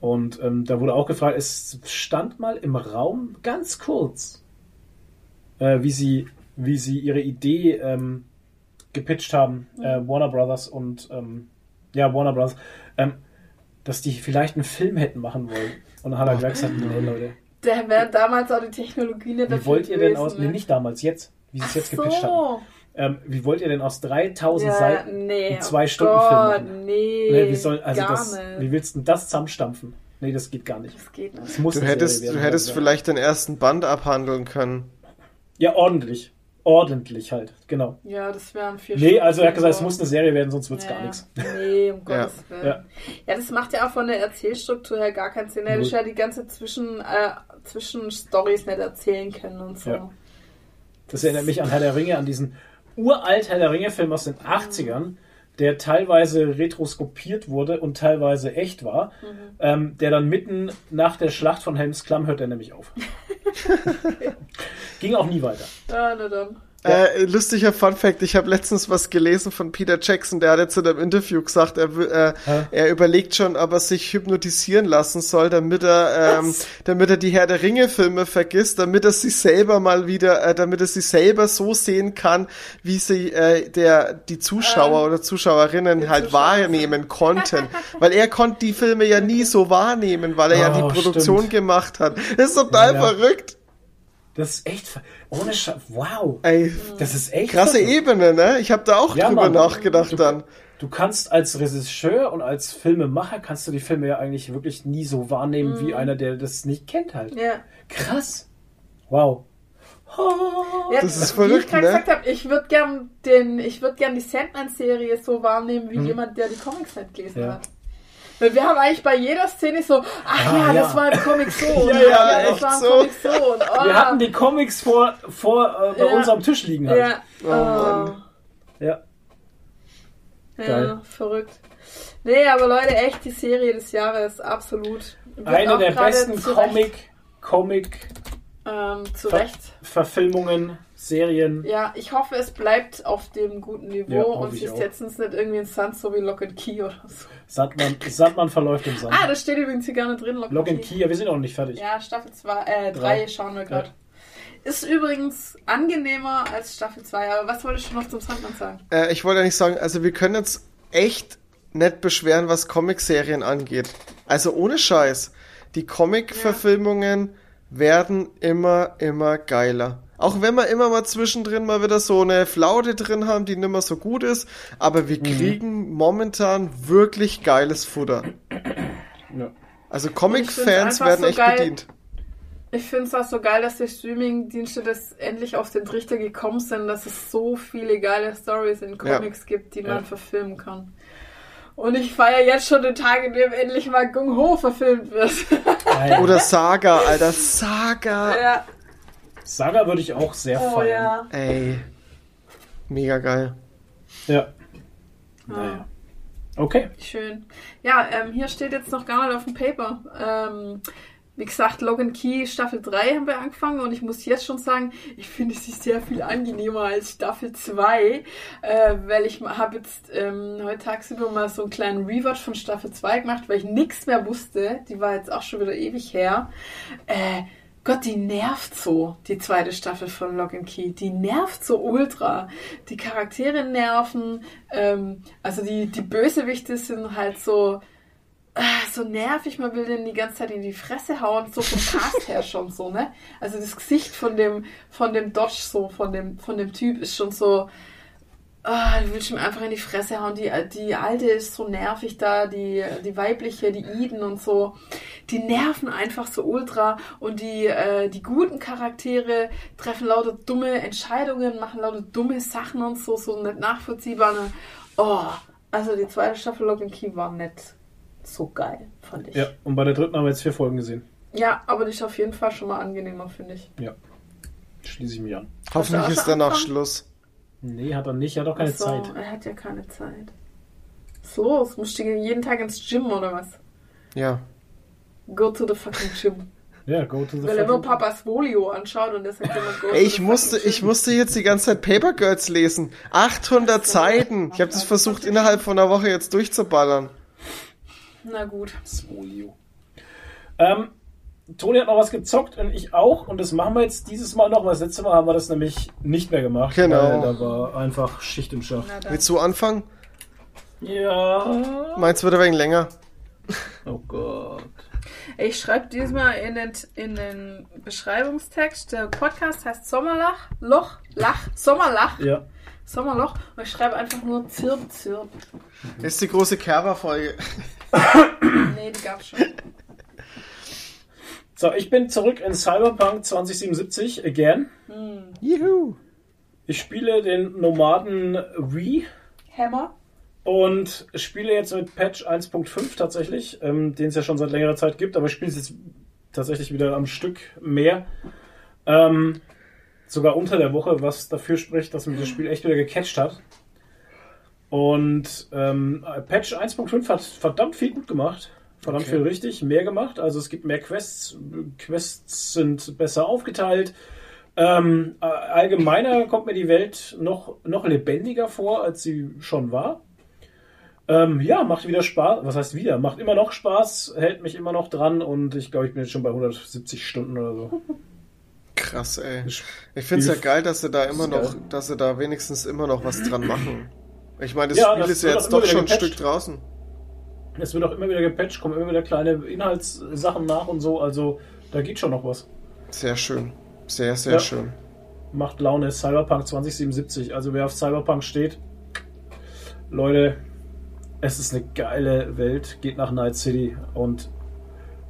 Speaker 2: Und ähm, da wurde auch gefragt, es stand mal im Raum ganz kurz, äh, wie sie, wie sie ihre Idee ähm, gepitcht haben, äh, Warner Brothers und ähm, ja Warner Brothers. Ähm, dass die vielleicht einen Film hätten machen wollen. Und dann hat er gesagt, nee, Leute,
Speaker 1: Da wäre damals auch die Technologie nicht
Speaker 2: wie
Speaker 1: dafür
Speaker 2: wollt ihr denn aus,
Speaker 1: ne?
Speaker 2: nee, nicht damals, jetzt, wie sie es jetzt
Speaker 1: Ach
Speaker 2: gepitcht haben. Ähm, wie wollt ihr denn aus 3000
Speaker 1: Ja,
Speaker 2: Seiten
Speaker 1: nee,
Speaker 2: einen
Speaker 1: oh
Speaker 2: Zwei-Stunden-Film
Speaker 1: Gott,
Speaker 2: machen?
Speaker 1: Nee,
Speaker 2: Nee, wie soll, also
Speaker 1: gar
Speaker 2: das,
Speaker 1: nicht.
Speaker 2: wie willst du denn das zusammenstampfen? Nee, das geht gar nicht.
Speaker 1: das geht nicht.
Speaker 2: Das muss
Speaker 3: Du
Speaker 2: eine
Speaker 3: hättest,
Speaker 2: Serie
Speaker 3: du
Speaker 2: werden,
Speaker 3: hättest
Speaker 2: ja.
Speaker 3: vielleicht den ersten Band abhandeln können.
Speaker 2: Ja, ordentlich. Ordentlich halt, genau.
Speaker 1: Ja, das wären vier
Speaker 2: Nee, also er hat gesagt, es muss eine Serie werden, sonst wird's
Speaker 1: ja.
Speaker 2: gar nichts.
Speaker 1: Nee, um (laughs) Gottes Willen.
Speaker 2: Ja.
Speaker 1: Ja. das macht ja auch von der Erzählstruktur her gar keinen Sinn. Er hätte ja die ganze Zwischen, äh, Zwischenstories nicht erzählen können und so.
Speaker 2: Ja. Das erinnert mich an Herr der Ringe, an diesen uralt Herr der Ringe-Film aus den 80ern, der teilweise retroskopiert wurde und teilweise echt war. Ähm, der dann mitten nach der Schlacht von Helms Klamm hört er nämlich auf. (laughs) Ging auch nie weiter.
Speaker 1: Ja, na dann.
Speaker 3: Äh, lustiger Fun Fact, ich habe letztens was gelesen von Peter Jackson, der hat jetzt in einem Interview gesagt, er, äh, er überlegt schon, ob er sich hypnotisieren lassen soll, damit er, ähm, damit er die Herr der Ringe Filme vergisst, damit er sich selber mal wieder, äh, damit er sich selber so sehen kann, wie sie äh, der die Zuschauer
Speaker 1: Ähm,
Speaker 3: oder Zuschauerinnen halt
Speaker 1: Zuschauer.
Speaker 3: wahrnehmen konnten, (laughs) weil er konnte die Filme ja nie so wahrnehmen, weil er ja
Speaker 2: Oh,
Speaker 3: die Produktion
Speaker 2: stimmt.
Speaker 3: gemacht hat. Das ist total
Speaker 2: Ja, ja.
Speaker 3: verrückt.
Speaker 2: Das ist echt, ohne Scha Wow.
Speaker 3: Ey,
Speaker 2: Das ist echt
Speaker 3: krasse
Speaker 2: verrückt.
Speaker 3: Ebene, ne? Ich habe da auch
Speaker 2: Ja,
Speaker 3: drüber
Speaker 2: Mann.
Speaker 3: nachgedacht
Speaker 2: Du-
Speaker 3: dann.
Speaker 2: Du kannst als Regisseur und als Filmemacher kannst du die Filme ja eigentlich wirklich nie so wahrnehmen wie einer, der das nicht kennt halt.
Speaker 1: Ja.
Speaker 2: Krass. Wow.
Speaker 1: ja
Speaker 3: Das ist
Speaker 1: wie ich
Speaker 3: verrückt,
Speaker 1: gerade
Speaker 3: ne?
Speaker 1: gesagt habe, ich würde gern den, ich würde gern die Sandman-Serie so wahrnehmen wie jemand, der die Comics nicht gelesen
Speaker 2: Ja.
Speaker 1: hat. Weil wir haben eigentlich bei jeder Szene so, ach
Speaker 2: Ah,
Speaker 1: ja,
Speaker 2: ja.
Speaker 1: das war im Comic so. (laughs) und
Speaker 3: Ja, ja,
Speaker 1: das
Speaker 3: echt
Speaker 1: war im
Speaker 3: so.
Speaker 1: Comic so. Und, oh,
Speaker 2: Wir hatten die Comics vor, vor äh, bei
Speaker 1: Ja.
Speaker 2: uns am Tisch liegen halt.
Speaker 1: Ja,
Speaker 3: Oh.
Speaker 2: Ja.
Speaker 1: Ja, verrückt. Nee, aber Leute, echt die Serie des Jahres, absolut. Wird
Speaker 2: Eine der besten
Speaker 1: zu Recht,
Speaker 2: Comic, Comic
Speaker 1: Ähm, zu
Speaker 2: Ver. Verfilmungen, Serien.
Speaker 1: Ja, ich hoffe, es bleibt auf dem guten Niveau
Speaker 2: Ja,
Speaker 1: und sie setzen es nicht irgendwie in Sand, so wie Lock and Key oder so.
Speaker 2: Sandmann, Sandmann verläuft im Sand.
Speaker 1: Ah, das steht übrigens hier gar nicht drin, Lock,
Speaker 2: Lock and Key, ja, wir sind auch noch nicht fertig.
Speaker 1: Ja, Staffel 2, äh, 3
Speaker 2: Drei.
Speaker 1: schauen wir gerade. Ist übrigens angenehmer als Staffel 2, aber was wolltest du noch zum Sandmann sagen?
Speaker 3: Äh, ich wollte ja nicht sagen, also wir können jetzt echt nicht beschweren, was Comicserien angeht. Also ohne Scheiß. Die Comic-Verfilmungen werden immer, immer geiler. Auch wenn wir immer mal zwischendrin mal wieder so eine Flaute drin haben, die nicht mehr so gut ist, aber wir kriegen momentan wirklich geiles Futter.
Speaker 2: Ja.
Speaker 3: Also Comic-Fans werden
Speaker 1: so
Speaker 3: echt
Speaker 1: geil.
Speaker 3: bedient.
Speaker 1: Ich finde es auch so geil, dass die Streaming-Dienste das endlich auf den Trichter gekommen sind, dass es so viele geile Stories in Comics gibt, die man
Speaker 2: Ja.
Speaker 1: verfilmen kann. Und ich feiere jetzt schon den Tag, in dem endlich mal Gung Ho verfilmt wird.
Speaker 3: Oder Saga, Alter, Saga.
Speaker 1: ja.
Speaker 2: Saga würde ich auch sehr
Speaker 1: Oh
Speaker 2: feiern.
Speaker 1: ja.
Speaker 3: Ey. Mega geil.
Speaker 2: Ja.
Speaker 1: Ah.
Speaker 2: Naja. Okay.
Speaker 1: Schön. Ja, ähm, hier steht jetzt noch gar nicht auf dem Paper. Ähm, wie gesagt, Logan Key Staffel 3 haben wir angefangen und ich muss jetzt schon sagen, ich finde sie sehr viel angenehmer als Staffel 2, äh, weil ich habe jetzt ähm, heute tagsüber mal so einen kleinen Rewatch von Staffel 2 gemacht, weil ich nichts mehr wusste. Die war jetzt auch schon wieder ewig her. Äh, Gott, die nervt so, die zweite Staffel von Lock and Key. Die nervt so ultra. Die Charaktere nerven. Ähm, also die, die Bösewichte sind halt so, ah, so nervig. Man will denen die ganze Zeit in die Fresse hauen. So vom Cast her (laughs) schon so, ne? Also das Gesicht von dem, von dem Dodge, so, von dem, von dem Typ ist schon so, Ah, du willst ihm einfach in die Fresse hauen. Die, die alte ist so nervig da, die, die weibliche, die Eden und so. Die nerven einfach so ultra. Und die, äh, die guten Charaktere treffen lauter dumme Entscheidungen, machen lauter dumme Sachen und so, so nicht nachvollziehbar. Oh, also die zweite Staffel Lock and Key war nicht so geil, fand ich.
Speaker 2: Ja, und bei der dritten haben wir jetzt vier Folgen gesehen.
Speaker 1: Ja, aber die ist auf jeden Fall schon mal angenehmer, finde ich.
Speaker 2: Ja. Schließe ich mich an.
Speaker 3: Hoffentlich ist
Speaker 1: schon
Speaker 3: danach? Schluss.
Speaker 2: Nee, hat er nicht, er hat auch keine
Speaker 1: so,
Speaker 2: Zeit.
Speaker 1: Er hat ja keine Zeit. So, es musst du jeden Tag ins Gym oder was?
Speaker 3: Ja.
Speaker 1: Go to the fucking gym. (laughs)
Speaker 2: Ja, go to the
Speaker 1: Weil er nur Papas Folio anschaut und deshalb immer go
Speaker 3: Ey,
Speaker 1: to
Speaker 3: ich
Speaker 1: the
Speaker 3: musste, ich musste jetzt die ganze Zeit Paper Girls lesen. 800 Seiten. Ich habe das versucht innerhalb von einer Woche jetzt durchzuballern.
Speaker 1: Na gut.
Speaker 2: Spolio. Ähm, Toni hat noch was gezockt und ich auch. Und das machen wir jetzt dieses Mal noch, weil das letzte Mal haben wir das nämlich nicht mehr gemacht.
Speaker 3: Genau.
Speaker 2: Weil da war einfach Schicht im Schacht.
Speaker 3: Willst du anfangen?
Speaker 2: Ja.
Speaker 3: Meins wird ein wenig länger. (laughs)
Speaker 2: Oh Gott.
Speaker 1: Ich schreibe diesmal in den, in den Beschreibungstext, der Podcast heißt Sommerlach, Loch, Lach, Sommerlach,
Speaker 2: Ja.
Speaker 1: Sommerloch und ich schreibe einfach nur Zirp, Zirp.
Speaker 3: Das ist die große Kerber-Folge. (laughs)
Speaker 1: Nee, die gab's schon.
Speaker 2: So, ich bin zurück in Cyberpunk 2077 again.
Speaker 3: Juhu.
Speaker 2: Ich spiele den Nomaden Wii
Speaker 1: Hammer.
Speaker 2: und spiele jetzt mit Patch 1.5 tatsächlich, ähm, den es ja schon seit längerer Zeit gibt, aber ich spiele es jetzt tatsächlich wieder am Stück mehr. Ähm, sogar unter der Woche, was dafür spricht, dass mich das Spiel echt wieder gecatcht hat. Und ähm, Patch 1.5 hat verdammt viel gut gemacht. Verdammt
Speaker 3: Okay.
Speaker 2: viel richtig, mehr gemacht. Also es gibt mehr Quests. Quests sind besser aufgeteilt. Ähm, äh, allgemeiner kommt mir die Welt noch, noch lebendiger vor, als sie schon war. Ähm, ja, macht wieder Spaß. Was heißt wieder? Macht immer noch Spaß, hält mich immer noch dran und ich glaube, ich bin jetzt schon bei 170 Stunden oder so.
Speaker 3: Krass, ey.
Speaker 2: Ich
Speaker 3: Ich find's ja geil, dass sie da immer noch,
Speaker 2: geil.
Speaker 3: dass sie da wenigstens immer noch was dran machen. Ich meine, das
Speaker 2: Ja,
Speaker 3: Spiel
Speaker 2: das
Speaker 3: ist ja jetzt doch schon ein Stück draußen.
Speaker 2: Es wird auch immer wieder gepatcht, kommen immer wieder kleine Inhaltssachen nach und so. Also da geht schon noch was.
Speaker 3: Sehr schön. Sehr, sehr
Speaker 2: Ja.
Speaker 3: schön.
Speaker 2: Macht Laune. Cyberpunk 2077. Also wer auf Cyberpunk steht, Leute, es ist eine geile Welt. Geht nach Night City und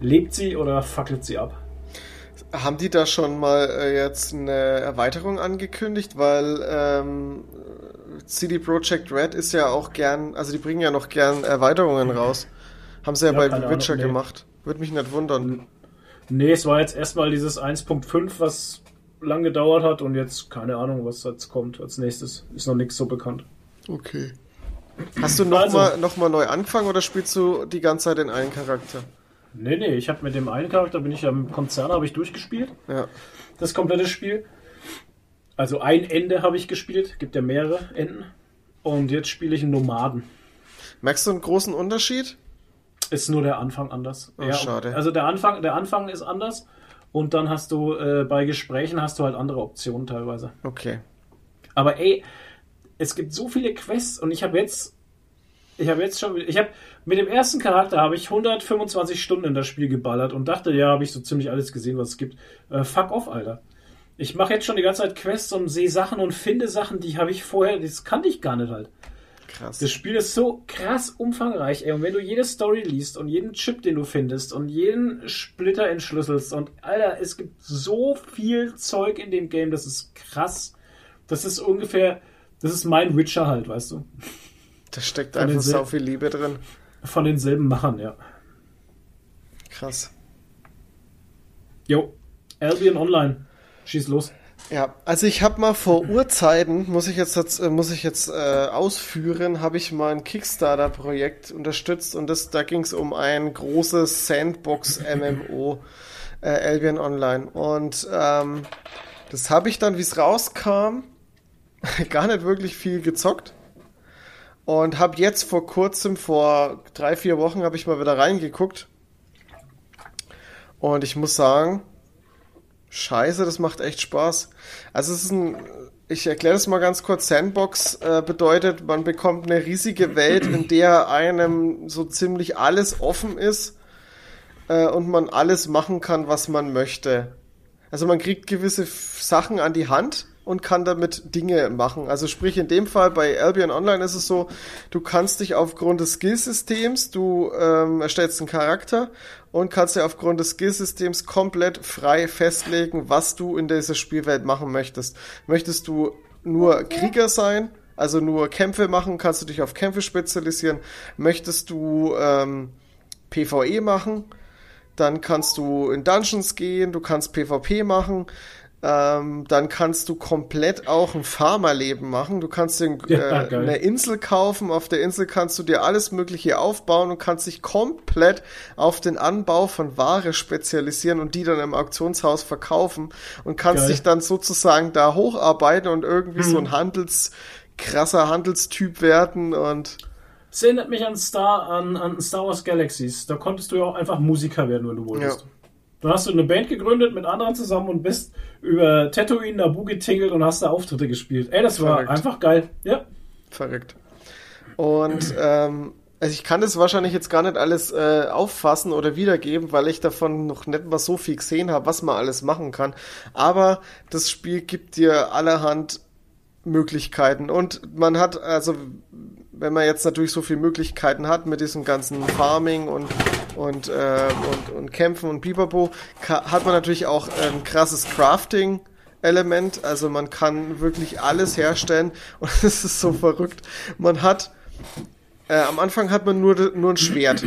Speaker 2: lebt sie oder fackelt sie ab.
Speaker 3: Haben die da schon mal äh, jetzt eine Erweiterung angekündigt? Weil ähm, CD Projekt Red ist ja auch gern, also die bringen ja noch gern Erweiterungen raus. Haben sie ja,
Speaker 2: Ja,
Speaker 3: bei Witcher
Speaker 2: Ahnung, nee.
Speaker 3: gemacht. Würde mich nicht wundern.
Speaker 2: Nee, es war jetzt erstmal dieses 1.5, was lang gedauert hat und jetzt keine Ahnung, was jetzt kommt als nächstes. Ist noch nichts so bekannt.
Speaker 3: Okay. Hast du nochmal
Speaker 2: Also-
Speaker 3: mal, noch mal neu angefangen oder spielst du die ganze Zeit den einen Charakter?
Speaker 2: Nee, nee, ich habe mit dem einen Charakter, bin ich ja im Konzern, habe ich durchgespielt.
Speaker 3: Ja.
Speaker 2: das komplette Spiel. Also ein Ende habe ich gespielt, gibt ja mehrere Enden. Und jetzt spiele ich einen Nomaden.
Speaker 3: Merkst du einen großen Unterschied?
Speaker 2: Ist nur der Anfang anders.
Speaker 3: Oh, schade.
Speaker 2: Also der Anfang, der Anfang ist anders. Und dann hast du äh, bei Gesprächen hast du halt andere Optionen teilweise.
Speaker 3: Okay.
Speaker 2: Aber ey, es gibt so viele Quests und ich habe jetzt, ich habe jetzt schon, ich habe mit dem ersten Charakter habe ich 125 Stunden in das Spiel geballert und dachte, ja, habe ich so ziemlich alles gesehen, was es gibt. Äh, fuck off, Alter. Ich mache jetzt schon die ganze Zeit Quests und sehe Sachen und finde Sachen, die habe ich vorher, das kannte ich gar nicht halt.
Speaker 3: Krass.
Speaker 2: Das Spiel ist so krass umfangreich, ey. Und wenn du jede Story liest und jeden Chip, den du findest und jeden Splitter entschlüsselst und Alter, es gibt so viel Zeug in dem Game, das ist krass. Das ist ungefähr, das ist mein Witcher halt, weißt du?
Speaker 3: Da steckt einfach so viel Liebe drin.
Speaker 2: Von denselben Machern, ja.
Speaker 3: Krass.
Speaker 2: Jo, Albion Online. Schieß los.
Speaker 3: Ja, also ich habe mal vor Urzeiten, muss ich jetzt, äh, muss ich jetzt äh, ausführen, habe ich mal ein Kickstarter-Projekt unterstützt und das, da ging es um ein großes Sandbox-MMO, äh, Albion Online. Und ähm, das habe ich dann, wie es rauskam, (laughs) gar nicht wirklich viel gezockt. Und habe jetzt vor kurzem, vor drei, vier Wochen, habe ich mal wieder reingeguckt. Und ich muss sagen, Scheiße, das macht echt Spaß. Also es ist ein, ich erkläre das mal ganz kurz. Sandbox äh, bedeutet, man bekommt eine riesige Welt, in der einem so ziemlich alles offen ist äh, und man alles machen kann, was man möchte. Also man kriegt gewisse Sachen an die Hand und kann damit Dinge machen. Also sprich in dem Fall bei Albion Online ist es so, du kannst dich aufgrund des Skillsystems, du ähm, erstellst einen Charakter und kannst dir aufgrund des Skillsystems komplett frei festlegen, was du in dieser Spielwelt machen möchtest. Möchtest du nur Krieger sein, also nur Kämpfe machen, kannst du dich auf Kämpfe spezialisieren. Möchtest du ähm, PvE machen, dann kannst du in Dungeons gehen, du kannst PvP machen, ähm, dann kannst du komplett auch ein Farmerleben machen. Du kannst dir äh, eine Insel kaufen, auf der Insel kannst du dir alles Mögliche aufbauen und kannst dich komplett auf den Anbau von Ware spezialisieren und die dann im Auktionshaus verkaufen und kannst
Speaker 2: Geil.
Speaker 3: dich dann sozusagen da hocharbeiten und irgendwie so
Speaker 2: Mhm.
Speaker 3: ein Handels, krasser Handelstyp werden und
Speaker 2: Es erinnert mich an Star, an, an Star Wars Galaxies. Da konntest du ja auch einfach Musiker werden, wenn du wolltest.
Speaker 3: Ja.
Speaker 2: Dann hast du eine Band gegründet mit anderen zusammen und bist über Tatooine, Naboo getingelt und hast da Auftritte gespielt. Ey, das war
Speaker 3: Verrückt.
Speaker 2: einfach geil. Ja.
Speaker 3: Verrückt. Und ähm, Also ich kann das wahrscheinlich jetzt gar nicht alles äh, auffassen oder wiedergeben, weil ich davon noch nicht mal so viel gesehen habe, was man alles machen kann. Aber das Spiel gibt dir allerhand Möglichkeiten und man hat, also wenn man jetzt natürlich so viele Möglichkeiten hat mit diesem ganzen Farming und und, äh, und, und Kämpfen und Pipapo, hat man natürlich auch ein krasses Crafting. Element, also man kann wirklich alles herstellen (laughs) und es ist so verrückt. Man hat äh, am Anfang hat man nur, nur ein Schwert.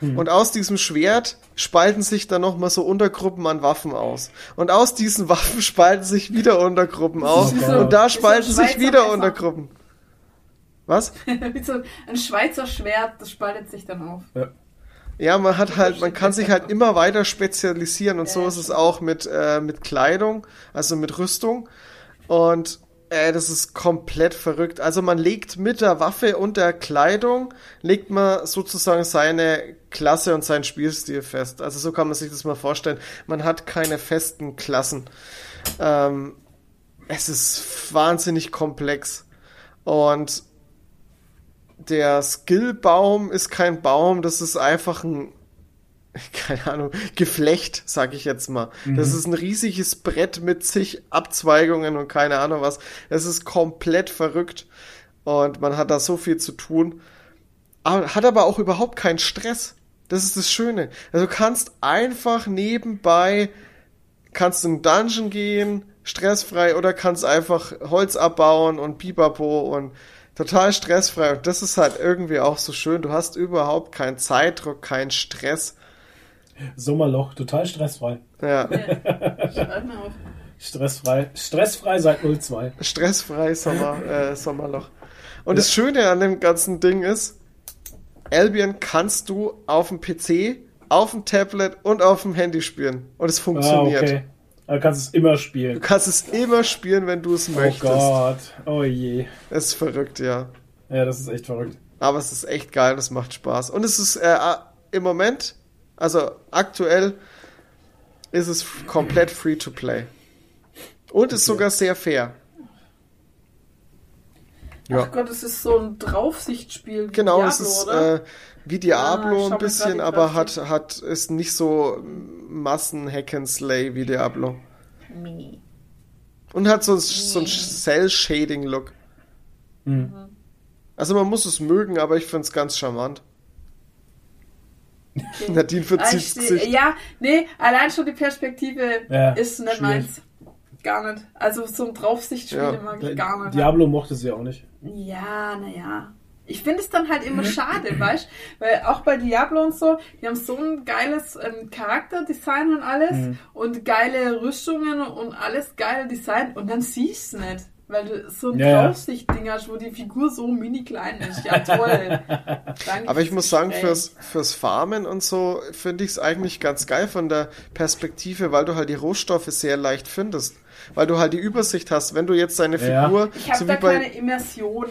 Speaker 3: Und aus diesem Schwert spalten sich dann nochmal so Untergruppen an Waffen aus. Und aus diesen Waffen (laughs) spalten sich wieder Untergruppen aus.
Speaker 2: so-
Speaker 3: und da
Speaker 1: so
Speaker 3: spalten
Speaker 1: ein
Speaker 3: sich wieder
Speaker 1: Messer.
Speaker 3: Untergruppen. Was? (laughs)
Speaker 1: Wie so ein Schweizer Schwert, das spaltet sich dann auf.
Speaker 3: Ja, man hat halt, man kann sich halt immer weiter spezialisieren und so
Speaker 1: Ja,
Speaker 3: ist es auch mit, äh, mit Kleidung, also mit Rüstung. Und äh, das ist komplett verrückt. Also man legt mit der Waffe und der Kleidung, legt man sozusagen seine Klasse und seinen Spielstil fest. Also so kann man sich das mal vorstellen. Man hat keine festen Klassen. Ähm, es ist wahnsinnig komplex. Und der Skillbaum ist kein Baum, das ist einfach ein, (laughs) keine Ahnung, Geflecht, sag ich jetzt mal. Das ist ein riesiges Brett mit zig Abzweigungen und keine Ahnung was. Es ist komplett verrückt und man hat da so viel zu tun. Aber, hat aber auch überhaupt keinen Stress. Das ist das Schöne. Also du kannst einfach nebenbei, kannst in einen Dungeon gehen, stressfrei, oder kannst einfach Holz abbauen und Pipapo und total stressfrei. Und das ist halt irgendwie auch so schön. Du hast überhaupt keinen Zeitdruck, keinen Stress.
Speaker 2: Sommerloch, total stressfrei.
Speaker 3: Ja,
Speaker 1: Schreib mal auf.
Speaker 2: Stressfrei. Stressfrei seit 02.
Speaker 3: stressfrei Sommer, (laughs) äh, Sommerloch. Und das Schöne an dem ganzen Ding ist, Albion kannst du auf dem PC, auf dem Tablet und auf dem Handy spielen. Und es
Speaker 2: Ah,
Speaker 3: funktioniert.
Speaker 2: okay. Du kannst es immer
Speaker 3: Du
Speaker 2: spielen.
Speaker 3: kannst es immer spielen, wenn du es
Speaker 2: Oh
Speaker 3: möchtest.
Speaker 2: Gott. Oh je.
Speaker 3: Es ist verrückt, ja.
Speaker 2: Ja, das ist echt verrückt.
Speaker 3: Aber es ist echt geil, es macht Spaß. Und es ist äh, im Moment, also aktuell, ist es komplett free to play. Und ist sogar sehr fair. Ja.
Speaker 1: Ach Gott, es ist so ein Draufsichtspiel.
Speaker 3: Genau,
Speaker 1: Diablo,
Speaker 3: es ist
Speaker 1: oder?
Speaker 3: äh, wie Diablo
Speaker 1: Ah,
Speaker 3: ein bisschen, aber hat, hat, ist nicht so Massen-Hack and Slay wie Diablo.
Speaker 1: Nee.
Speaker 3: Und hat so, so einen Cell-Shading-Look.
Speaker 2: Hm.
Speaker 3: Also man muss es mögen, aber ich find's ganz charmant. (laughs) Nadine
Speaker 1: Ah,
Speaker 3: verzieht
Speaker 1: steh-
Speaker 3: sich.
Speaker 1: Ja, nee, allein schon die Perspektive
Speaker 2: Ja,
Speaker 1: ist nicht
Speaker 2: schwierig.
Speaker 1: meins. Gar nicht. Also so ein Draufsichtspiel
Speaker 3: Ja,
Speaker 1: mag ich gar nicht.
Speaker 2: Diablo mochte sie auch nicht.
Speaker 1: Ja, naja. Ich finde es dann halt immer schade, weißt Weil auch bei Diablo und so, die haben so ein geiles ähm, Charakterdesign und alles
Speaker 2: Mhm.
Speaker 1: und geile Rüstungen und alles geile Design und dann siehst du nicht. Weil du so ein
Speaker 2: Ja, ja.
Speaker 1: Draufsicht-Ding hast, wo die Figur so mini klein ist. Ja, toll. (laughs) Danke
Speaker 3: Aber ich muss sagen, fürs, fürs Farmen und so finde ich es eigentlich ganz geil von der Perspektive, weil du halt die Rohstoffe sehr leicht findest. Weil du halt die Übersicht hast, wenn du jetzt deine
Speaker 2: Ja.
Speaker 3: Figur,
Speaker 1: Ich habe
Speaker 3: so
Speaker 1: da keine Immersion.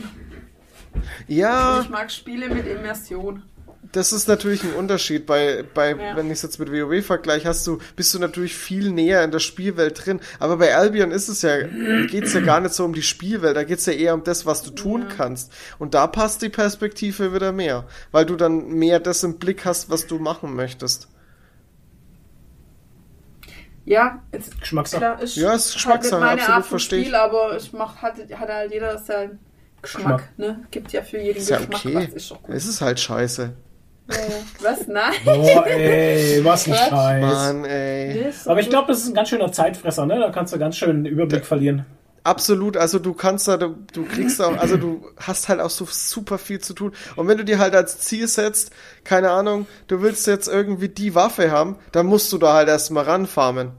Speaker 3: Ja,
Speaker 1: Ich mag Spiele mit Immersion.
Speaker 3: das ist natürlich ein Unterschied. Bei, bei
Speaker 1: Ja.
Speaker 3: wenn ich es jetzt mit WoW vergleiche, hast du, bist du natürlich viel näher in der Spielwelt drin. Aber bei Albion ist es ja, geht's ja gar nicht so um die Spielwelt, da geht's ja eher um das, was du tun kannst. Und da passt die Perspektive wieder mehr, weil du dann mehr das im Blick hast, was du machen möchtest.
Speaker 1: Ja, jetzt
Speaker 2: Geschmackssache.
Speaker 1: klar, ist
Speaker 3: Ja, ist Geschmackssache,
Speaker 1: halt
Speaker 3: absolut
Speaker 1: Art
Speaker 3: verstehe ich.
Speaker 1: Spiel, aber es macht hat, hat halt jeder seinen Geschmack,
Speaker 2: Geschmack.
Speaker 1: ne? Gibt ja für jeden
Speaker 3: Ist ja
Speaker 1: Geschmack
Speaker 3: okay.
Speaker 1: was, ist doch gut.
Speaker 3: Es ist halt scheiße.
Speaker 1: Ja. Was? Nein.
Speaker 2: Boah, ey, was ein (laughs)
Speaker 1: Was?
Speaker 2: Scheiß.
Speaker 3: Mann, ey.
Speaker 1: Nee, ist so
Speaker 2: Aber ich glaube, das ist ein ganz schöner Zeitfresser, ne? Da kannst du ganz schön den Überblick verlieren.
Speaker 3: Absolut, also du kannst da, du, du kriegst auch, also du hast halt auch so super viel zu tun. Und wenn du dir halt als Ziel setzt, keine Ahnung, du willst jetzt irgendwie die Waffe haben, dann musst du da halt erstmal ranfarmen.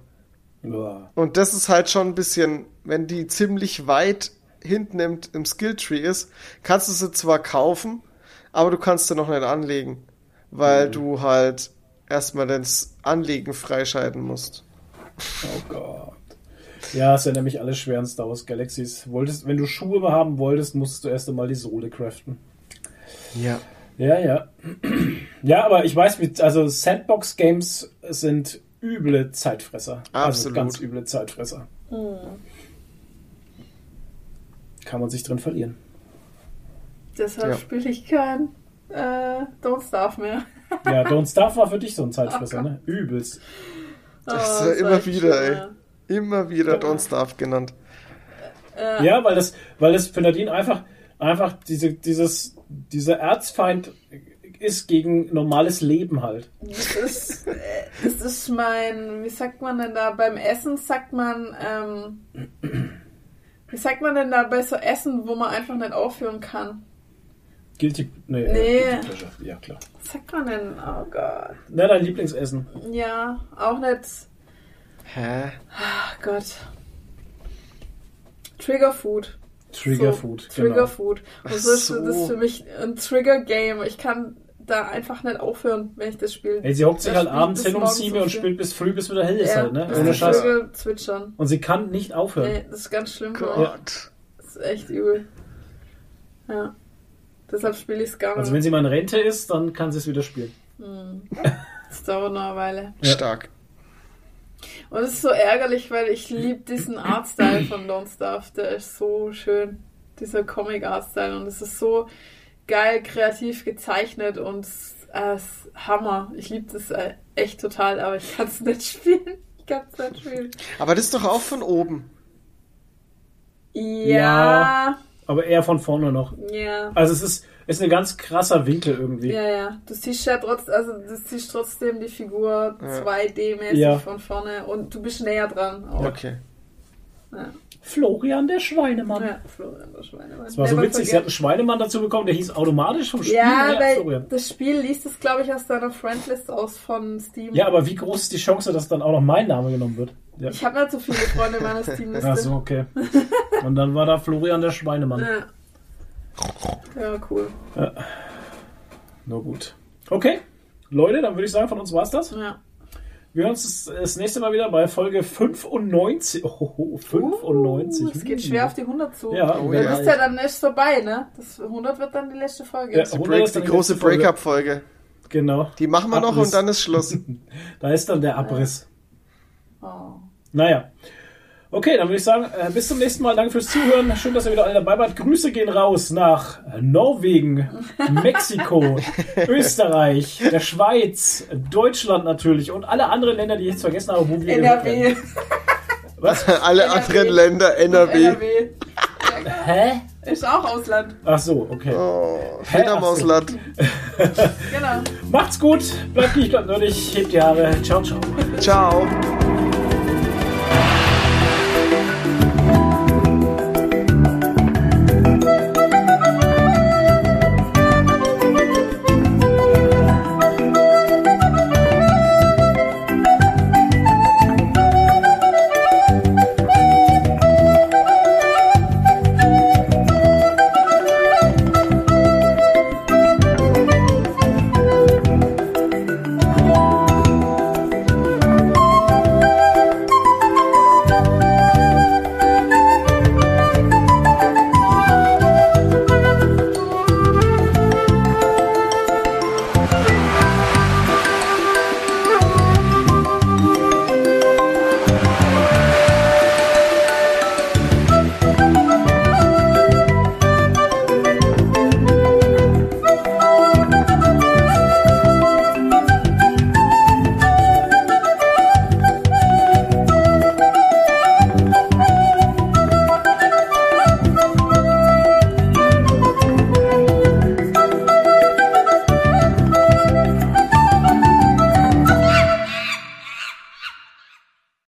Speaker 2: Boah.
Speaker 3: Und das ist halt schon ein bisschen, wenn die ziemlich weit hinten im, im Skilltree ist, kannst du sie zwar kaufen, aber du kannst sie noch nicht anlegen, weil du halt erstmal das Anlegen freischalten musst.
Speaker 2: Oh Gott. Ja, es sind nämlich alle schweren Star Wars Galaxies. Wolltest, wenn du Schuhe haben wolltest, musstest du erst einmal die Sohle craften.
Speaker 3: Ja.
Speaker 2: Ja, ja. Ja, aber ich weiß, mit, also Sandbox-Games sind üble Zeitfresser. Also
Speaker 3: Absolut.
Speaker 2: ganz üble Zeitfresser. Kann man sich drin verlieren.
Speaker 1: Deshalb
Speaker 3: Ja.
Speaker 1: spiele ich kein Äh, Don't Starve mehr.
Speaker 2: Ja, (laughs) Don't Starve war für dich so ein Zeitfresser, ne? Übelst.
Speaker 3: Das
Speaker 1: Oh,
Speaker 3: ist ja immer wieder, ey. Immer wieder Don't Starve genannt.
Speaker 1: ja.
Speaker 2: Ja, weil das, weil das für Nadine einfach, einfach diese, dieses, dieser Erzfeind ist gegen normales Leben halt.
Speaker 1: Das ist, äh, das ist mein, wie sagt man denn da, beim Essen sagt man, ähm, wie sagt man denn da bei so Essen, wo man einfach nicht aufhören kann?
Speaker 2: Guilty, nee,
Speaker 1: Nee.
Speaker 2: Äh, Guilty Pleasure. Ja, klar.
Speaker 1: Was sagt man denn? Oh Gott.
Speaker 2: Na, dein Lieblingsessen.
Speaker 1: Ja, auch nicht,
Speaker 3: Hä?
Speaker 1: ach Gott. Trigger Food.
Speaker 2: Trigger
Speaker 1: So,
Speaker 2: Food.
Speaker 1: Trigger
Speaker 2: genau.
Speaker 1: Food. Und
Speaker 3: Ach
Speaker 1: so ist
Speaker 3: so.
Speaker 1: das ist für mich ein Trigger Game. Ich kann da einfach nicht aufhören, wenn ich das spiele.
Speaker 2: Ey, sie hockt sich halt abends hin um sieben und spielt bis früh, bis wieder hell ist
Speaker 1: Ja,
Speaker 2: halt, ne?
Speaker 1: bis
Speaker 2: Ohne Scheiß.
Speaker 1: Zwitschern.
Speaker 2: Und sie kann nicht aufhören.
Speaker 1: Nee, das ist ganz schlimm.
Speaker 3: Gott.
Speaker 1: Das ist echt übel. Ja. Deshalb spiele ich es gar nicht.
Speaker 2: Also wenn sie mal in Rente ist, dann kann sie es wieder spielen.
Speaker 1: Das dauert noch eine Weile.
Speaker 2: Ja.
Speaker 3: Stark.
Speaker 1: Und es ist so ärgerlich, weil ich liebe diesen Artstyle von Don't Starve. Der ist so schön. Dieser Comic-Artstyle. Und es ist so geil, kreativ gezeichnet und es äh, Hammer. Ich liebe das äh, echt total, aber ich kann es nicht (laughs) spielen. Ich kann es nicht spielen.
Speaker 3: Aber das ist doch auch von oben.
Speaker 1: Ja.
Speaker 2: Aber eher von vorne noch.
Speaker 1: Ja.
Speaker 2: Also es ist, ist ein ganz krasser Winkel irgendwie.
Speaker 1: Ja, ja. Du siehst ja trotzdem, also du siehst trotzdem die Figur 2D-mäßig
Speaker 2: Ja.
Speaker 1: von vorne und du bist näher dran. Auch.
Speaker 3: Okay.
Speaker 1: Ja.
Speaker 2: Florian der Schweinemann.
Speaker 1: Ja, Florian der Schweinemann.
Speaker 2: Das war so
Speaker 1: Never
Speaker 2: witzig, sie hat einen. Schweinemann dazu bekommen, der hieß automatisch vom Spiel
Speaker 1: Ja,
Speaker 2: her
Speaker 1: weil
Speaker 2: Florian.
Speaker 1: das Spiel liest es, glaube ich, aus deiner Friendlist aus von Steam.
Speaker 2: Ja, aber wie groß ist die Chance, dass dann auch noch mein Name genommen wird? Ja.
Speaker 1: Ich habe nicht so viele Freunde in meiner Steam-Liste.
Speaker 2: Ach so, okay. Und dann war da Florian der Schweinemann.
Speaker 1: Ja. ja, cool.
Speaker 2: Na gut. Okay, Leute, dann würde ich sagen, von uns war's das.
Speaker 1: Ja.
Speaker 2: Wir hören uns das, das nächste Mal wieder bei Folge 95. Oh, 95.
Speaker 1: Uh, es geht schwer auf die 100 zu.
Speaker 2: Ja,
Speaker 3: Oh
Speaker 1: Du
Speaker 3: ja.
Speaker 1: bist ja dann nicht vorbei, ne? Das 100 wird dann die letzte Folge.
Speaker 2: Ja.
Speaker 3: Die,
Speaker 2: 100
Speaker 3: Break,
Speaker 2: ist
Speaker 3: die
Speaker 2: dann die
Speaker 3: große. Breakup-Folge.
Speaker 2: Genau.
Speaker 3: Die machen wir noch
Speaker 2: Abriss.
Speaker 3: und dann ist Schluss. (laughs)
Speaker 2: Da ist dann der Abriss.
Speaker 1: Oh.
Speaker 2: Naja. Okay, dann würde ich sagen, äh, bis zum nächsten Mal. Danke fürs Zuhören. Schön, dass ihr wieder alle dabei wart. Grüße gehen raus nach Norwegen, (laughs) Mexiko, Österreich, der Schweiz, Deutschland natürlich und alle anderen Länder, die ich jetzt vergessen habe, wo wir.
Speaker 1: NRW.
Speaker 2: Was? (laughs)
Speaker 3: Alle
Speaker 1: NRW.
Speaker 3: anderen Länder, NRW.
Speaker 1: NRW.
Speaker 2: Hä?
Speaker 1: Ist auch Ausland.
Speaker 2: Ach so, okay.
Speaker 3: Oh,
Speaker 2: Hä?
Speaker 3: Fledermausland.
Speaker 1: Genau. (laughs)
Speaker 2: Macht's gut, bleibt nicht, bleibt nerdig, hebt die Haare. Ciao, ciao.
Speaker 3: Ciao.